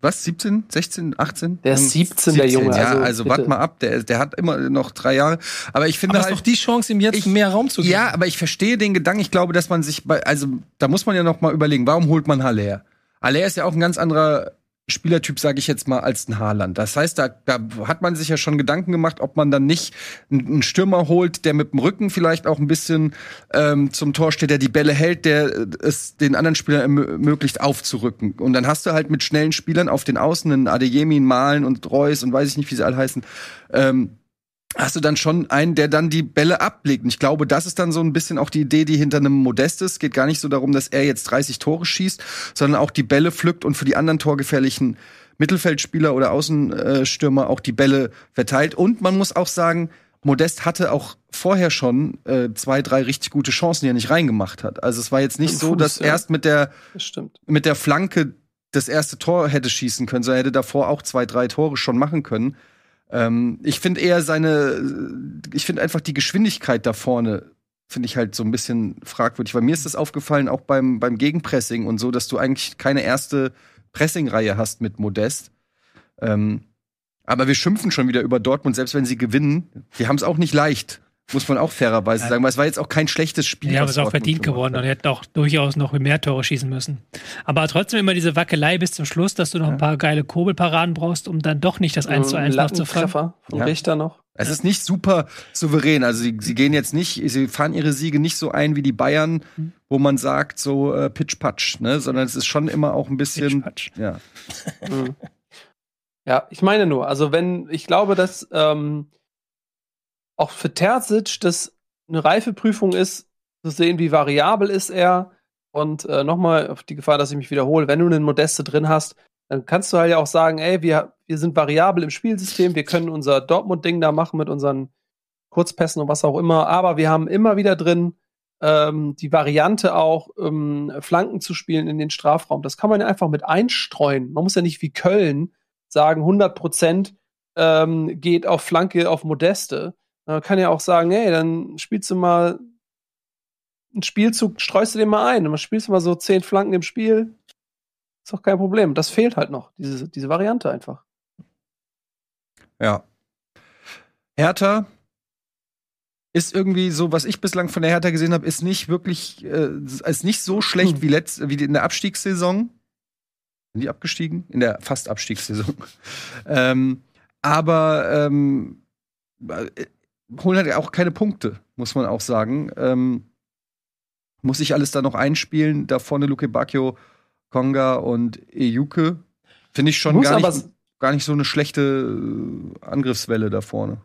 was, 17, 16, 18? Der ist 17, 17 der Junge. Ja, also, also warte mal ab, der, der hat immer noch drei Jahre. Aber ich finde aber halt. doch die Chance, ihm jetzt ich, mehr Raum zu geben. Ja, aber ich verstehe den Gedanken. Ich glaube, dass man sich bei, also da muss man ja noch mal überlegen, warum holt man Haller? Haller ist ja auch ein ganz anderer Spielertyp, sage ich jetzt mal, als ein Haaland. Das heißt, da, da hat man sich ja schon Gedanken gemacht, ob man dann nicht einen Stürmer holt, der mit dem Rücken vielleicht auch ein bisschen ähm, zum Tor steht, der die Bälle hält, der es den anderen Spielern ermöglicht, aufzurücken. Und dann hast du halt mit schnellen Spielern auf den Außen, einen Adeyemi, Malen und Reus und weiß ich nicht, wie sie alle heißen, ähm, hast du dann schon einen, der dann die Bälle ablegt. Und ich glaube, das ist dann so ein bisschen auch die Idee, die hinter einem Modest ist. Geht gar nicht so darum, dass er jetzt 30 Tore schießt, sondern auch die Bälle pflückt und für die anderen torgefährlichen Mittelfeldspieler oder Außenstürmer auch die Bälle verteilt. Und man muss auch sagen, Modest hatte auch vorher schon äh, zwei, drei richtig gute Chancen, die er nicht reingemacht hat. Also es war jetzt nicht Im so, Fuß, dass ja. erst mit der, mit der Flanke das erste Tor hätte schießen können, sondern er hätte davor auch zwei, drei Tore schon machen können. Ähm, ich finde eher seine, ich finde einfach die Geschwindigkeit da vorne finde ich halt so ein bisschen fragwürdig, weil mir ist das aufgefallen auch beim, beim Gegenpressing und so, dass du eigentlich keine erste Pressingreihe hast mit Modest. Ähm, aber wir schimpfen schon wieder über Dortmund, selbst wenn sie gewinnen. Wir haben es auch nicht leicht. Muss man auch fairerweise sagen, weil es war jetzt auch kein schlechtes Spiel. Ja, aber es ist auch verdient geworden und er hätte auch durchaus noch mehr Tore schießen müssen. Aber trotzdem immer diese Wackelei bis zum Schluss, dass du noch ein paar geile Kurbelparaden brauchst, um dann doch nicht das 1 zu 1 noch zu fangen. vom ja. Richter noch. Es ist nicht super souverän. Also sie, sie, gehen jetzt nicht, sie fahren ihre Siege nicht so ein wie die Bayern, mhm. wo man sagt, so äh, Pitch-Patch, ne? Sondern es ist schon immer auch ein bisschen. Pitch Ja. mhm. ja, ich meine nur, also wenn, ich glaube, dass ähm, auch für Terzic das eine Reifeprüfung ist, zu sehen, wie variabel ist er. Und äh, nochmal auf die Gefahr, dass ich mich wiederhole, wenn du einen Modeste drin hast, dann kannst du halt ja auch sagen, ey, wir, wir sind variabel im Spielsystem, wir können unser Dortmund-Ding da machen mit unseren Kurzpässen und was auch immer, aber wir haben immer wieder drin ähm, die Variante auch, ähm, Flanken zu spielen in den Strafraum. Das kann man ja einfach mit einstreuen. Man muss ja nicht wie Köln sagen, 100 Prozent ähm, geht auf Flanke auf Modeste, man kann ja auch sagen, hey, dann spielst du mal einen Spielzug, streust du den mal ein. Und dann spielst du mal so zehn Flanken im Spiel. Ist doch kein Problem. Das fehlt halt noch, diese, diese Variante einfach. Ja. Hertha ist irgendwie so, was ich bislang von der Hertha gesehen habe, ist nicht wirklich, äh, ist nicht so schlecht hm. wie, letzt, wie in der Abstiegssaison. Sind die abgestiegen? In der fast Abstiegssaison. [laughs] ähm, aber ähm, holen halt auch keine Punkte, muss man auch sagen. Ähm, muss ich alles da noch einspielen? Da vorne Luke Bacchio, Konga und Ejuke. Finde ich schon gar nicht, gar nicht so eine schlechte äh, Angriffswelle da vorne.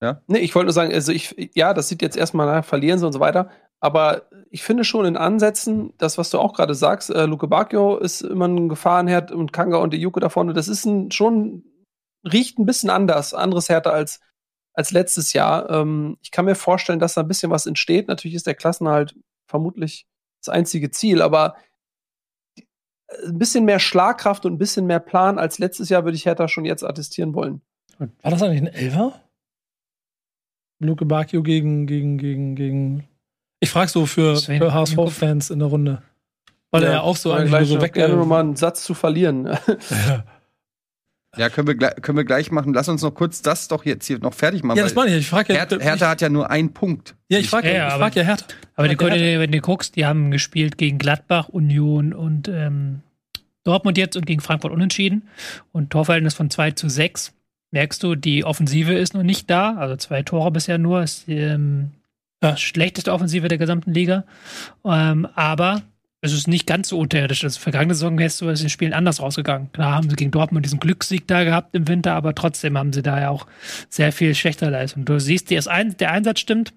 Ja? Nee, ich wollte nur sagen, also ich, ja, das sieht jetzt erstmal nach, verlieren sie und so weiter. Aber ich finde schon in Ansätzen, das, was du auch gerade sagst, äh, Luke Bacchio ist immer ein Gefahrenherd und Kanga und Ejuke da vorne, das ist ein, schon, riecht ein bisschen anders, anderes Härter als als letztes Jahr. Ähm, ich kann mir vorstellen, dass da ein bisschen was entsteht. Natürlich ist der Klassenhalt vermutlich das einzige Ziel, aber ein bisschen mehr Schlagkraft und ein bisschen mehr Plan als letztes Jahr würde ich Hertha schon jetzt attestieren wollen. War das eigentlich ein Elfer? Luke Bacchio gegen, gegen, gegen, gegen. Ich frage so für, für HSV-Fans in der Runde. Weil ja, er ja auch so eigentlich nur so weg. gerne nochmal einen Satz zu verlieren. ja. Ja, können wir, können wir gleich machen. Lass uns noch kurz das doch jetzt hier noch fertig machen. Ja, das meine ich. Ich frage ja. Hertha, Hertha hat ja nur einen Punkt. Ja, ich frage ja, ich frag ja Hertha. Aber die, Hertha. wenn du guckst, die haben gespielt gegen Gladbach, Union und ähm, Dortmund jetzt und gegen Frankfurt unentschieden. Und Torverhältnis von 2 zu 6. Merkst du, die Offensive ist noch nicht da. Also zwei Tore bisher nur. Ist ähm, ja. schlechteste Offensive der gesamten Liga. Ähm, aber es ist nicht ganz so unterirdisch. Das vergangene Saison du aus den Spielen anders rausgegangen. Klar haben sie gegen Dortmund diesen Glückssieg da gehabt im Winter, aber trotzdem haben sie da ja auch sehr viel schlechter Leistung. Du siehst, der Einsatz stimmt.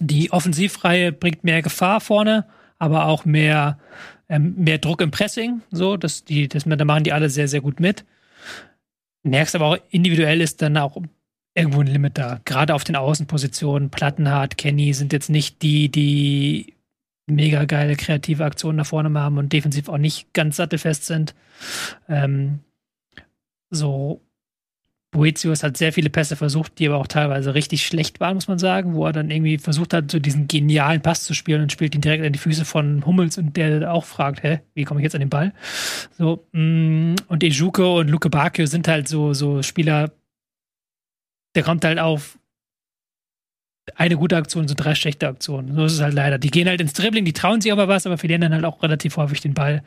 Die Offensivreihe bringt mehr Gefahr vorne, aber auch mehr, ähm, mehr Druck im Pressing. So, dass die, das, da machen die alle sehr, sehr gut mit. Merkst aber auch, individuell ist dann auch irgendwo ein Limit da. Gerade auf den Außenpositionen, Plattenhardt, Kenny sind jetzt nicht die, die mega geile kreative Aktionen nach vorne haben und defensiv auch nicht ganz sattelfest sind. Ähm, so, Boetius hat sehr viele Pässe versucht, die aber auch teilweise richtig schlecht waren, muss man sagen, wo er dann irgendwie versucht hat, so diesen genialen Pass zu spielen und spielt ihn direkt an die Füße von Hummels und der auch fragt, hä, wie komme ich jetzt an den Ball? So, mm, und Ejuke und Luke Bakio sind halt so, so Spieler, der kommt halt auf eine gute Aktion sind drei schlechte Aktionen. So ist es halt leider. Die gehen halt ins Dribbling, die trauen sich aber was, aber verlieren dann halt auch relativ häufig den Ball.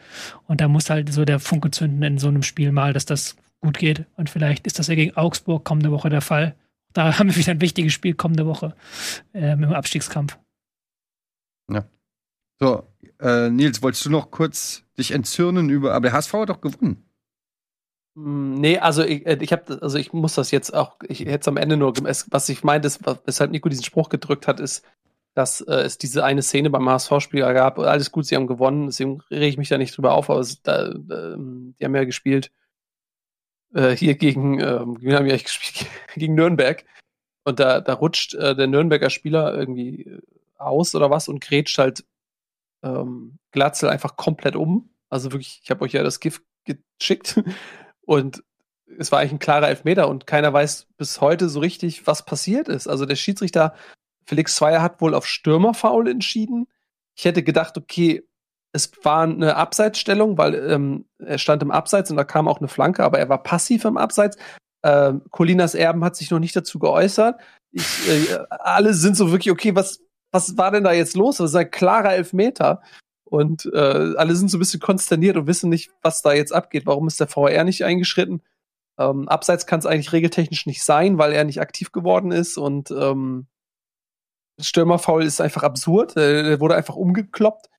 Und da muss halt so der Funke zünden in so einem Spiel mal, dass das gut geht. Und vielleicht ist das ja gegen Augsburg kommende Woche der Fall. Da [laughs] haben wir wieder ein wichtiges Spiel kommende Woche ähm, im Abstiegskampf. Ja. So, äh, Nils, wolltest du noch kurz dich entzürnen über, aber der HSV hat doch gewonnen. Hm, nee, also ich, äh, ich habe, also ich muss das jetzt auch, ich es am Ende nur, was ich meinte, ist, weshalb Nico diesen Spruch gedrückt hat, ist, dass äh, es diese eine Szene beim HSV-Spiel gab. Alles gut, sie haben gewonnen, deswegen rege ich mich da nicht drüber auf, aber es, da, da, die haben ja gespielt äh, hier gegen, äh, haben wir eigentlich gespielt? [laughs] gegen Nürnberg. Und da, da rutscht äh, der Nürnberger Spieler irgendwie aus oder was und grätscht halt ähm, Glatzel einfach komplett um Also wirklich, ich habe euch ja das GIF geschickt und es war eigentlich ein klarer Elfmeter und keiner weiß bis heute so richtig, was passiert ist. Also der Schiedsrichter Felix Zweier hat wohl auf Stürmerfaul entschieden. Ich hätte gedacht, okay, es war eine Abseitsstellung, weil ähm, er stand im Abseits und da kam auch eine Flanke, aber er war passiv im Abseits. Ähm, Colinas Erben hat sich noch nicht dazu geäußert. Ich, äh, alle sind so wirklich, okay, was, was war denn da jetzt los? Das ist ein klarer Elfmeter. Und äh, alle sind so ein bisschen konsterniert und wissen nicht, was da jetzt abgeht. Warum ist der VR nicht eingeschritten? Ähm, abseits kann es eigentlich regeltechnisch nicht sein, weil er nicht aktiv geworden ist und ähm, Stürmerfoul ist einfach absurd. Äh, er wurde einfach umgekloppt.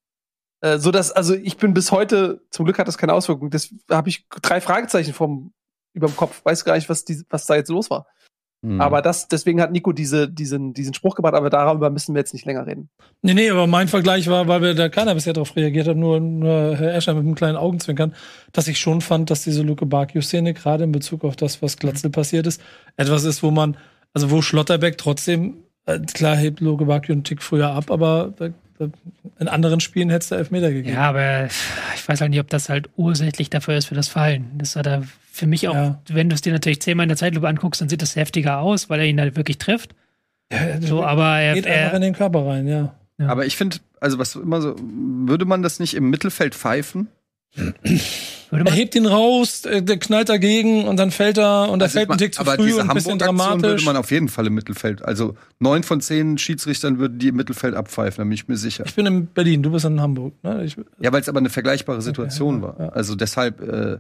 Äh, so dass, also ich bin bis heute, zum Glück hat das keine Auswirkung. Das habe ich drei Fragezeichen vom über dem Kopf. Weiß gar nicht, was, die, was da jetzt los war. Mhm. Aber das, deswegen hat Nico diese, diesen, diesen Spruch gebracht, aber darüber müssen wir jetzt nicht länger reden. Nee, nee, aber mein Vergleich war, weil wir da keiner bisher darauf reagiert hat, nur, nur Herr Escher mit einem kleinen Augenzwinkern, dass ich schon fand, dass diese Luke Bakio-Szene gerade in Bezug auf das, was Glatzel passiert ist, etwas ist, wo man, also wo Schlotterbeck trotzdem äh, klar hebt Loge Bakio einen Tick früher ab, aber in anderen Spielen hätte es da Elfmeter gegeben. Ja, aber ich weiß halt nicht, ob das halt ursächlich dafür ist für das Fallen. Das hat er für mich auch, ja. wenn du es dir natürlich zehnmal in der Zeitlupe anguckst, dann sieht das heftiger aus, weil er ihn halt wirklich trifft. Ja, so, aber er geht er, einfach in den Körper rein, ja. ja. Aber ich finde, also was immer so, würde man das nicht im Mittelfeld pfeifen? er hebt ihn raus, äh, der knallt dagegen und dann fällt er und er also fällt ein Tick zu früh und ein bisschen dramatisch. würde man auf jeden Fall im Mittelfeld. Also neun von zehn Schiedsrichtern würden die im Mittelfeld abpfeifen, da bin ich mir sicher. Ich bin in Berlin, du bist in Hamburg. Ne? Ich, ja, weil es aber eine vergleichbare Situation okay, ja, war. Ja. Also deshalb, äh,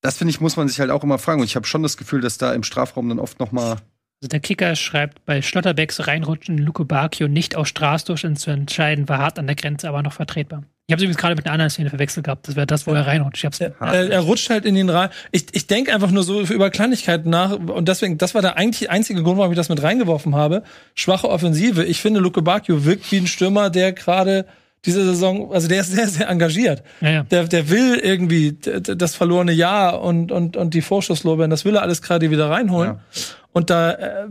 das finde ich, muss man sich halt auch immer fragen. Und ich habe schon das Gefühl, dass da im Strafraum dann oft noch mal also der Kicker schreibt, bei Schlotterbecks reinrutschen Luke Bacchio nicht aus Straßdurchschnitt zu entscheiden, war hart an der Grenze, aber noch vertretbar. Ich habe es übrigens gerade mit einer anderen Szene verwechselt gehabt. Das wäre das, wo er reinrutscht. Ich er, er rutscht halt in den rein. Ich, ich denke einfach nur so über Kleinigkeiten nach. Und deswegen, das war der eigentlich einzige Grund, warum ich das mit reingeworfen habe. Schwache Offensive. Ich finde, Luke Bacchio wirkt wie ein Stürmer, der gerade diese Saison, also der ist sehr, sehr engagiert. Ja, ja. Der, der will irgendwie das verlorene Jahr und, und, und die Vorschusslorbeeren, das will er alles gerade wieder reinholen. Ja. Und da, äh,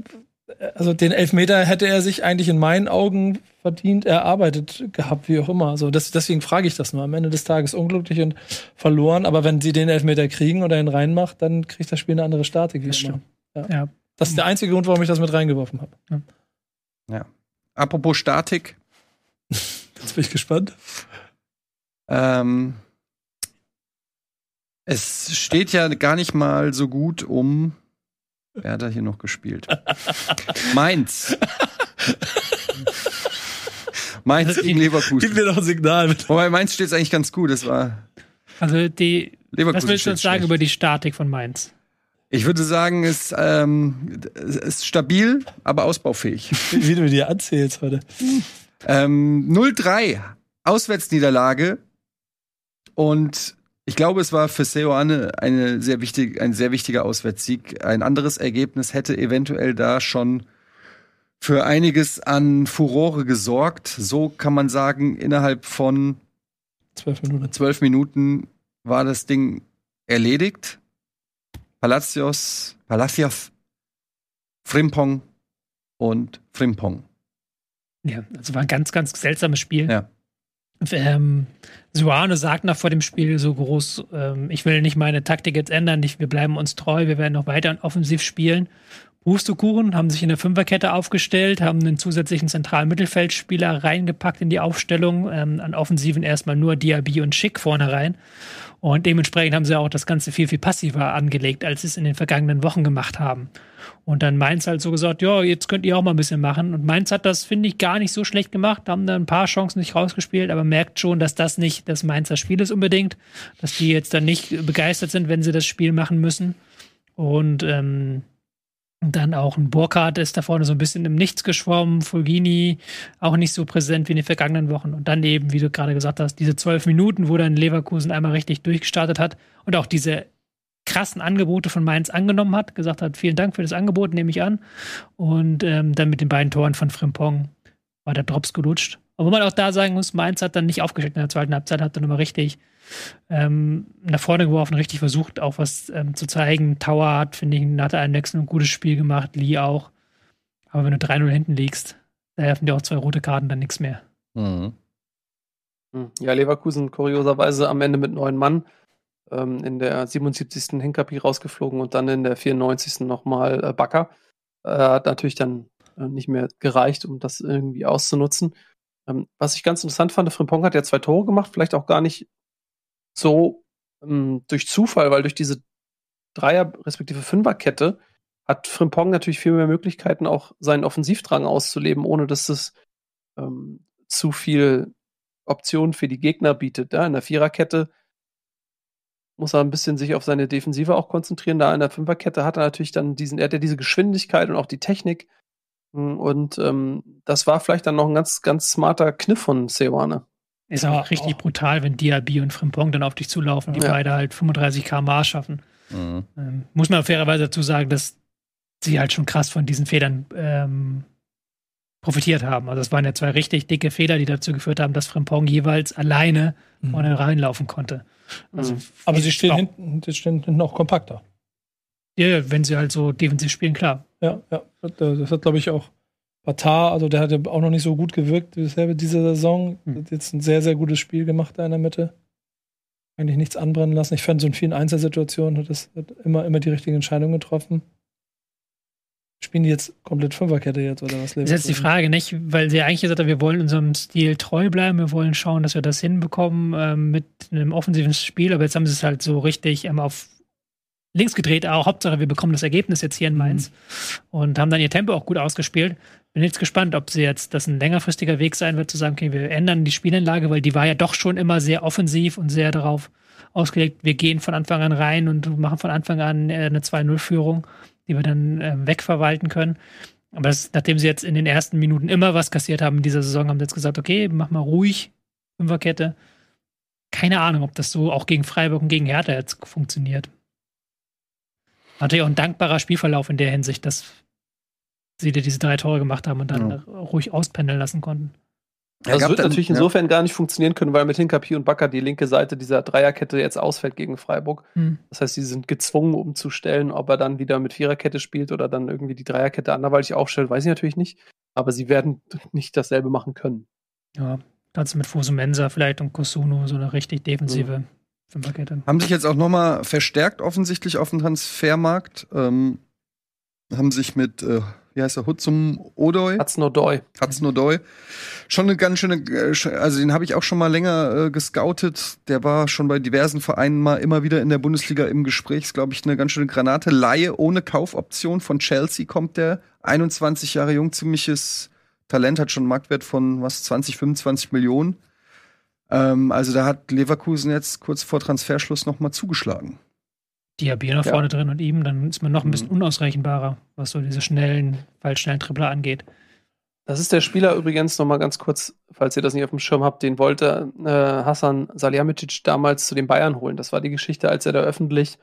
also den Elfmeter hätte er sich eigentlich in meinen Augen verdient, erarbeitet gehabt, wie auch immer. Also das, deswegen frage ich das nur. Am Ende des Tages unglücklich und verloren, aber wenn sie den Elfmeter kriegen oder ihn reinmacht, dann kriegt das Spiel eine andere Statik. Immer. Ja. Das ist der einzige Grund, warum ich das mit reingeworfen habe. Ja. Apropos Statik. [laughs] Jetzt bin ich gespannt. Ähm, es steht ja gar nicht mal so gut um Wer hat da hier noch gespielt? [laughs] Mainz. Mainz gegen Leverkusen. Gib mir doch ein Signal. Bitte. Wobei Mainz steht es eigentlich ganz gut. Das war. Also die. Leverkusen was willst du uns sagen schlecht. über die Statik von Mainz? Ich würde sagen, es ähm, ist stabil, aber ausbaufähig. Wie du dir erzählst heute. Ähm, 0-3 Auswärtsniederlage und ich glaube, es war für Seoane eine sehr wichtig, ein sehr wichtiger Auswärtssieg. Ein anderes Ergebnis hätte eventuell da schon für einiges an Furore gesorgt. So kann man sagen, innerhalb von zwölf Minuten, zwölf Minuten war das Ding erledigt. Palacios, Palacios, Frimpong und Frimpong. Ja, also war ein ganz, ganz seltsames Spiel. Ja. Ähm, Suane sagt nach vor dem Spiel so groß, ähm, ich will nicht meine Taktik jetzt ändern, nicht, wir bleiben uns treu, wir werden noch weiter offensiv spielen. Pustekuchen haben sich in der Fünferkette aufgestellt, haben einen zusätzlichen zentralen Mittelfeldspieler reingepackt in die Aufstellung, ähm, an Offensiven erstmal nur Diaby und Schick vorne rein. Und dementsprechend haben sie auch das Ganze viel, viel passiver angelegt, als sie es in den vergangenen Wochen gemacht haben. Und dann Mainz halt so gesagt, ja, jetzt könnt ihr auch mal ein bisschen machen. Und Mainz hat das, finde ich, gar nicht so schlecht gemacht, haben da ein paar Chancen nicht rausgespielt, aber merkt schon, dass das nicht das Mainzer Spiel ist unbedingt, dass die jetzt dann nicht begeistert sind, wenn sie das Spiel machen müssen. Und ähm, dann auch ein Burkhardt ist da vorne so ein bisschen im Nichts geschwommen, Fulgini auch nicht so präsent wie in den vergangenen Wochen. Und dann eben, wie du gerade gesagt hast, diese zwölf Minuten, wo dann Leverkusen einmal richtig durchgestartet hat und auch diese krassen Angebote von Mainz angenommen hat, gesagt hat, vielen Dank für das Angebot, nehme ich an. Und ähm, dann mit den beiden Toren von Frimpong war der Drops gelutscht. Wo man auch da sagen muss, Mainz hat dann nicht aufgeschickt in der zweiten Halbzeit, hat dann nochmal richtig ähm, nach vorne geworfen, richtig versucht, auch was ähm, zu zeigen. Tower hat, finde ich, hatte einen Wechsel ein gutes Spiel gemacht, Lee auch. Aber wenn du 3-0 hinten liegst, da helfen dir auch zwei rote Karten dann nichts mehr. Mhm. Hm. Ja, Leverkusen kurioserweise am Ende mit neun Mann ähm, in der 77. Hinkapi rausgeflogen und dann in der 94. nochmal äh, Bakker. Äh, hat natürlich dann äh, nicht mehr gereicht, um das irgendwie auszunutzen. Ähm, was ich ganz interessant fand, Frimpong hat ja zwei Tore gemacht, vielleicht auch gar nicht so ähm, durch Zufall, weil durch diese Dreier- respektive Fünferkette hat Frimpong natürlich viel mehr Möglichkeiten, auch seinen Offensivdrang auszuleben, ohne dass es ähm, zu viel Optionen für die Gegner bietet. Ja? In der Viererkette muss er ein bisschen sich auf seine Defensive auch konzentrieren. Da in der Fünferkette hat er natürlich dann diesen, er hat ja diese Geschwindigkeit und auch die Technik. Und ähm, das war vielleicht dann noch ein ganz, ganz smarter Kniff von Seoane. Ist auch richtig auch. brutal, wenn Diaby und Frimpong dann auf dich zulaufen, die ja. beide halt 35 km schaffen. Mhm. Ähm, muss man fairerweise dazu sagen, dass sie halt schon krass von diesen Federn ähm, profitiert haben. Also es waren ja zwei richtig dicke Feder, die dazu geführt haben, dass Frimpong jeweils alleine mhm. vorne reinlaufen konnte. Also mhm. Aber sie stehen, hinten, sie stehen hinten auch kompakter. Ja, wenn sie halt so defensiv spielen, klar. Ja, ja. Das hat, glaube ich, auch Batar, also der hat ja auch noch nicht so gut gewirkt bisher diese Saison. Mhm. Hat jetzt ein sehr, sehr gutes Spiel gemacht da in der Mitte. Eigentlich nichts anbrennen lassen. Ich fand, so in vielen Einzelsituationen hat es immer, immer die richtigen Entscheidungen getroffen. Spielen die jetzt komplett Fünferkette jetzt oder was? Das ist jetzt die Frage, nicht? Weil sie eigentlich gesagt haben, wir wollen unserem Stil treu bleiben, wir wollen schauen, dass wir das hinbekommen ähm, mit einem offensiven Spiel, aber jetzt haben sie es halt so richtig ähm, auf links gedreht, auch Hauptsache wir bekommen das Ergebnis jetzt hier in Mainz mhm. und haben dann ihr Tempo auch gut ausgespielt. Bin jetzt gespannt, ob sie jetzt das ein längerfristiger Weg sein wird, zu sagen, okay, wir ändern die Spielanlage, weil die war ja doch schon immer sehr offensiv und sehr darauf ausgelegt, wir gehen von Anfang an rein und machen von Anfang an äh, eine 2-0-Führung die wir dann äh, wegverwalten können. Aber das, nachdem sie jetzt in den ersten Minuten immer was kassiert haben in dieser Saison, haben sie jetzt gesagt, okay, mach mal ruhig, Fünferkette. Keine Ahnung, ob das so auch gegen Freiburg und gegen Hertha jetzt funktioniert. Natürlich auch ein dankbarer Spielverlauf in der Hinsicht, dass sie dir diese drei Tore gemacht haben und dann ja. ruhig auspendeln lassen konnten. Das wird natürlich insofern gar nicht funktionieren können, weil mit Hinkapi und Bakker die linke Seite dieser Dreierkette jetzt ausfällt gegen Freiburg. Mhm. Das heißt, sie sind gezwungen, umzustellen, ob er dann wieder mit Viererkette spielt oder dann irgendwie die Dreierkette anderweitig aufstellt, weiß ich natürlich nicht. Aber sie werden nicht dasselbe machen können. Ja, dazu mit Fosumensa vielleicht und Kosuno so eine richtig defensive mhm. Fünferkette. Haben sich jetzt auch nochmal verstärkt offensichtlich auf dem Transfermarkt. Ähm, haben sich mit äh, wie heißt er, Hutzum Odoi? Hatznodoy. Hatznodoy. Schon eine ganz schöne, äh, also den habe ich auch schon mal länger äh, gescoutet. Der war schon bei diversen Vereinen mal immer wieder in der Bundesliga im Gespräch. Ist, glaube ich, eine ganz schöne Granate. Laie ohne Kaufoption von Chelsea kommt der. 21 Jahre jung, ziemliches Talent, hat schon einen Marktwert von was, 20, 25 Millionen. Ähm, also da hat Leverkusen jetzt kurz vor Transferschluss noch mal zugeschlagen. Diaby noch ja. vorne drin und ihm, dann ist man noch ein bisschen mhm. unausrechenbarer, was so diese schnellen, schnellen Tripler angeht. Das ist der Spieler übrigens noch mal ganz kurz, falls ihr das nicht auf dem Schirm habt, den wollte äh, Hassan Salihamidzic damals zu den Bayern holen. Das war die Geschichte, als er da öffentlich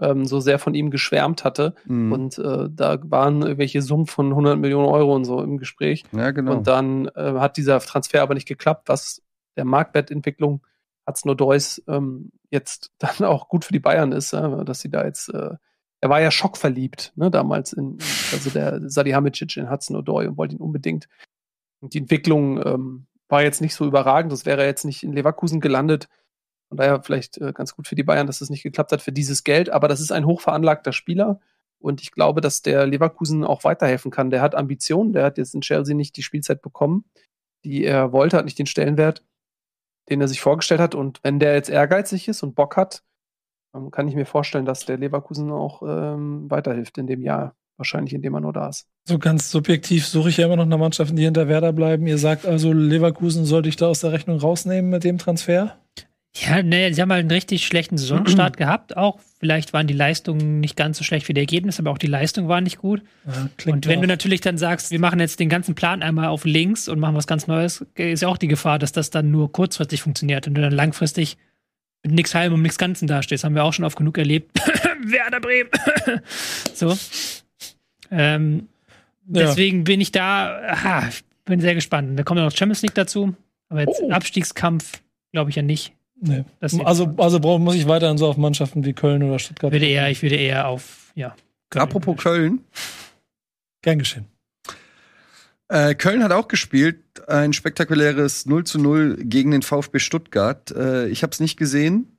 ähm, so sehr von ihm geschwärmt hatte. Mhm. Und äh, da waren irgendwelche Summen von 100 Millionen Euro und so im Gespräch. Ja, genau. Und dann äh, hat dieser Transfer aber nicht geklappt, was der Marktwertentwicklung hat's nur Deus ähm, jetzt [laughs] dann auch gut für die Bayern ist, äh, dass sie da jetzt, äh, er war ja schockverliebt, ne, damals in, also der Salihamidzic in Hudson Odoi und wollte ihn unbedingt. Und die Entwicklung ähm, war jetzt nicht so überragend, das wäre jetzt nicht in Leverkusen gelandet. Von daher vielleicht äh, ganz gut für die Bayern, dass es nicht geklappt hat für dieses Geld, aber das ist ein hochveranlagter Spieler. Und ich glaube, dass der Leverkusen auch weiterhelfen kann. Der hat Ambitionen, der hat jetzt in Chelsea nicht die Spielzeit bekommen, die er wollte, hat nicht den Stellenwert den er sich vorgestellt hat. Und wenn der jetzt ehrgeizig ist und Bock hat, ähm, kann ich mir vorstellen, dass der Leverkusen auch ähm, weiterhilft in dem Jahr. Wahrscheinlich, indem er nur da ist. So ganz subjektiv suche ich ja immer noch nach Mannschaften, die hinter Werder bleiben. Ihr sagt also, Leverkusen sollte ich da aus der Rechnung rausnehmen mit dem Transfer? Ja, ne, sie haben halt einen richtig schlechten Saisonstart [clears throat] gehabt. Auch vielleicht waren die Leistungen nicht ganz so schlecht wie die Ergebnisse, aber auch die Leistung war nicht gut. Ja, und wenn auch. du natürlich dann sagst, wir machen jetzt den ganzen Plan einmal auf links und machen was ganz Neues, ist ja auch die Gefahr, dass das dann nur kurzfristig funktioniert und du dann langfristig mit nichts halbem und nichts Ganzen dastehst. Haben wir auch schon oft genug erlebt. [coughs] Werder Bremen. [coughs] so. Ähm, ja. Deswegen bin ich da, aha, bin sehr gespannt. Da kommt ja noch Champions League dazu. Aber jetzt oh. Abstiegskampf glaube ich ja nicht. Nee. Also, also muss ich weiterhin so auf Mannschaften wie Köln oder Stuttgart. Würde eher, ich würde eher auf, ja. Köln Apropos Köln. Gern geschehen. Äh, Köln hat auch gespielt, ein spektakuläres 0 zu 0 gegen den VfB Stuttgart. Äh, ich habe es nicht gesehen.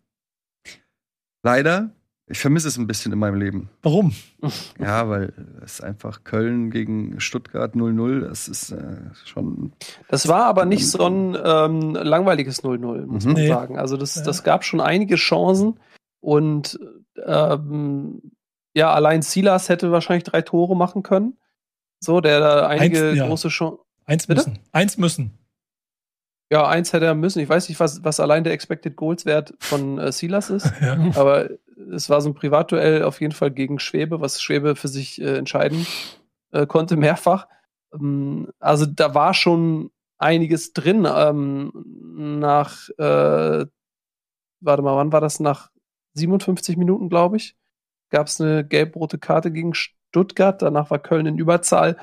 Leider. Ich vermisse es ein bisschen in meinem Leben. Warum? [laughs] Ja, weil es einfach Köln gegen Stuttgart 0-0, das ist äh, schon. Das war aber nicht so ein ähm, langweiliges 0-0, muss Mhm. man Nee. sagen. Also das, Ja. das gab schon einige Chancen und ähm, ja, allein Silas hätte wahrscheinlich drei Tore machen können. So, der da einige Eins, ja. große Chancen. Eins Bitte? müssen. Eins müssen. Ja, eins hätte er müssen. Ich weiß nicht, was, was allein der Expected Goals Wert von äh, Silas ist, [laughs] Ja. aber es war so ein Privatduell auf jeden Fall gegen Schwebe, was Schwebe für sich äh, entscheiden äh, konnte, mehrfach. Ähm, also da war schon einiges drin. Ähm, nach, äh, warte mal, wann war das? Nach 57 Minuten, glaube ich, gab es eine gelb-rote Karte gegen Stuttgart. Danach war Köln in Überzahl.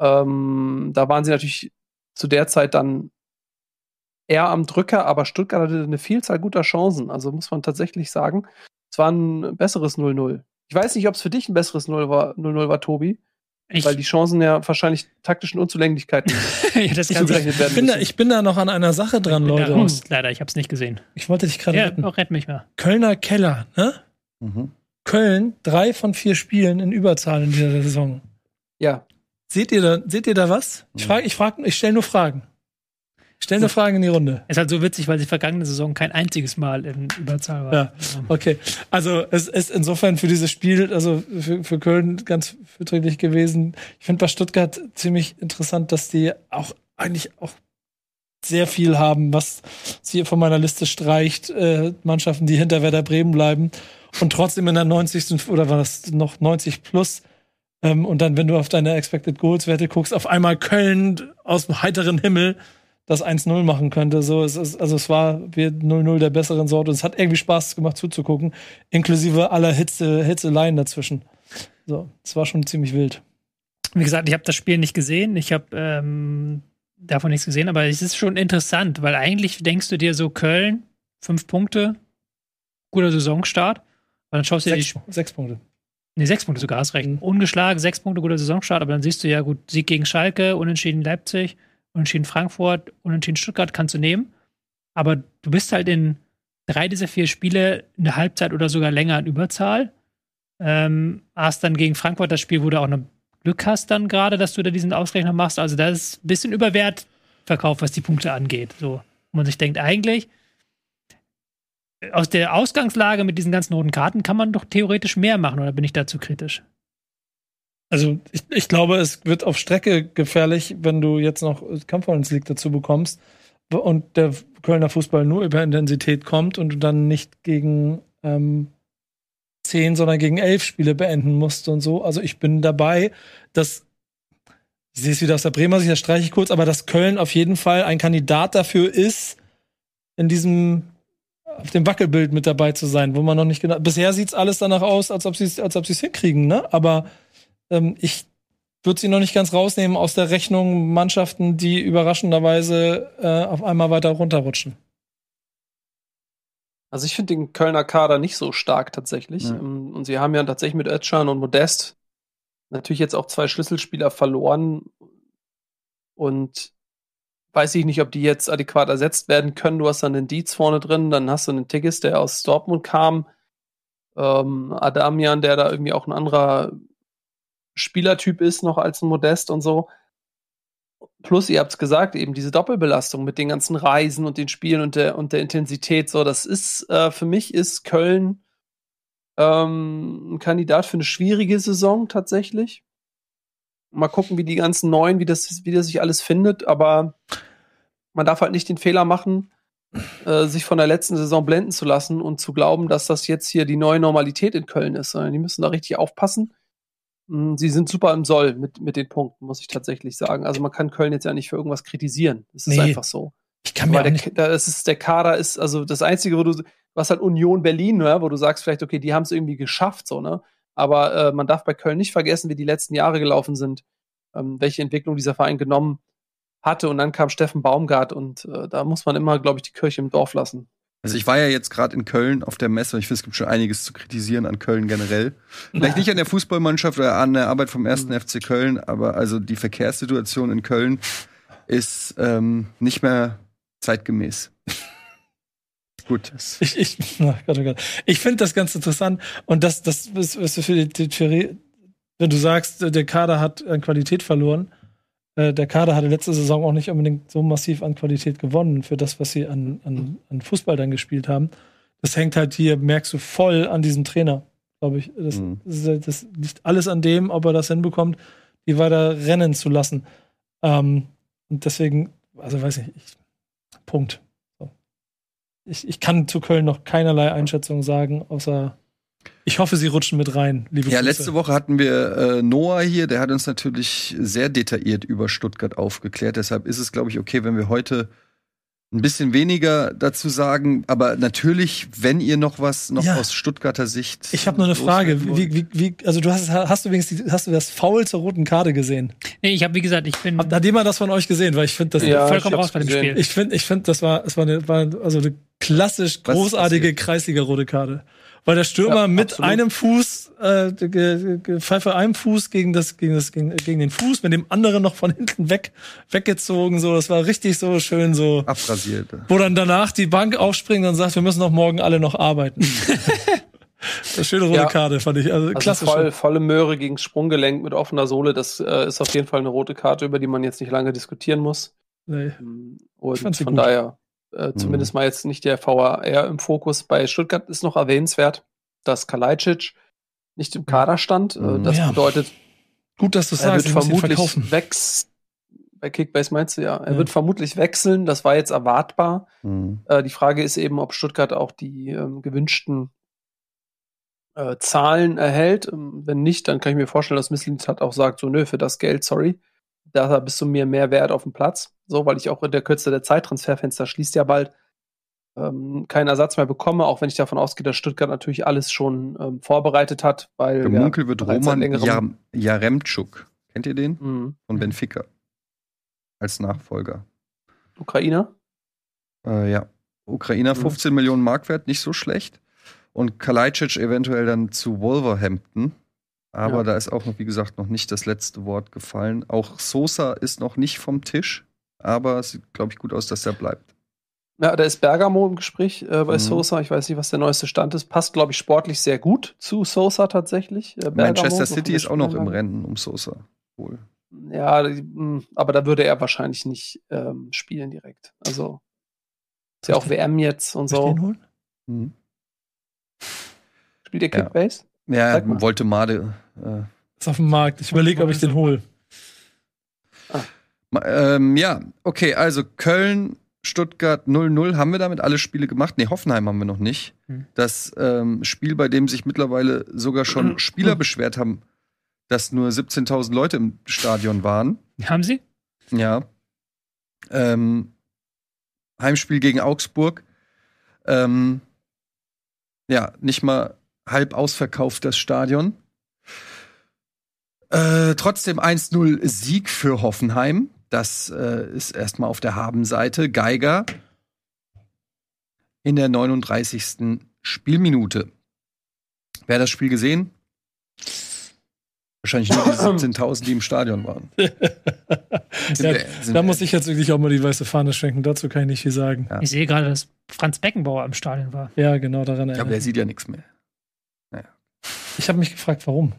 Ähm, da waren sie natürlich zu der Zeit dann eher am Drücker, aber Stuttgart hatte eine Vielzahl guter Chancen. Also muss man tatsächlich sagen, es war ein besseres 0-0. Ich weiß nicht, ob es für dich ein besseres 0 war, 0-0 war, Tobi, Ich, weil die Chancen ja wahrscheinlich taktischen Unzulänglichkeiten [laughs] ja, das zugerechnet werden Ich bin, da, müssen. ich bin da noch an einer Sache dran, Leute. raus, leider, ich habe es nicht gesehen. Ich wollte dich gerade Ja, retten. oh, rett mich mal. Kölner Keller, ne? Mhm. Köln, drei von vier Spielen in Überzahl in dieser Saison. Ja, Seht ihr da, seht ihr da was? Ich frage, ich frage, ich stelle nur Fragen. Ich stelle nur Fragen in die Runde. Ist halt so witzig, weil sie vergangene Saison kein einziges Mal in Überzahl war. Ja. Okay, also es ist insofern für dieses Spiel, also für, für Köln ganz verträglich gewesen. Ich finde bei Stuttgart ziemlich interessant, dass die auch eigentlich auch sehr viel haben, was sie von meiner Liste streicht. Äh, Mannschaften, die hinter Werder Bremen bleiben und trotzdem in der 90. oder war das noch 90 plus. Ähm, und dann, wenn du auf deine Expected Goals Werte guckst, auf einmal Köln aus dem heiteren Himmel das 1-0 machen könnte. So, es ist, also es war wie 0-0 der besseren Sorte. Und es hat irgendwie Spaß gemacht zuzugucken, inklusive aller Hitze, Hitzeleien dazwischen. So, es war schon ziemlich wild. Wie gesagt, ich habe das Spiel nicht gesehen. Ich habe ähm, davon nichts gesehen, aber es ist schon interessant, weil eigentlich denkst du dir so Köln, fünf Punkte, guter Saisonstart. Und dann schaust du dir die Sechs, sechs Punkte. Nee, sechs Punkte sogar, hast recht. Mhm. Ungeschlagen, sechs Punkte, guter Saisonstart, aber dann siehst du ja gut, Sieg gegen Schalke, Unentschieden Leipzig, Unentschieden Frankfurt, Unentschieden Stuttgart kannst du nehmen. Aber du bist halt in drei dieser vier Spiele in der Halbzeit oder sogar länger in Überzahl. Ähm, hast dann gegen Frankfurt das Spiel, wo du auch noch Glück hast dann gerade, dass du da diesen Ausgleich noch machst. Also da ist ein bisschen Überwertverkauf, was die Punkte angeht. So, wo man sich denkt, eigentlich aus der Ausgangslage mit diesen ganzen roten Karten kann man doch theoretisch mehr machen, oder bin ich dazu kritisch? Also ich, ich glaube, es wird auf Strecke gefährlich, wenn du jetzt noch Conference League dazu bekommst und der Kölner Fußball nur über Intensität kommt und du dann nicht gegen ähm, zehn, sondern gegen elf Spiele beenden musst und so. Also ich bin dabei, dass ich sehe es wieder aus der Bremer Sicht, das streiche ich kurz, aber dass Köln auf jeden Fall ein Kandidat dafür ist, in diesem auf dem Wackelbild mit dabei zu sein, wo man noch nicht genau. Bisher sieht's alles danach aus, als ob sie es als ob sie es hinkriegen, ne? Aber ähm, ich würde sie noch nicht ganz rausnehmen aus der Rechnung Mannschaften, die überraschenderweise äh, auf einmal weiter runterrutschen. Also ich finde den Kölner Kader nicht so stark tatsächlich. Ja. Ähm, Und sie haben ja tatsächlich mit Özcan und Modest natürlich jetzt auch zwei Schlüsselspieler verloren. Und weiß ich nicht, ob die jetzt adäquat ersetzt werden können. Du hast dann den Dietz vorne drin, dann hast du einen Tigges, der aus Dortmund kam. Ähm, Adamian, der da irgendwie auch ein anderer Spielertyp ist noch als ein Modest und so. Plus, ihr habt es gesagt, eben diese Doppelbelastung mit den ganzen Reisen und den Spielen und der, und der Intensität. So, das ist, äh, für mich ist Köln ähm, ein Kandidat für eine schwierige Saison tatsächlich. Mal gucken, wie die ganzen Neuen, wie das, wie das sich alles findet, aber man darf halt nicht den Fehler machen, äh, sich von der letzten Saison blenden zu lassen und zu glauben, dass das jetzt hier die neue Normalität in Köln ist, die müssen da richtig aufpassen. Mm, Sie sind super im Soll mit, mit den Punkten, muss ich tatsächlich sagen. Also man kann Köln jetzt ja nicht für irgendwas kritisieren. Das ist Nee. einfach so. Ich kann mir der, nicht, da ist der Kader ist, also das Einzige, wo du, was halt Union Berlin, ne, wo du sagst vielleicht, okay, die haben es irgendwie geschafft, so, ne? Aber äh, man darf bei Köln nicht vergessen, wie die letzten Jahre gelaufen sind, ähm, welche Entwicklung dieser Verein genommen hatte. Und dann kam Steffen Baumgart und äh, da muss man immer, glaube ich, die Kirche im Dorf lassen. Also ich war ja jetzt gerade in Köln auf der Messe und ich finde, es gibt schon einiges zu kritisieren an Köln generell. Vielleicht nicht an der Fußballmannschaft oder an der Arbeit vom ersten FC Köln, aber also die Verkehrssituation in Köln ist ähm, nicht mehr zeitgemäß. [laughs] Gut. Ich, ich, [laughs] oh Gott, oh Gott. ich finde das ganz interessant. Und das, das ist, ist für die Theorie, wenn du sagst, der Kader hat an Qualität verloren, äh, der Kader hatte letzte Saison auch nicht unbedingt so massiv an Qualität gewonnen für das, was sie an, an, an Fußball dann gespielt haben. Das hängt halt hier, merkst du, voll an diesem Trainer, glaube ich. Das, mhm. das, das, liegt alles an dem, ob er das hinbekommt, die weiter rennen zu lassen. Ähm, und deswegen, also weiß ich, ich Punkt. Ich, ich kann zu Köln noch keinerlei Einschätzung sagen, außer ich hoffe, Sie rutschen mit rein, liebe Ja, Grüße. letzte Woche hatten wir äh, Noah hier, der hat uns natürlich sehr detailliert über Stuttgart aufgeklärt. Deshalb ist es, glaube ich, okay, wenn wir heute ein bisschen weniger dazu sagen. Aber natürlich, wenn ihr noch was noch ja. aus Stuttgarter Sicht. Ich habe nur eine Frage. Wie, wie, wie, also du hast, hast du wenigstens hast du das Foul zur roten Karte gesehen? Nee, ich habe wie gesagt, ich bin. Hat, hat jemand das von euch gesehen? Weil ich finde das ja, vollkommen raus bei dem Spiel. Ich finde, ich finde, das war, es war, eine, war also eine klassisch großartige Kreisliga rote Karte weil der Stürmer ja, mit absolut. einem Fuß, äh, Pfeife einem Fuß gegen das, gegen das, gegen, gegen den Fuß, mit dem anderen noch von hinten weg, weggezogen, so. Das war richtig so schön, so. Abrasiert. Wo dann danach die Bank aufspringt und sagt, wir müssen noch morgen alle noch arbeiten. [laughs] Das schöne rote ja. Karte, fand ich. Also, also voll, volle Möhre gegen Sprunggelenk mit offener Sohle, das äh, ist auf jeden Fall eine rote Karte, über die man jetzt nicht lange diskutieren muss. Nee. Ähm, und von gut. daher äh, mhm. zumindest mal jetzt nicht der VAR im Fokus. Bei Stuttgart ist noch erwähnenswert, dass Kalajdzic nicht im Kader stand. Äh, mhm. Das ja. bedeutet, gut, dass du er sagst, wird vermutlich wechseln. Bei Kickbase meinst du ja, er ja. wird vermutlich wechseln. Das war jetzt erwartbar. Mhm. Äh, die Frage ist eben, ob Stuttgart auch die ähm, gewünschten äh, Zahlen erhält. Ähm, wenn nicht, dann kann ich mir vorstellen, dass Misslintat auch sagt, so nö, für das Geld, sorry da bist du mir mehr wert auf dem Platz. So, weil ich auch in der Kürze der Zeittransferfenster schließt ja bald ähm, keinen Ersatz mehr bekomme, auch wenn ich davon ausgehe, dass Stuttgart natürlich alles schon ähm, vorbereitet hat, weil. Gemunkelt ja, wird Roman Jar Jaremczuk. Kennt ihr den? Mhm. Von Benfica. Als Nachfolger. Ukrainer? Äh, ja. Ukrainer, 15 mhm. Millionen Mark wert, nicht so schlecht. Und Kalajdzic eventuell dann zu Wolverhampton. Aber ja. da ist auch noch, wie gesagt, noch nicht das letzte Wort gefallen. Auch Sosa ist noch nicht vom Tisch, aber es sieht, glaube ich, gut aus, dass er bleibt. Ja, da ist Bergamo im Gespräch äh, bei mhm. Sosa. Ich weiß nicht, was der neueste Stand ist. Passt, glaube ich, sportlich sehr gut zu Sosa tatsächlich. Äh, Manchester City ist auch noch im Rennen um Sosa. Wohl. Ja, hm, aber da würde er wahrscheinlich nicht ähm, spielen direkt. Also ist ja auch WM jetzt und so. Den holen? Mhm. Spielt der Kickbase? Ja, ja wollte Made äh, ist auf dem Markt. Ich überlege, ob ich den hole. Ah. Ähm, ja, okay, also Köln, Stuttgart 0-0. Haben wir damit alle Spiele gemacht? Nee, Hoffenheim haben wir noch nicht. Hm. Das ähm, Spiel, bei dem sich mittlerweile sogar schon Spieler beschwert haben, dass nur 17.000 Leute im Stadion waren. Haben sie? Ja. Ähm, Heimspiel gegen Augsburg. Ähm, ja, nicht mal halb ausverkauft das Stadion. Äh, trotzdem 1-0 Sieg für Hoffenheim. Das äh, ist erstmal auf der Habenseite. Geiger in der 39. Spielminute. Wer hat das Spiel gesehen? Wahrscheinlich nur die [clears throat] 17.000, die im Stadion waren. [laughs] ja, wir, da muss ich jetzt wirklich auch mal die weiße Fahne schwenken. Dazu kann ich nicht viel sagen. Ja. Ich sehe gerade, dass Franz Beckenbauer im Stadion war. Ja, genau daran erinnert. Aber der sieht ja nichts mehr. Ich habe mich gefragt, warum.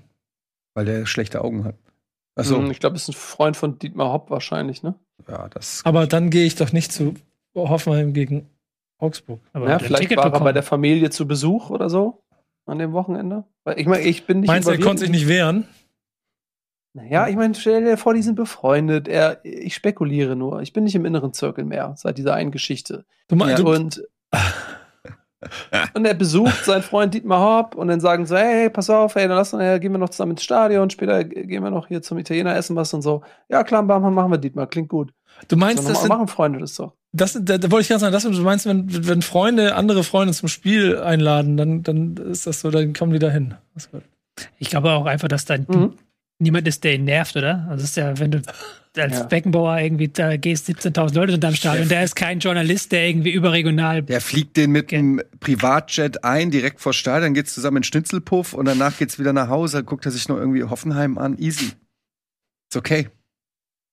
Weil der schlechte Augen hat. Hm, ich glaube, ist ein Freund von Dietmar Hopp wahrscheinlich, ne? Ja, das. Aber dann gehe ich doch nicht zu Hoffenheim gegen Augsburg. Aber ja, vielleicht Ticket war bekommen. er bei der Familie zu Besuch oder so an dem Wochenende. Weil ich meine, ich bin nicht. Meinst du, er konnte sich nicht wehren? Naja, ich meine, stell dir vor, die sind befreundet. Er, ich spekuliere nur. Ich bin nicht im inneren Zirkel mehr seit dieser einen Geschichte. Du meinst, ja, und [laughs] und er besucht seinen Freund Dietmar Hopp und dann sagen sie, hey, pass auf, hey, dann lass, äh, gehen wir noch zusammen ins Stadion, später gehen wir noch hier zum Italiener essen was und so. Ja, klar, machen wir Dietmar, klingt gut. Du meinst, das sind, machen Freunde das doch. Das, da, da wollte ich ganz sagen, das, du meinst, wenn, wenn Freunde andere Freunde zum Spiel einladen, dann, dann ist das so, dann kommen die da hin. Ich glaube auch einfach, dass dann mhm. niemand ist, der ihn nervt, oder? Also ist ja, wenn du [laughs] als Ja. Beckenbauer irgendwie, da gehst 17.000 Leute am Stadion. Da ist kein Journalist, der irgendwie überregional. Der fliegt den mit einem Privatjet ein, direkt vor Stadion, geht's zusammen in Schnitzelpuff und danach geht's wieder nach Hause, guckt er sich noch irgendwie Hoffenheim an. Easy. Ist okay.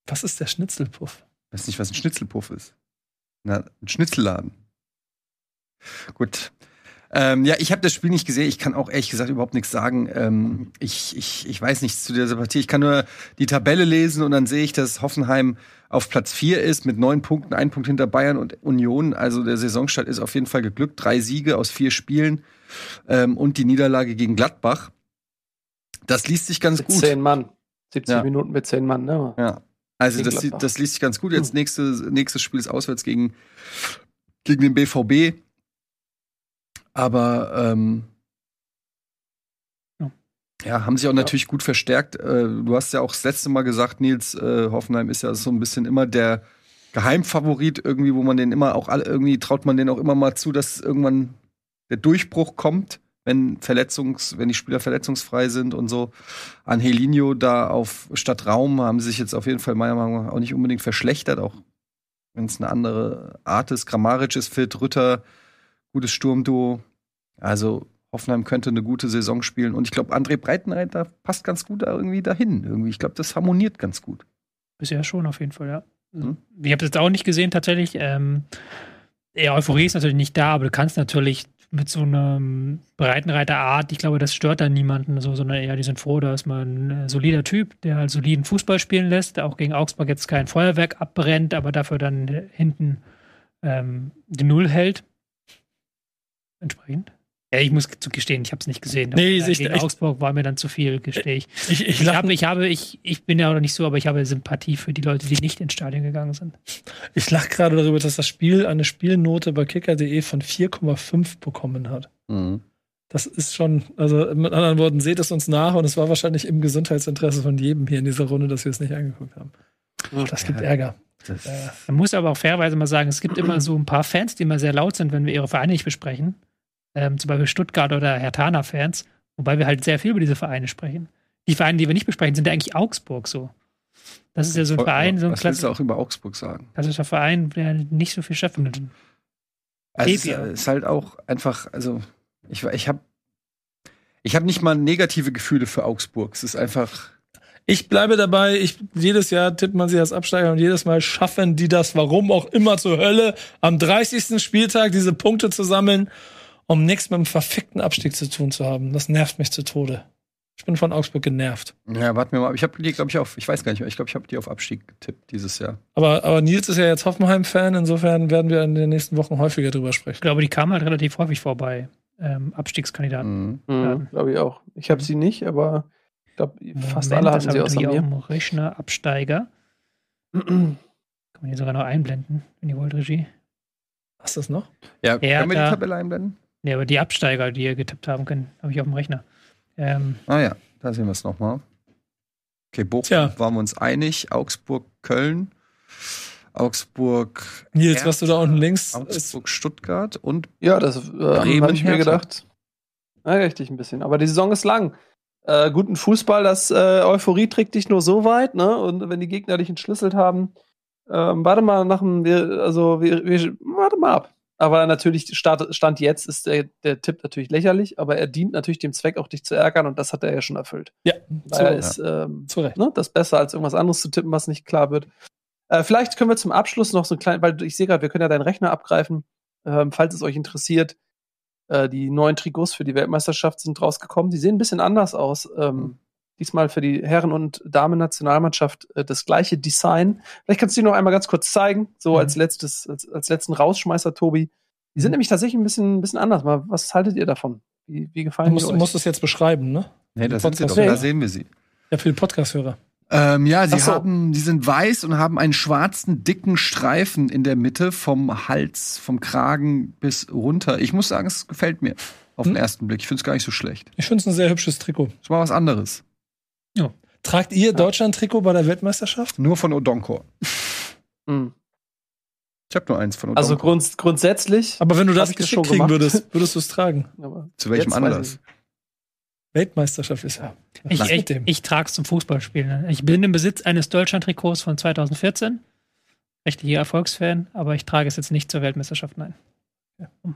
Was ist der Schnitzelpuff? Weiß nicht, was ein Schnitzelpuff ist. Na, ein Schnitzelladen. Gut. Ähm, ja, ich habe das Spiel nicht gesehen. Ich kann auch ehrlich gesagt überhaupt nichts sagen. Ähm, ich, ich, ich weiß nichts zu dieser Partie. Ich kann nur die Tabelle lesen und dann sehe ich, dass Hoffenheim auf Platz 4 ist mit neun Punkten, ein Punkt hinter Bayern und Union. Also der Saisonstart ist auf jeden Fall geglückt. Drei Siege aus vier Spielen ähm, und die Niederlage gegen Gladbach. Das liest sich ganz Mit gut. zehn Mann. 70 Ja. Minuten mit zehn Mann, ne? Ja. Also das, das liest sich ganz gut. Jetzt nächste, nächstes Spiel ist auswärts gegen, gegen den BVB. Aber ähm, Ja. ja, haben sich auch natürlich gut verstärkt. Äh, du hast ja auch das letzte Mal gesagt, Nils, äh, Hoffenheim ist ja so ein bisschen immer der Geheimfavorit irgendwie, wo man den immer auch alle, irgendwie traut man den auch immer mal zu, dass irgendwann der Durchbruch kommt, wenn Verletzungs, wenn die Spieler verletzungsfrei sind und so. Angelino da auf statt Raum haben sie sich jetzt auf jeden Fall meiner Meinung nach auch nicht unbedingt verschlechtert, auch wenn es eine andere Art ist. Grammaric ist fit, Rütter, gutes Sturmduo. Also Hoffenheim könnte eine gute Saison spielen und ich glaube, André Breitenreiter passt ganz gut da irgendwie dahin. Irgendwie, ich glaube, das harmoniert ganz gut. Bisher schon auf jeden Fall, ja. Mhm. Ich habe es jetzt auch nicht gesehen tatsächlich. Ähm, ja, Euphorie ist natürlich nicht da, aber du kannst natürlich mit so einem Breitenreiter-Art, ich glaube, das stört dann niemanden, so, sondern eher, die sind froh, dass man ein solider Typ, der halt soliden Fußball spielen lässt, der auch gegen Augsburg jetzt kein Feuerwerk abbrennt, aber dafür dann hinten ähm, die Null hält. Entsprechend. Ja, ich muss gestehen, ich habe es nicht gesehen. Nee, Äh, ich- gegen ich- Augsburg war mir dann zu viel, gestehe ich. Ich, ich Ich lach, habe, ich habe, ich, ich bin ja auch noch nicht so, aber ich habe Sympathie für die Leute, die nicht ins Stadion gegangen sind. ich lach gerade darüber, dass das Spiel eine Spielnote bei kicker.de von 4,5 bekommen hat. Mhm. Das ist schon, also mit anderen Worten, seht es uns nach und es war wahrscheinlich im Gesundheitsinteresse von jedem hier in dieser Runde, dass wir es nicht angeguckt haben. Das gibt Ärger. Das, Äh, Man muss aber auch fairerweise mal sagen, es gibt immer so ein paar Fans, die immer sehr laut sind, wenn wir ihre Vereine nicht besprechen. Ähm, zum Beispiel Stuttgart oder Hertana-Fans, wobei wir halt sehr viel über diese Vereine sprechen. Die Vereine, die wir nicht besprechen, sind ja eigentlich Augsburg so. Das ist ja so ein Verein, so ein Was willst du auch über Augsburg sagen? klassischer Verein, der nicht so viel stattfindet. Also es ist halt auch einfach, also ich, ich habe ich hab nicht mal negative Gefühle für Augsburg. Es ist einfach, Ich bleibe dabei, ich, jedes Jahr tippt man sie als Absteiger und jedes Mal schaffen die das, warum auch immer zur Hölle, am 30. Spieltag diese Punkte zu sammeln, um nichts mit dem verfickten Abstieg zu tun zu haben. Das nervt mich zu Tode. Ich bin von Augsburg genervt. ja, warten wir mal. Ich habe die, glaube ich, auf, ich weiß gar nicht mehr, ich glaube, ich habe die auf Abstieg getippt dieses Jahr. Aber, aber Nils ist ja jetzt Hoffenheim-Fan, insofern werden wir in den nächsten Wochen häufiger drüber Ich sprechen. glaube, die kamen halt relativ häufig vorbei. Ähm, Abstiegskandidaten. Mhm. Mhm, glaube ich auch. Ich habe sie nicht, aber ich glaube, fast Moment, alle hatten sie außer mir. Rechner Absteiger. [clears throat] Kann man hier sogar noch einblenden, wenn ihr wollt, Regie. Hast du das noch? Ja, Ja, können wir die Tabelle einblenden? Nee, aber die Absteiger, die ihr getippt haben können, habe ich auf dem Rechner. Ähm, Ah ja, da sehen wir es nochmal. Okay, Bochum Tja. waren wir uns einig. Augsburg, Köln. Augsburg, Nils, Hertha, was du da unten links ist, Augsburg, Stuttgart und Ja, das äh, habe ich mir gedacht. Ärgere ich dich ein bisschen. Aber die Saison ist lang. Äh, guten Fußball, das äh, Euphorie trägt dich nur so weit, ne? Und wenn die Gegner dich entschlüsselt haben, ähm, warte mal nach dem, wir, also wir, wir, warte mal ab. Aber natürlich, Start, Stand jetzt ist der, der Tipp natürlich lächerlich, aber er dient natürlich dem Zweck, auch dich zu ärgern und das hat er ja schon erfüllt. ja, zu, ist ähm, zu Recht. ne, das besser als irgendwas anderes zu tippen, was nicht klar wird. Äh, vielleicht können wir zum Abschluss noch so ein klein, weil ich sehe gerade, wir können ja deinen Rechner abgreifen, ähm, falls es euch interessiert. Äh, die neuen Trikots für die Weltmeisterschaft sind rausgekommen. Die sehen ein bisschen anders aus. Ähm, Diesmal für die Herren- und Damen-Nationalmannschaft äh, das gleiche Design. Vielleicht kannst du die noch einmal ganz kurz zeigen, so Mhm. als letztes, als, als letzten Rausschmeißer, Tobi. Die sind nämlich tatsächlich ein bisschen, ein bisschen anders. Mal, was haltet ihr davon? Wie, wie Du gefallen musst, die du euch? musst es jetzt beschreiben, ne? Nee, da sind sie doch, da sehen wir sie. Ja, für die Podcast-Hörer. Ähm, ja, sie so. haben, sie sind weiß und haben einen schwarzen, dicken Streifen in der Mitte vom Hals, vom Kragen bis runter. Ich muss sagen, es gefällt mir auf den Hm? ersten Blick. Ich finde es gar nicht so schlecht. Ich finde es ein sehr hübsches Trikot. Ist mal was anderes. Tragt ihr Deutschland-Trikot bei der Weltmeisterschaft? Nur von Odonkor. [laughs] Hm. Ich habe nur eins von Also Odonkor. grunds grundsätzlich. Aber wenn du das geschickt schon kriegen gemacht? würdest, würdest du es tragen. [laughs] aber Zu welchem Anlass? Weltmeisterschaft ist ja. Ich, ich, ich trage es zum Fußballspielen. Ich bin im Besitz eines Deutschland-Trikots von 2014. Rechtlicher Erfolgsfan, aber ich trage es jetzt nicht zur Weltmeisterschaft, nein.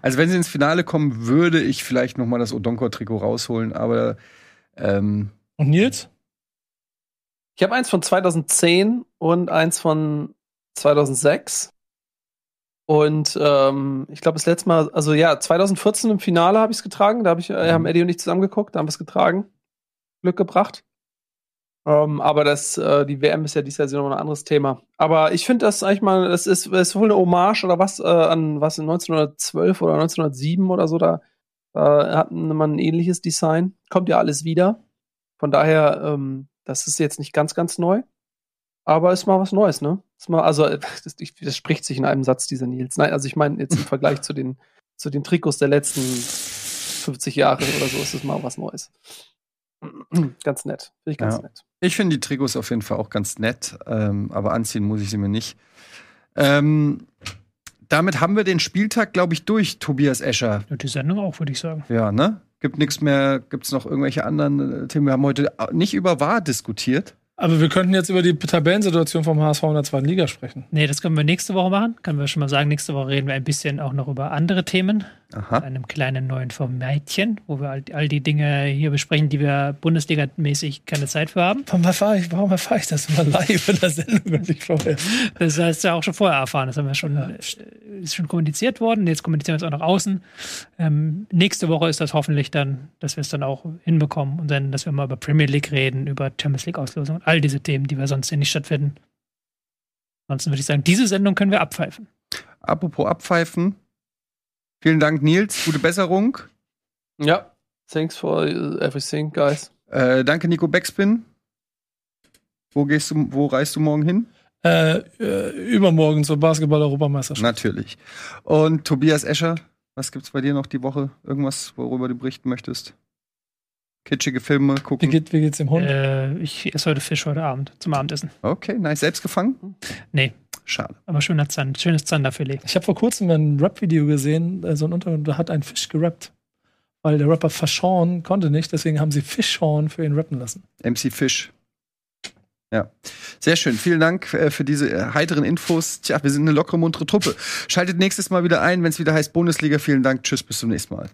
Also wenn sie ins Finale kommen, würde ich vielleicht noch mal das Odonkor-Trikot rausholen, aber ähm, Und Nils? Ich habe eins von 2010 und eins von 2006. Und ähm, ich glaube, das letzte Mal, also ja, 2014 im Finale habe ich es getragen. Da hab ich, äh, haben Eddie und ich zusammen geguckt, da haben wir es getragen. Glück gebracht. Ähm, aber das, äh, die WM ist ja dieses Jahr noch ein anderes Thema. Aber ich finde das eigentlich mal, das ist, das ist wohl eine Hommage oder was äh, an was in 1912 oder 1907 oder so. Da, da hat man ein ähnliches Design. Kommt ja alles wieder. Von daher, ähm, das ist jetzt nicht ganz, ganz neu. Aber ist mal was Neues, ne? Ist mal, also, äh, [laughs] das, das spricht sich in einem Satz, dieser Nils. Nein, also ich meine jetzt im [laughs] Vergleich zu den, zu den Trikots der letzten 50 Jahre oder so, ist es mal was Neues. [clears throat] ganz nett. Finde ich ganz Ja. nett. ich finde die Trikots auf jeden Fall auch ganz nett, ähm, aber anziehen muss ich sie mir nicht. Ähm, damit haben wir den Spieltag, glaube ich, durch, Tobias Escher. Und die Sendung auch, würde ich sagen. Ja, ne? Gibt nichts mehr, gibt es noch irgendwelche anderen äh, Themen? Wir haben heute nicht über Wahr diskutiert. Aber wir könnten jetzt über die Tabellensituation vom HSV in der zweiten Liga sprechen. Nee, das können wir nächste Woche machen. Können wir schon mal sagen, nächste Woche reden wir ein bisschen auch noch über andere Themen. Aha. einem kleinen neuen Formatchen, wo wir all, all die Dinge hier besprechen, die wir Bundesliga-mäßig keine Zeit für haben. Warum erfahre ich, warum erfahre ich das immer live in der Sendung und nicht vorher? Das heißt ja auch schon vorher erfahren. Das haben wir schon, äh, ist schon kommuniziert worden. Jetzt kommunizieren wir es auch nach außen. Ähm, nächste Woche ist das hoffentlich dann, dass wir es dann auch hinbekommen und dann, dass wir mal über Premier League reden, über Champions League Auslosung und all diese Themen, die wir sonst hier nicht stattfinden. Ansonsten würde ich sagen, diese Sendung können wir abpfeifen. Apropos Abpfeifen. Vielen Dank, Nils. Gute Besserung. Ja. Thanks for everything, guys. Äh, danke, Nico Backspin. Wo gehst du, wo reist du morgen hin? Äh, äh, übermorgen zur Basketball-Europameisterschaft. Natürlich. Und Tobias Escher, was gibt's bei dir noch die Woche? Irgendwas, worüber du berichten möchtest? Kitschige Filme Wie, gucken. geht, wie geht's dem Hund? Äh, ich esse heute Fisch heute Abend zum Abendessen. Okay, nice. Selbst gefangen? Nee, Schade. aber schöner Zand, schönes Zanderfilet. Ich habe vor kurzem ein Rap-Video gesehen, äh, so ein Untergrund, da hat ein Fisch gerappt. Weil der Rapper Fashawn konnte nicht, deswegen haben sie Fischhorn für ihn rappen lassen. MC Fish. Ja, sehr schön. Vielen Dank äh, für diese äh, heiteren Infos. Tja, wir sind eine lockere, muntere Truppe. Schaltet nächstes Mal wieder ein, wenn es wieder heißt Bundesliga. Vielen Dank. Tschüss, bis zum nächsten Mal.